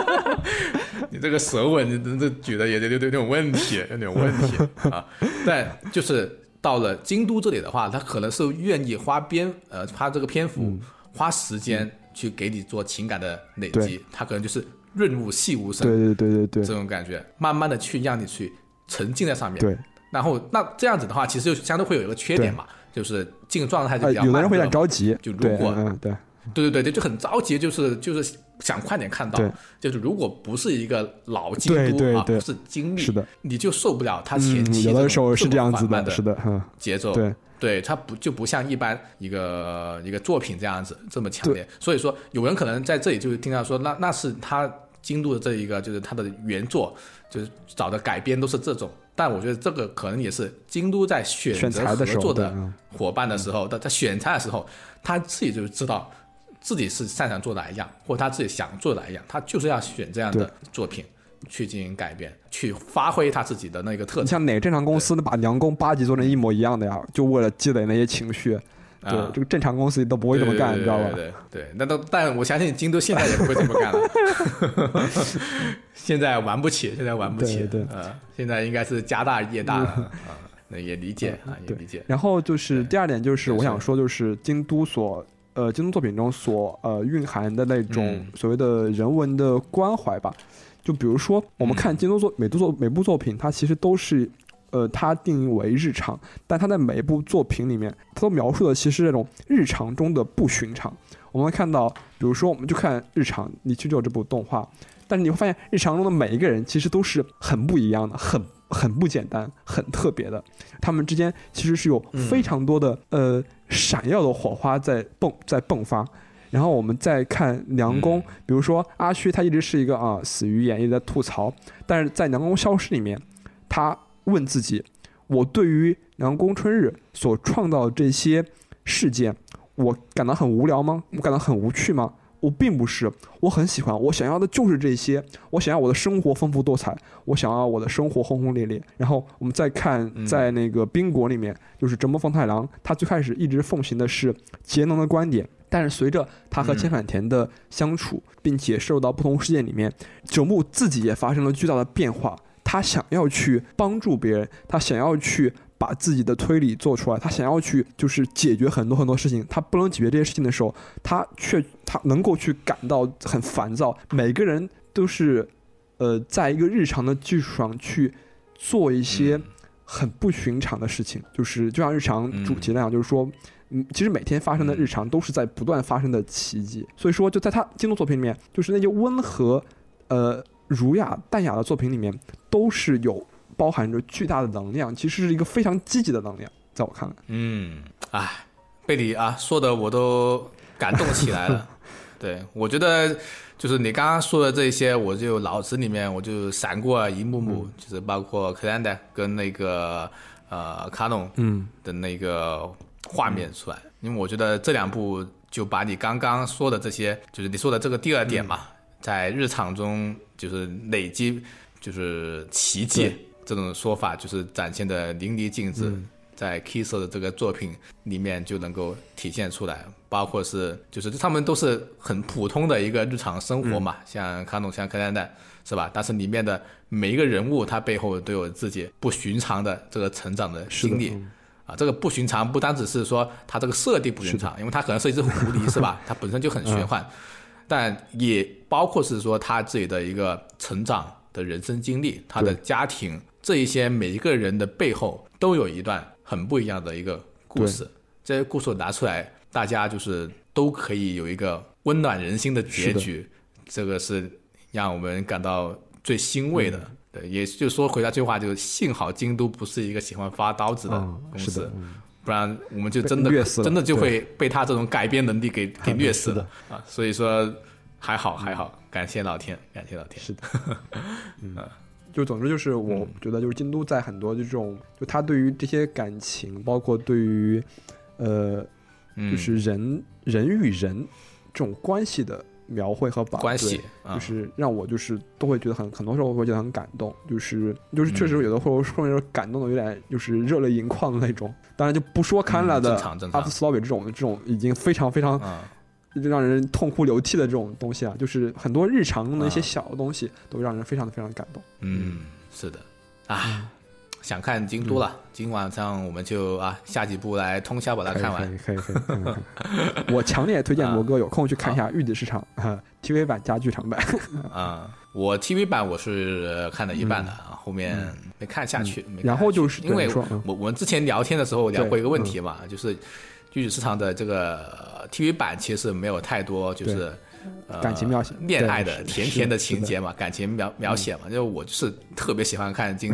你这个舌吻，你这举的也有有有点问题，有点问题啊。但就是到了京都这里的话，他可能是愿意花篇呃，花这个篇幅、花时间去给你做情感的累积对，它可能就是润物细无声，对对对对对这种感觉，慢慢的去让你去沉浸在上面。对，然后那这样子的话，其实就相对会有一个缺点嘛，就是进入状态就呃，比较慢。有的人会有点着急，就如对，果嗯嗯对对对对对，就很着急，就是就是想快点看到对。就是如果不是一个老京对都啊，不是经历，是的，你就受不了它前嗯，期有的时候是这这样子缓慢的是的，嗯，节奏。对对，它不就不像一般一个一个作品这样子这么强烈。所以说，有人可能在这里就是听到说，那那是他京都的这一个就是他的原作，就是找的改编都是这种。但我觉得这个可能也是京都在选选择材的时候，合作的伙伴的时候，他在选材的时候，他自己就知道自己是擅长做哪一样，或者他自己想做哪一样，他就是要选这样的作品去进行改编，去发挥他自己的那个特你长。像哪个正常公司能把梁宫八集做成一模一样的呀？就为了积累那些情绪，对啊，这个正常公司都不会这么干，你知道吧？对那都，但我相信京都现在也不会这么干了。现在玩不起，现在玩不起，对啊呃，现在应该是家大业大了啊，那也理解啊，也理解。然后就是第二点，就是我想说，就是京都所呃京都作品中所呃蕴含的那种嗯所谓的人文的关怀吧。就比如说，我们看京都作每部作每部作品，它其实都是呃它定义为日常，但它在每一部作品里面，它都描述的其实是那种日常中的不寻常。我们会看到，比如说，我们就看日常，你去就这部动画，但是你会发现，日常中的每一个人其实都是很不一样的，很很不简单，很特别的。他们之间其实是有非常多的、呃闪耀的火花在迸在迸发。然后我们再看梁公，嗯比如说阿虚，他一直是一个啊死鱼眼，一直在吐槽，但是在梁公消失里面，他问自己：我对于南宫春日所创造的这些事件，我感到很无聊吗？我感到很无趣吗？我并不是，我很喜欢，我想要的就是这些，我想要我的生活丰富多彩，我想要我的生活轰轰烈烈。然后我们再看，嗯在那个冰国里面，就是折磨风太郎，他最开始一直奉行的是节能的观点，但是随着他和嗯千反田的相处，并且摄入到不同事件里面，九木自己也发生了巨大的变化。他想要去帮助别人，他想要去把自己的推理做出来，他想要去就是解决很多很多事情。他不能解决这些事情的时候，他却他能够去感到很烦躁。每个人都是呃，在一个日常的基础上去做一些很不寻常的事情，就是就像日常主题那样，就是说。嗯，其实每天发生的日常都是在不断发生的奇迹，所以说就在他金庸作品里面，就是那些温和、呃儒雅、淡雅的作品里面，都是有包含着巨大的能量，其实是一个非常积极的能量，在我看来。嗯，哎，贝里啊，说的我都感动起来了。对，我觉得就是你刚刚说的这些，我就脑子里面我就闪过一幕幕，就是包括克兰德跟那个呃卡农嗯，的那个画面出来，因为我觉得这两部就把你刚刚说的这些，就是你说的这个第二点嘛，在日常中就是累积就是奇迹这种说法，就是展现的淋漓尽致。在 Kiss 的这个作品里面就能够体现出来，包括是就是他们都是很普通的一个日常生活嘛，像卡农像克兰代是吧？但是里面的每一个人物，他背后都有自己不寻常的这个成长的经历。嗯啊，这个不寻常不单只是说它这个设定不寻常，因为它可能是一只狐狸是吧？它本身就很玄幻，但也包括是说他自己的一个成长的人生经历，他的家庭这一些每一个人的背后都有一段很不一样的一个故事。这些故事拿出来，大家就是都可以有一个温暖人心的结局，这个是让我们感到最欣慰的。嗯。对，也就是说回到这句话，就是幸好京都不是一个喜欢发刀子的嗯公司，不然我们就真的真的就会被他这种改编能力给给 虐死的了。啊！所以说还好还好，感谢老天，感谢老天。是的，嗯，就总之就是我觉得就是京都在很多这种就他对于这些感情，包括对于呃嗯，就是人、人与人这种关系的描绘和把关系就是让我就是都会觉得很很多时候我会觉得很感动，就是就是确实有的会会有感动的有点就是热泪盈眶的那种。当然就不说堪了的阿夫斯劳比这种这种已经非常非常啊，让人痛哭流涕的这种东西啊，就是很多日常中的一些啊小的东西都让人非常的非常感动。嗯，是的，啊，想看京都了，今晚上我们就啊下几部来通宵把它看完。以可以可以。我强烈推荐罗哥有空去看一下《玉子市场》啊，TV 版加剧场版。啊、我 TV 版我是呃看了一半的，后面没看下去。然后就是因为我我们之前聊天的时候聊过一个问题嘛，就是玉子市场的这个呃 TV 版其实没有太多就是。呃感情描写恋爱的甜甜的情节嘛，感情描描写嘛，就我就是特别喜欢看京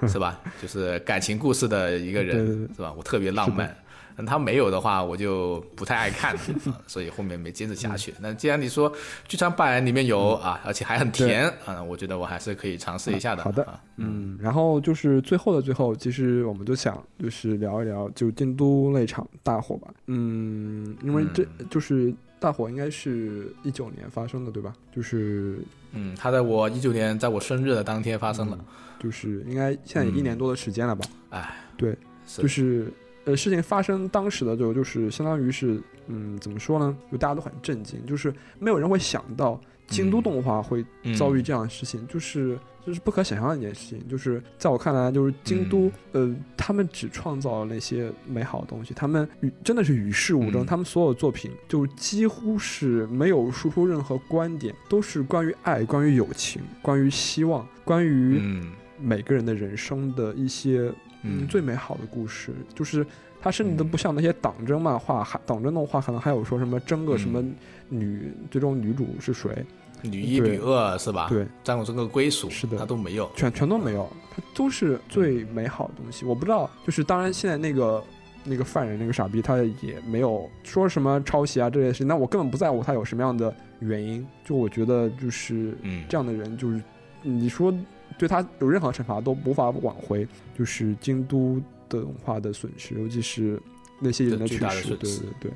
都，是吧？就是感情故事的一个人，对对对是吧？我特别浪漫。那他没有的话，我就不太爱看，啊所以后面没坚持下嗯去。那既然你说剧场版里面有啊，而且还很甜啊，我觉得我还是可以尝试一下的。好的啊，嗯，然后就是最后的最后，其实我们就想就是聊一聊就京都那场大火吧。嗯，因为这就是大火应该是一九年发生的，对吧？就是嗯，他在我一九年在我生日的当天发生了，就是应该现在也一年多的时间了吧？哎，对，是就是呃，事情发生当时的就就是相当于是，嗯，怎么说呢？就大家都很震惊，就是没有人会想到京都嗯。动画会嗯遭遇这样的事情，就是就是不可想象的一件事情。就是在我看来，就是京都，嗯。呃，他们只创造了那些美好的东西，他们与真的是与世无争，嗯。他们所有作品就几乎是没有输出任何观点，都是关于爱、关于友情、关于希望、关于嗯。每个人的人生的一些嗯最美好的故事，就是它甚至都不像那些党争漫画，还党争动画可能还有说什么争个什么女，最终女主是谁，女一女二是吧？对，占有这个归属，是的他都没有。全全都没有，它都是最美好的东西。我不知道，就是当然现在那个那个犯人那个傻逼，他也没有说什么抄袭啊这些事情，那我根本不在乎他有什么样的原因。就我觉得就是嗯，这样的人，就是你说对他有任何惩罚都无法挽回，就是京都的文化的损失，尤其是那些人的去这巨大的世。损失对对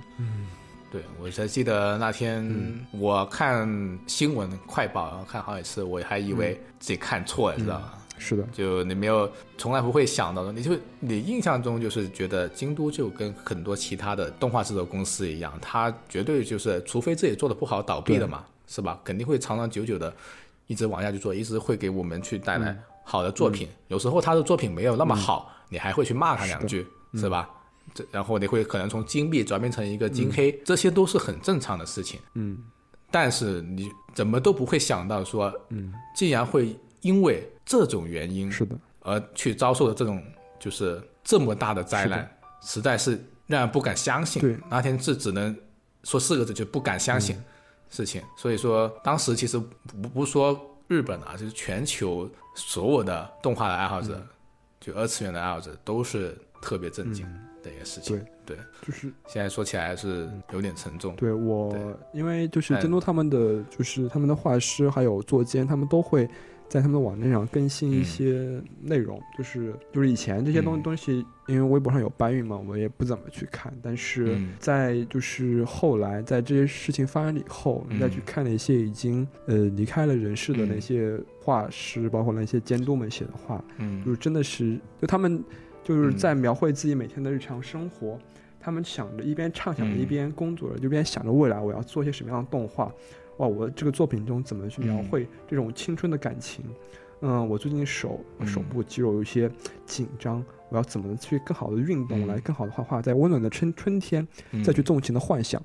对，对，我才记得那天嗯我看新闻快报，然后看好几次，我还以为自己看错了，知道吗？是的，就你没有从来不会想到的，你就你印象中就是觉得京都就跟很多其他的动画制作公司一样，它绝对就是除非自己做的不好倒闭了嘛，是吧？肯定会长长久久的一直往下去做，一直会给我们去带来好的作品。有时候他的作品没有那么好，你还会去骂他两句，是吧？这然后你会可能从金币转变成一个金黑，这些都是很正常的事情。嗯但是你怎么都不会想到说，嗯，竟然会因为这种原因是的，而去遭受的这种就是这么大的灾难，实在是让人不敢相信。对，那天是只能说四个字，就不敢相信事情。所以说，当时其实不不是说日本啊，就是全球所有的动画的爱好者，就二次元的爱好者，都是特别震惊的一个事情。对，就是现在说起来是有点沉重。对我对，因为就是哎京都他们的就是他们的画师还有作监，他们都会在他们的网站上更新一嗯。些内容，就是就是以前这些东嗯。东西，因为微博上有搬运嘛，我也不怎么去看，但是嗯。在就是后来在这些事情发生以后，你再去嗯。看那些已经呃离开了人世的那嗯。些画师，包括那些监督们写的画，嗯。就是真的是，就他们就是嗯。在描绘自己每天的日常生活，他们想着一边畅想着一嗯。边工作着，就一边想着未来我要做些什么样的动画，哇，我这个作品中怎么去描嗯绘这种青春的感情？嗯，我最近手嗯手部肌肉有一些紧张，我要怎么去更好的运动，嗯来更好的画画，在温暖的春春天嗯再去纵情的幻想。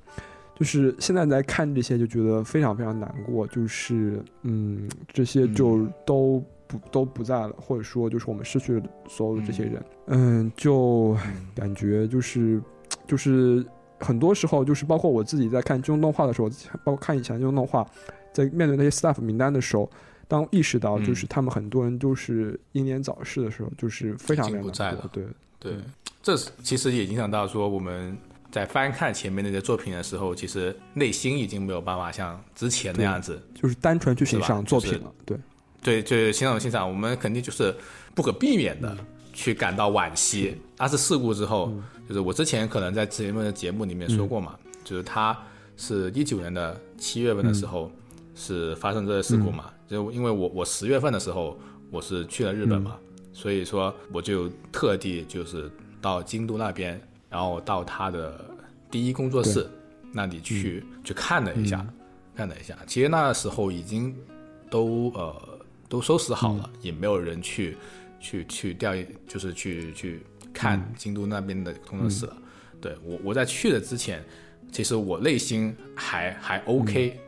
就是现在来看这些，就觉得非常非常难过。就是嗯，这些就都不、都不在了，或者说就是我们失去了所有的这些人。嗯，就嗯感觉就是就是很多时候就是包括我自己在看金庸动画的时候，包括看以前金庸动画，在面对那些 staff 名单的时候。当意识到就是嗯他们很多人都是英年早逝的时候，就是非常非常不在了难过对，对嗯，这其实也影响到说我们在翻看前面那些作品的时候，其实内心已经没有办法像之前那样子，就是单纯去欣赏作品了。对，对，就是欣赏欣赏，我们肯定就是不可避免的去感到惋惜。那是事故之后，就是我之前可能在节目的节目里面说过嘛，就是他是一九年的七月份的时候是发生这个事故嘛，就因为我我十月份的时候我是去了日本嘛，所以说我就特地就是到京都那边，然后到他的第一工作室那里去、去看了一下，看了一下。其实那时候已经都呃都收拾好了，也没有人去去去调研，就是去去看京都那边的工作室。了。对我我在去的之前，其实我内心还还 OK、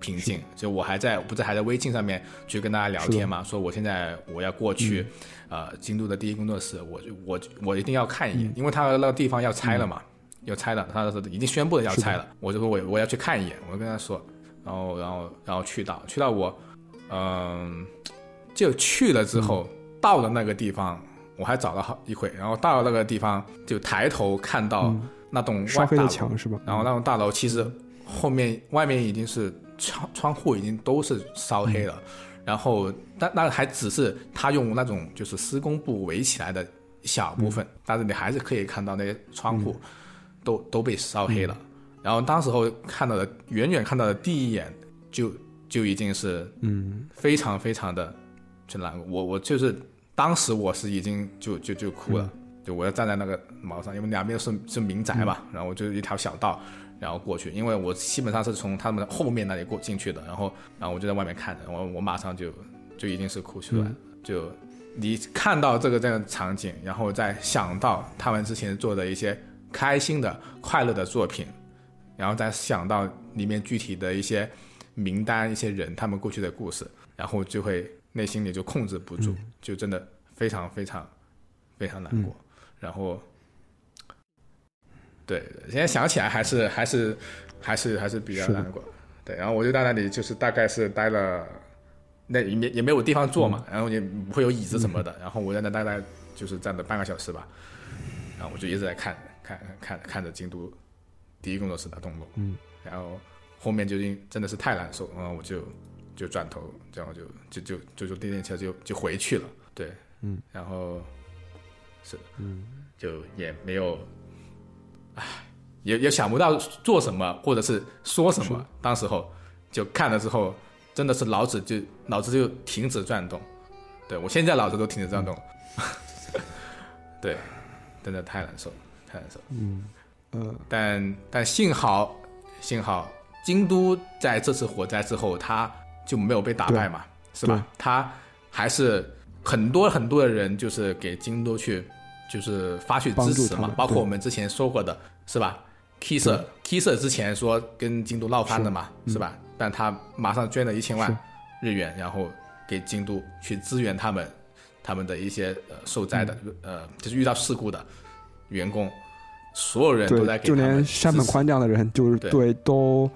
平静，就我还在不是还在微信上面去跟大家聊天嘛，说我现在我要过去，呃，京都的第一工作室，我就我我一定要看一眼，因为他那个地方要拆了嘛，要拆了，他是已经宣布了要拆了，我就说我我要去看一眼，我就跟他说，然后然后然后去到去到我，嗯、就去了之后，到了那个地方，我还找了好一会，然后到了那个地方就抬头看到那栋烧黑的外大楼。墙是吧？然后那栋大楼其实后面外面已经是窗窗户已经都是烧黑了，然后但那还只是他用那种就是施工布围起来的小部分，但是你还是可以看到那些窗户都、都被烧黑了。然后当时候看到的远远看到的第一眼就就已经是嗯。非常非常的就难过。我我就是当时我是已经就就就哭了，就我要站在那个毛上，因为两边是是民宅嘛，然后我就一条小道，然后过去，因为我基本上是从他们的后面那里过进去的，然后然后我就在外面看着，我我马上就就已经是哭出来了，就你看到这个这样的场景，然后再想到他们之前做的一些开心的、快乐的作品，然后再想到里面具体的一些名单、一些人他们过去的故事，然后就会内心里就控制不住，就真的非常非常非常难过。然后，对，现在想起来还是还是还是还是比较难过。对，然后我就在那里就是大概是待了，那也没也没有地方坐嘛，然后也不会有椅子什么的，然后我在那大概就是站了半个小时吧，然后我就一直在看看看看着京都第一工作室的动作，嗯，然后后面就因真的是太难受，然后我就就转头，然后就就就就坐电电车就就回去了，对，嗯，然后是，嗯，就也没有，唉，也也想不到做什么或者是说什么，当时候就看了之后，真的是脑子就脑子就停止转动，对我现在脑子都停止转动，对，真的太难受，太难受。嗯。呃。但但幸好幸好京都在这次火灾之后，他就没有被打败嘛，是吧？他还是很多很多的人就是给京都去就是发去支持嘛包括我们之前说过的是吧？K 社 K 社之前说跟京都闹翻了嘛，是。吧？但他马上捐了一千万日元，然后给京都去支援他们他们的一些呃受灾的、呃就是遇到事故的员工，所有人都在给，就连山本宽这样的人，就是对。对都，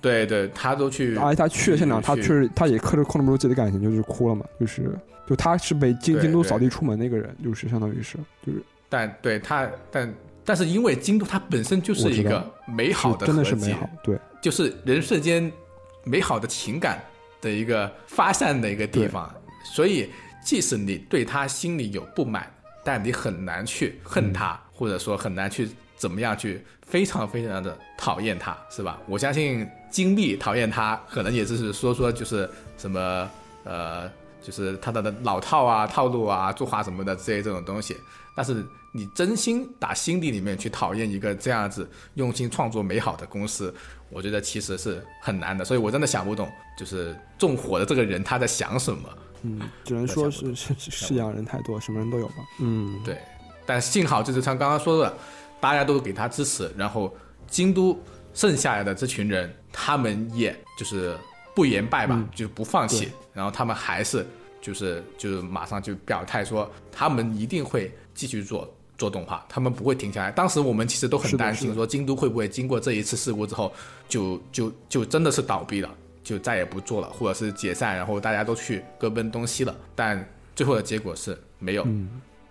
对对，他都去，而且他去了现场，他确实他也克制控制不住自己的感情，就是哭了嘛，就是就他是被京京都扫地出门那个人，就是相当于是就是。但对他，但但是因为京都它本身就是一个美好的真的是美好，对就是人世间美好的情感的一个发散的一个地方，所以即使你对他心里有不满，但你很难去恨他，嗯或者说很难去怎么样去非常非常的讨厌他，是吧？我相信金币讨厌他，可能也只是说说就是什么呃，就是他的老套啊、套路啊、作画什么的这些这种东西，但是你真心打心底里面去讨厌一个这样子用心创作美好的公司，我觉得其实是很难的。所以我真的想不懂，就是纵火的这个人他在想什么。嗯，只能说是是是世界上人太多，什么人都有吧，嗯，对，但幸好就是像刚刚说的，大家都给他支持，然后京都剩下来的这群人，他们也就是不言败吧，嗯就是不放弃，然后他们还是就是就是马上就表态说，他们一定会继续做。做动画，他们不会停下来。当时我们其实都很担心，说京都会不会经过这一次事故之后，就就就真的是倒闭了，就再也不做了，或者是解散，然后大家都去各奔东西了。但最后的结果是没有，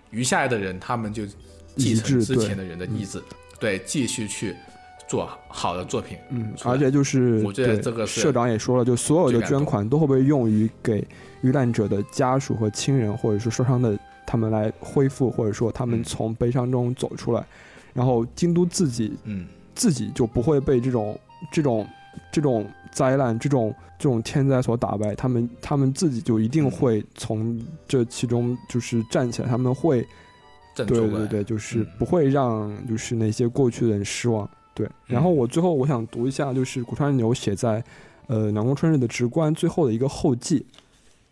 余下来的人他们就继承意志对之前的人的意志，对，继续去做好的作品。嗯，而且就是我觉得对这个社长也说了，就所有的捐款都会被用于给遇难者的家属和亲人，或者是受伤的他们来恢复，或者说他们嗯从悲伤中走出来。然后京都自己嗯，自己就不会被这种这种这种灾难、这种这种天灾所打败，他们他们自己就一定会从这其中就是站起来，他们会对对对，就是嗯不会让就是那些过去的人失望。对，然后我最后我想读一下，就是古川牛写在呃《南宫春日的直观》最后的一个后记，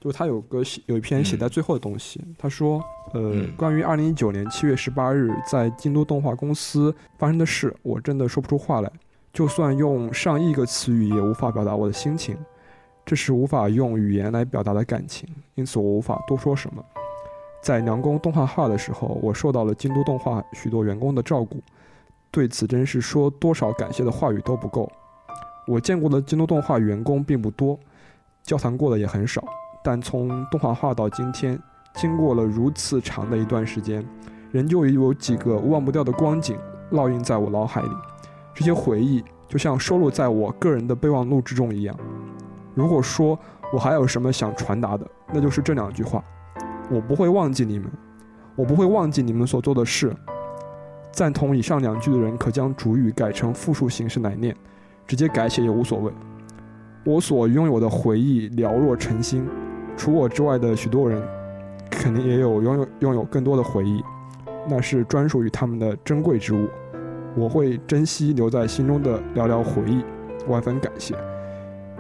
就他有个写有一篇写在最后的东西，他说，呃，嗯关于二零一九年七月十八日在京都动画公司发生的事，我真的说不出话来，就算用上亿个词语也无法表达我的心情，这是无法用语言来表达的感情，因此我无法多说什么。在娘宫动画化的时候，我受到了京都动画许多员工的照顾，对此真是说多少感谢的话语都不够。我见过的京都动画员工并不多，交谈过的也很少，但从动画化到今天，经过了如此长的一段时间，仍旧有几个忘不掉的光景烙印在我脑海里。这些回忆就像收录在我个人的备忘录之中一样。如果说我还有什么想传达的，那就是这两句话：我不会忘记你们，我不会忘记你们所做的事。赞同以上两句的人，可将主语改成复数形式来念，直接改写也无所谓。我所拥有的回忆寥若晨星，除我之外的许多人，肯定也有拥有拥有更多的回忆，那是专属于他们的珍贵之物。我会珍惜留在心中的寥寥回忆，万分感谢。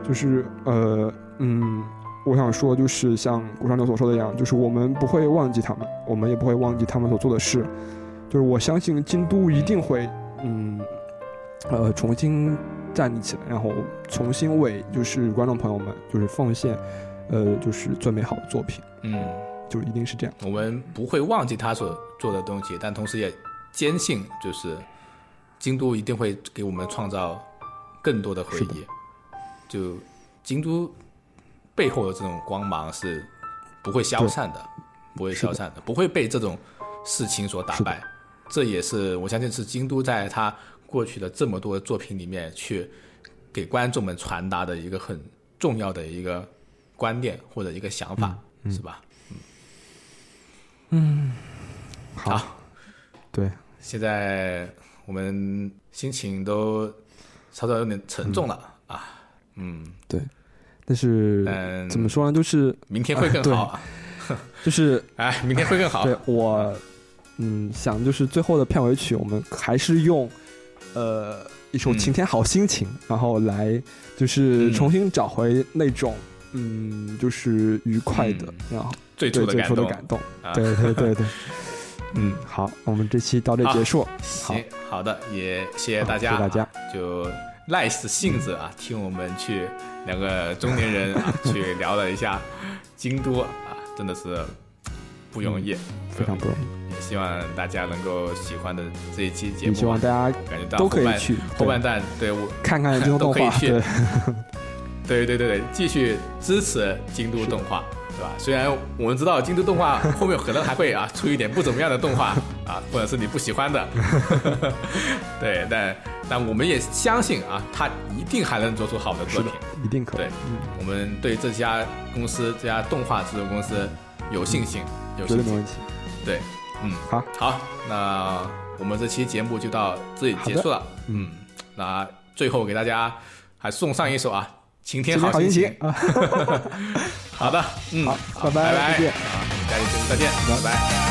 就是呃嗯，我想说，就是像古川流所说的一样，就是我们不会忘记他们，我们也不会忘记他们所做的事。就是我相信京都一定会嗯呃重新站立起来，然后重新为就是观众朋友们就是奉献呃就是最美好的作品，嗯，就一定是这样。我们不会忘记他所做的东西，但同时也坚信，就是京都一定会给我们创造更多的回忆。就京都背后的这种光芒是不会消散的，不会消散的，不会被这种事情所打败。这也是我相信是京都在他过去的这么多作品里面去给观众们传达的一个很重要的一个观念或者一个想法，嗯是吧？嗯。好，对，现在我们心情都稍稍有点沉重了、啊，嗯，但是嗯怎么说呢？就是明天会更好。啊，就是 哎，明天会更好，对我，嗯，想就是最后的片尾曲，我们还是用，呃，一首《嗯。晴天好心情》然后来就是嗯。重新找回那种，嗯，就是愉快的，然后最最的感动，初的感动，啊。对对对对，嗯，好，我们这期到这结束，好行，好的，也谢谢大家，好谢谢大家，就赖死性子啊，听我们去两个中年人啊 去聊了一下京都啊，真的是不容易，非常不容易，也希望大家能够喜欢的这一期节目啊，希望大家感觉到都可以去后半段对我看看京都动画，都可以去。对，对对对对，继续支持京都动画，对吧？虽然我们知道京都动画后面可能还会啊出一点不怎么样的动画啊，或者是你不喜欢的，对，但但我们也相信啊，他一定还能做出好的作品。，一定可以对，我们对这家公司、这家动画制作公司有信心，有信心。对没问题。对，嗯，好，好，那我们这期节目就到这里结束了。嗯，那最后给大家还送上一首啊，晴天好心心情。啊，好的，嗯，好好拜拜拜。再见。好，下期节目再见，拜拜。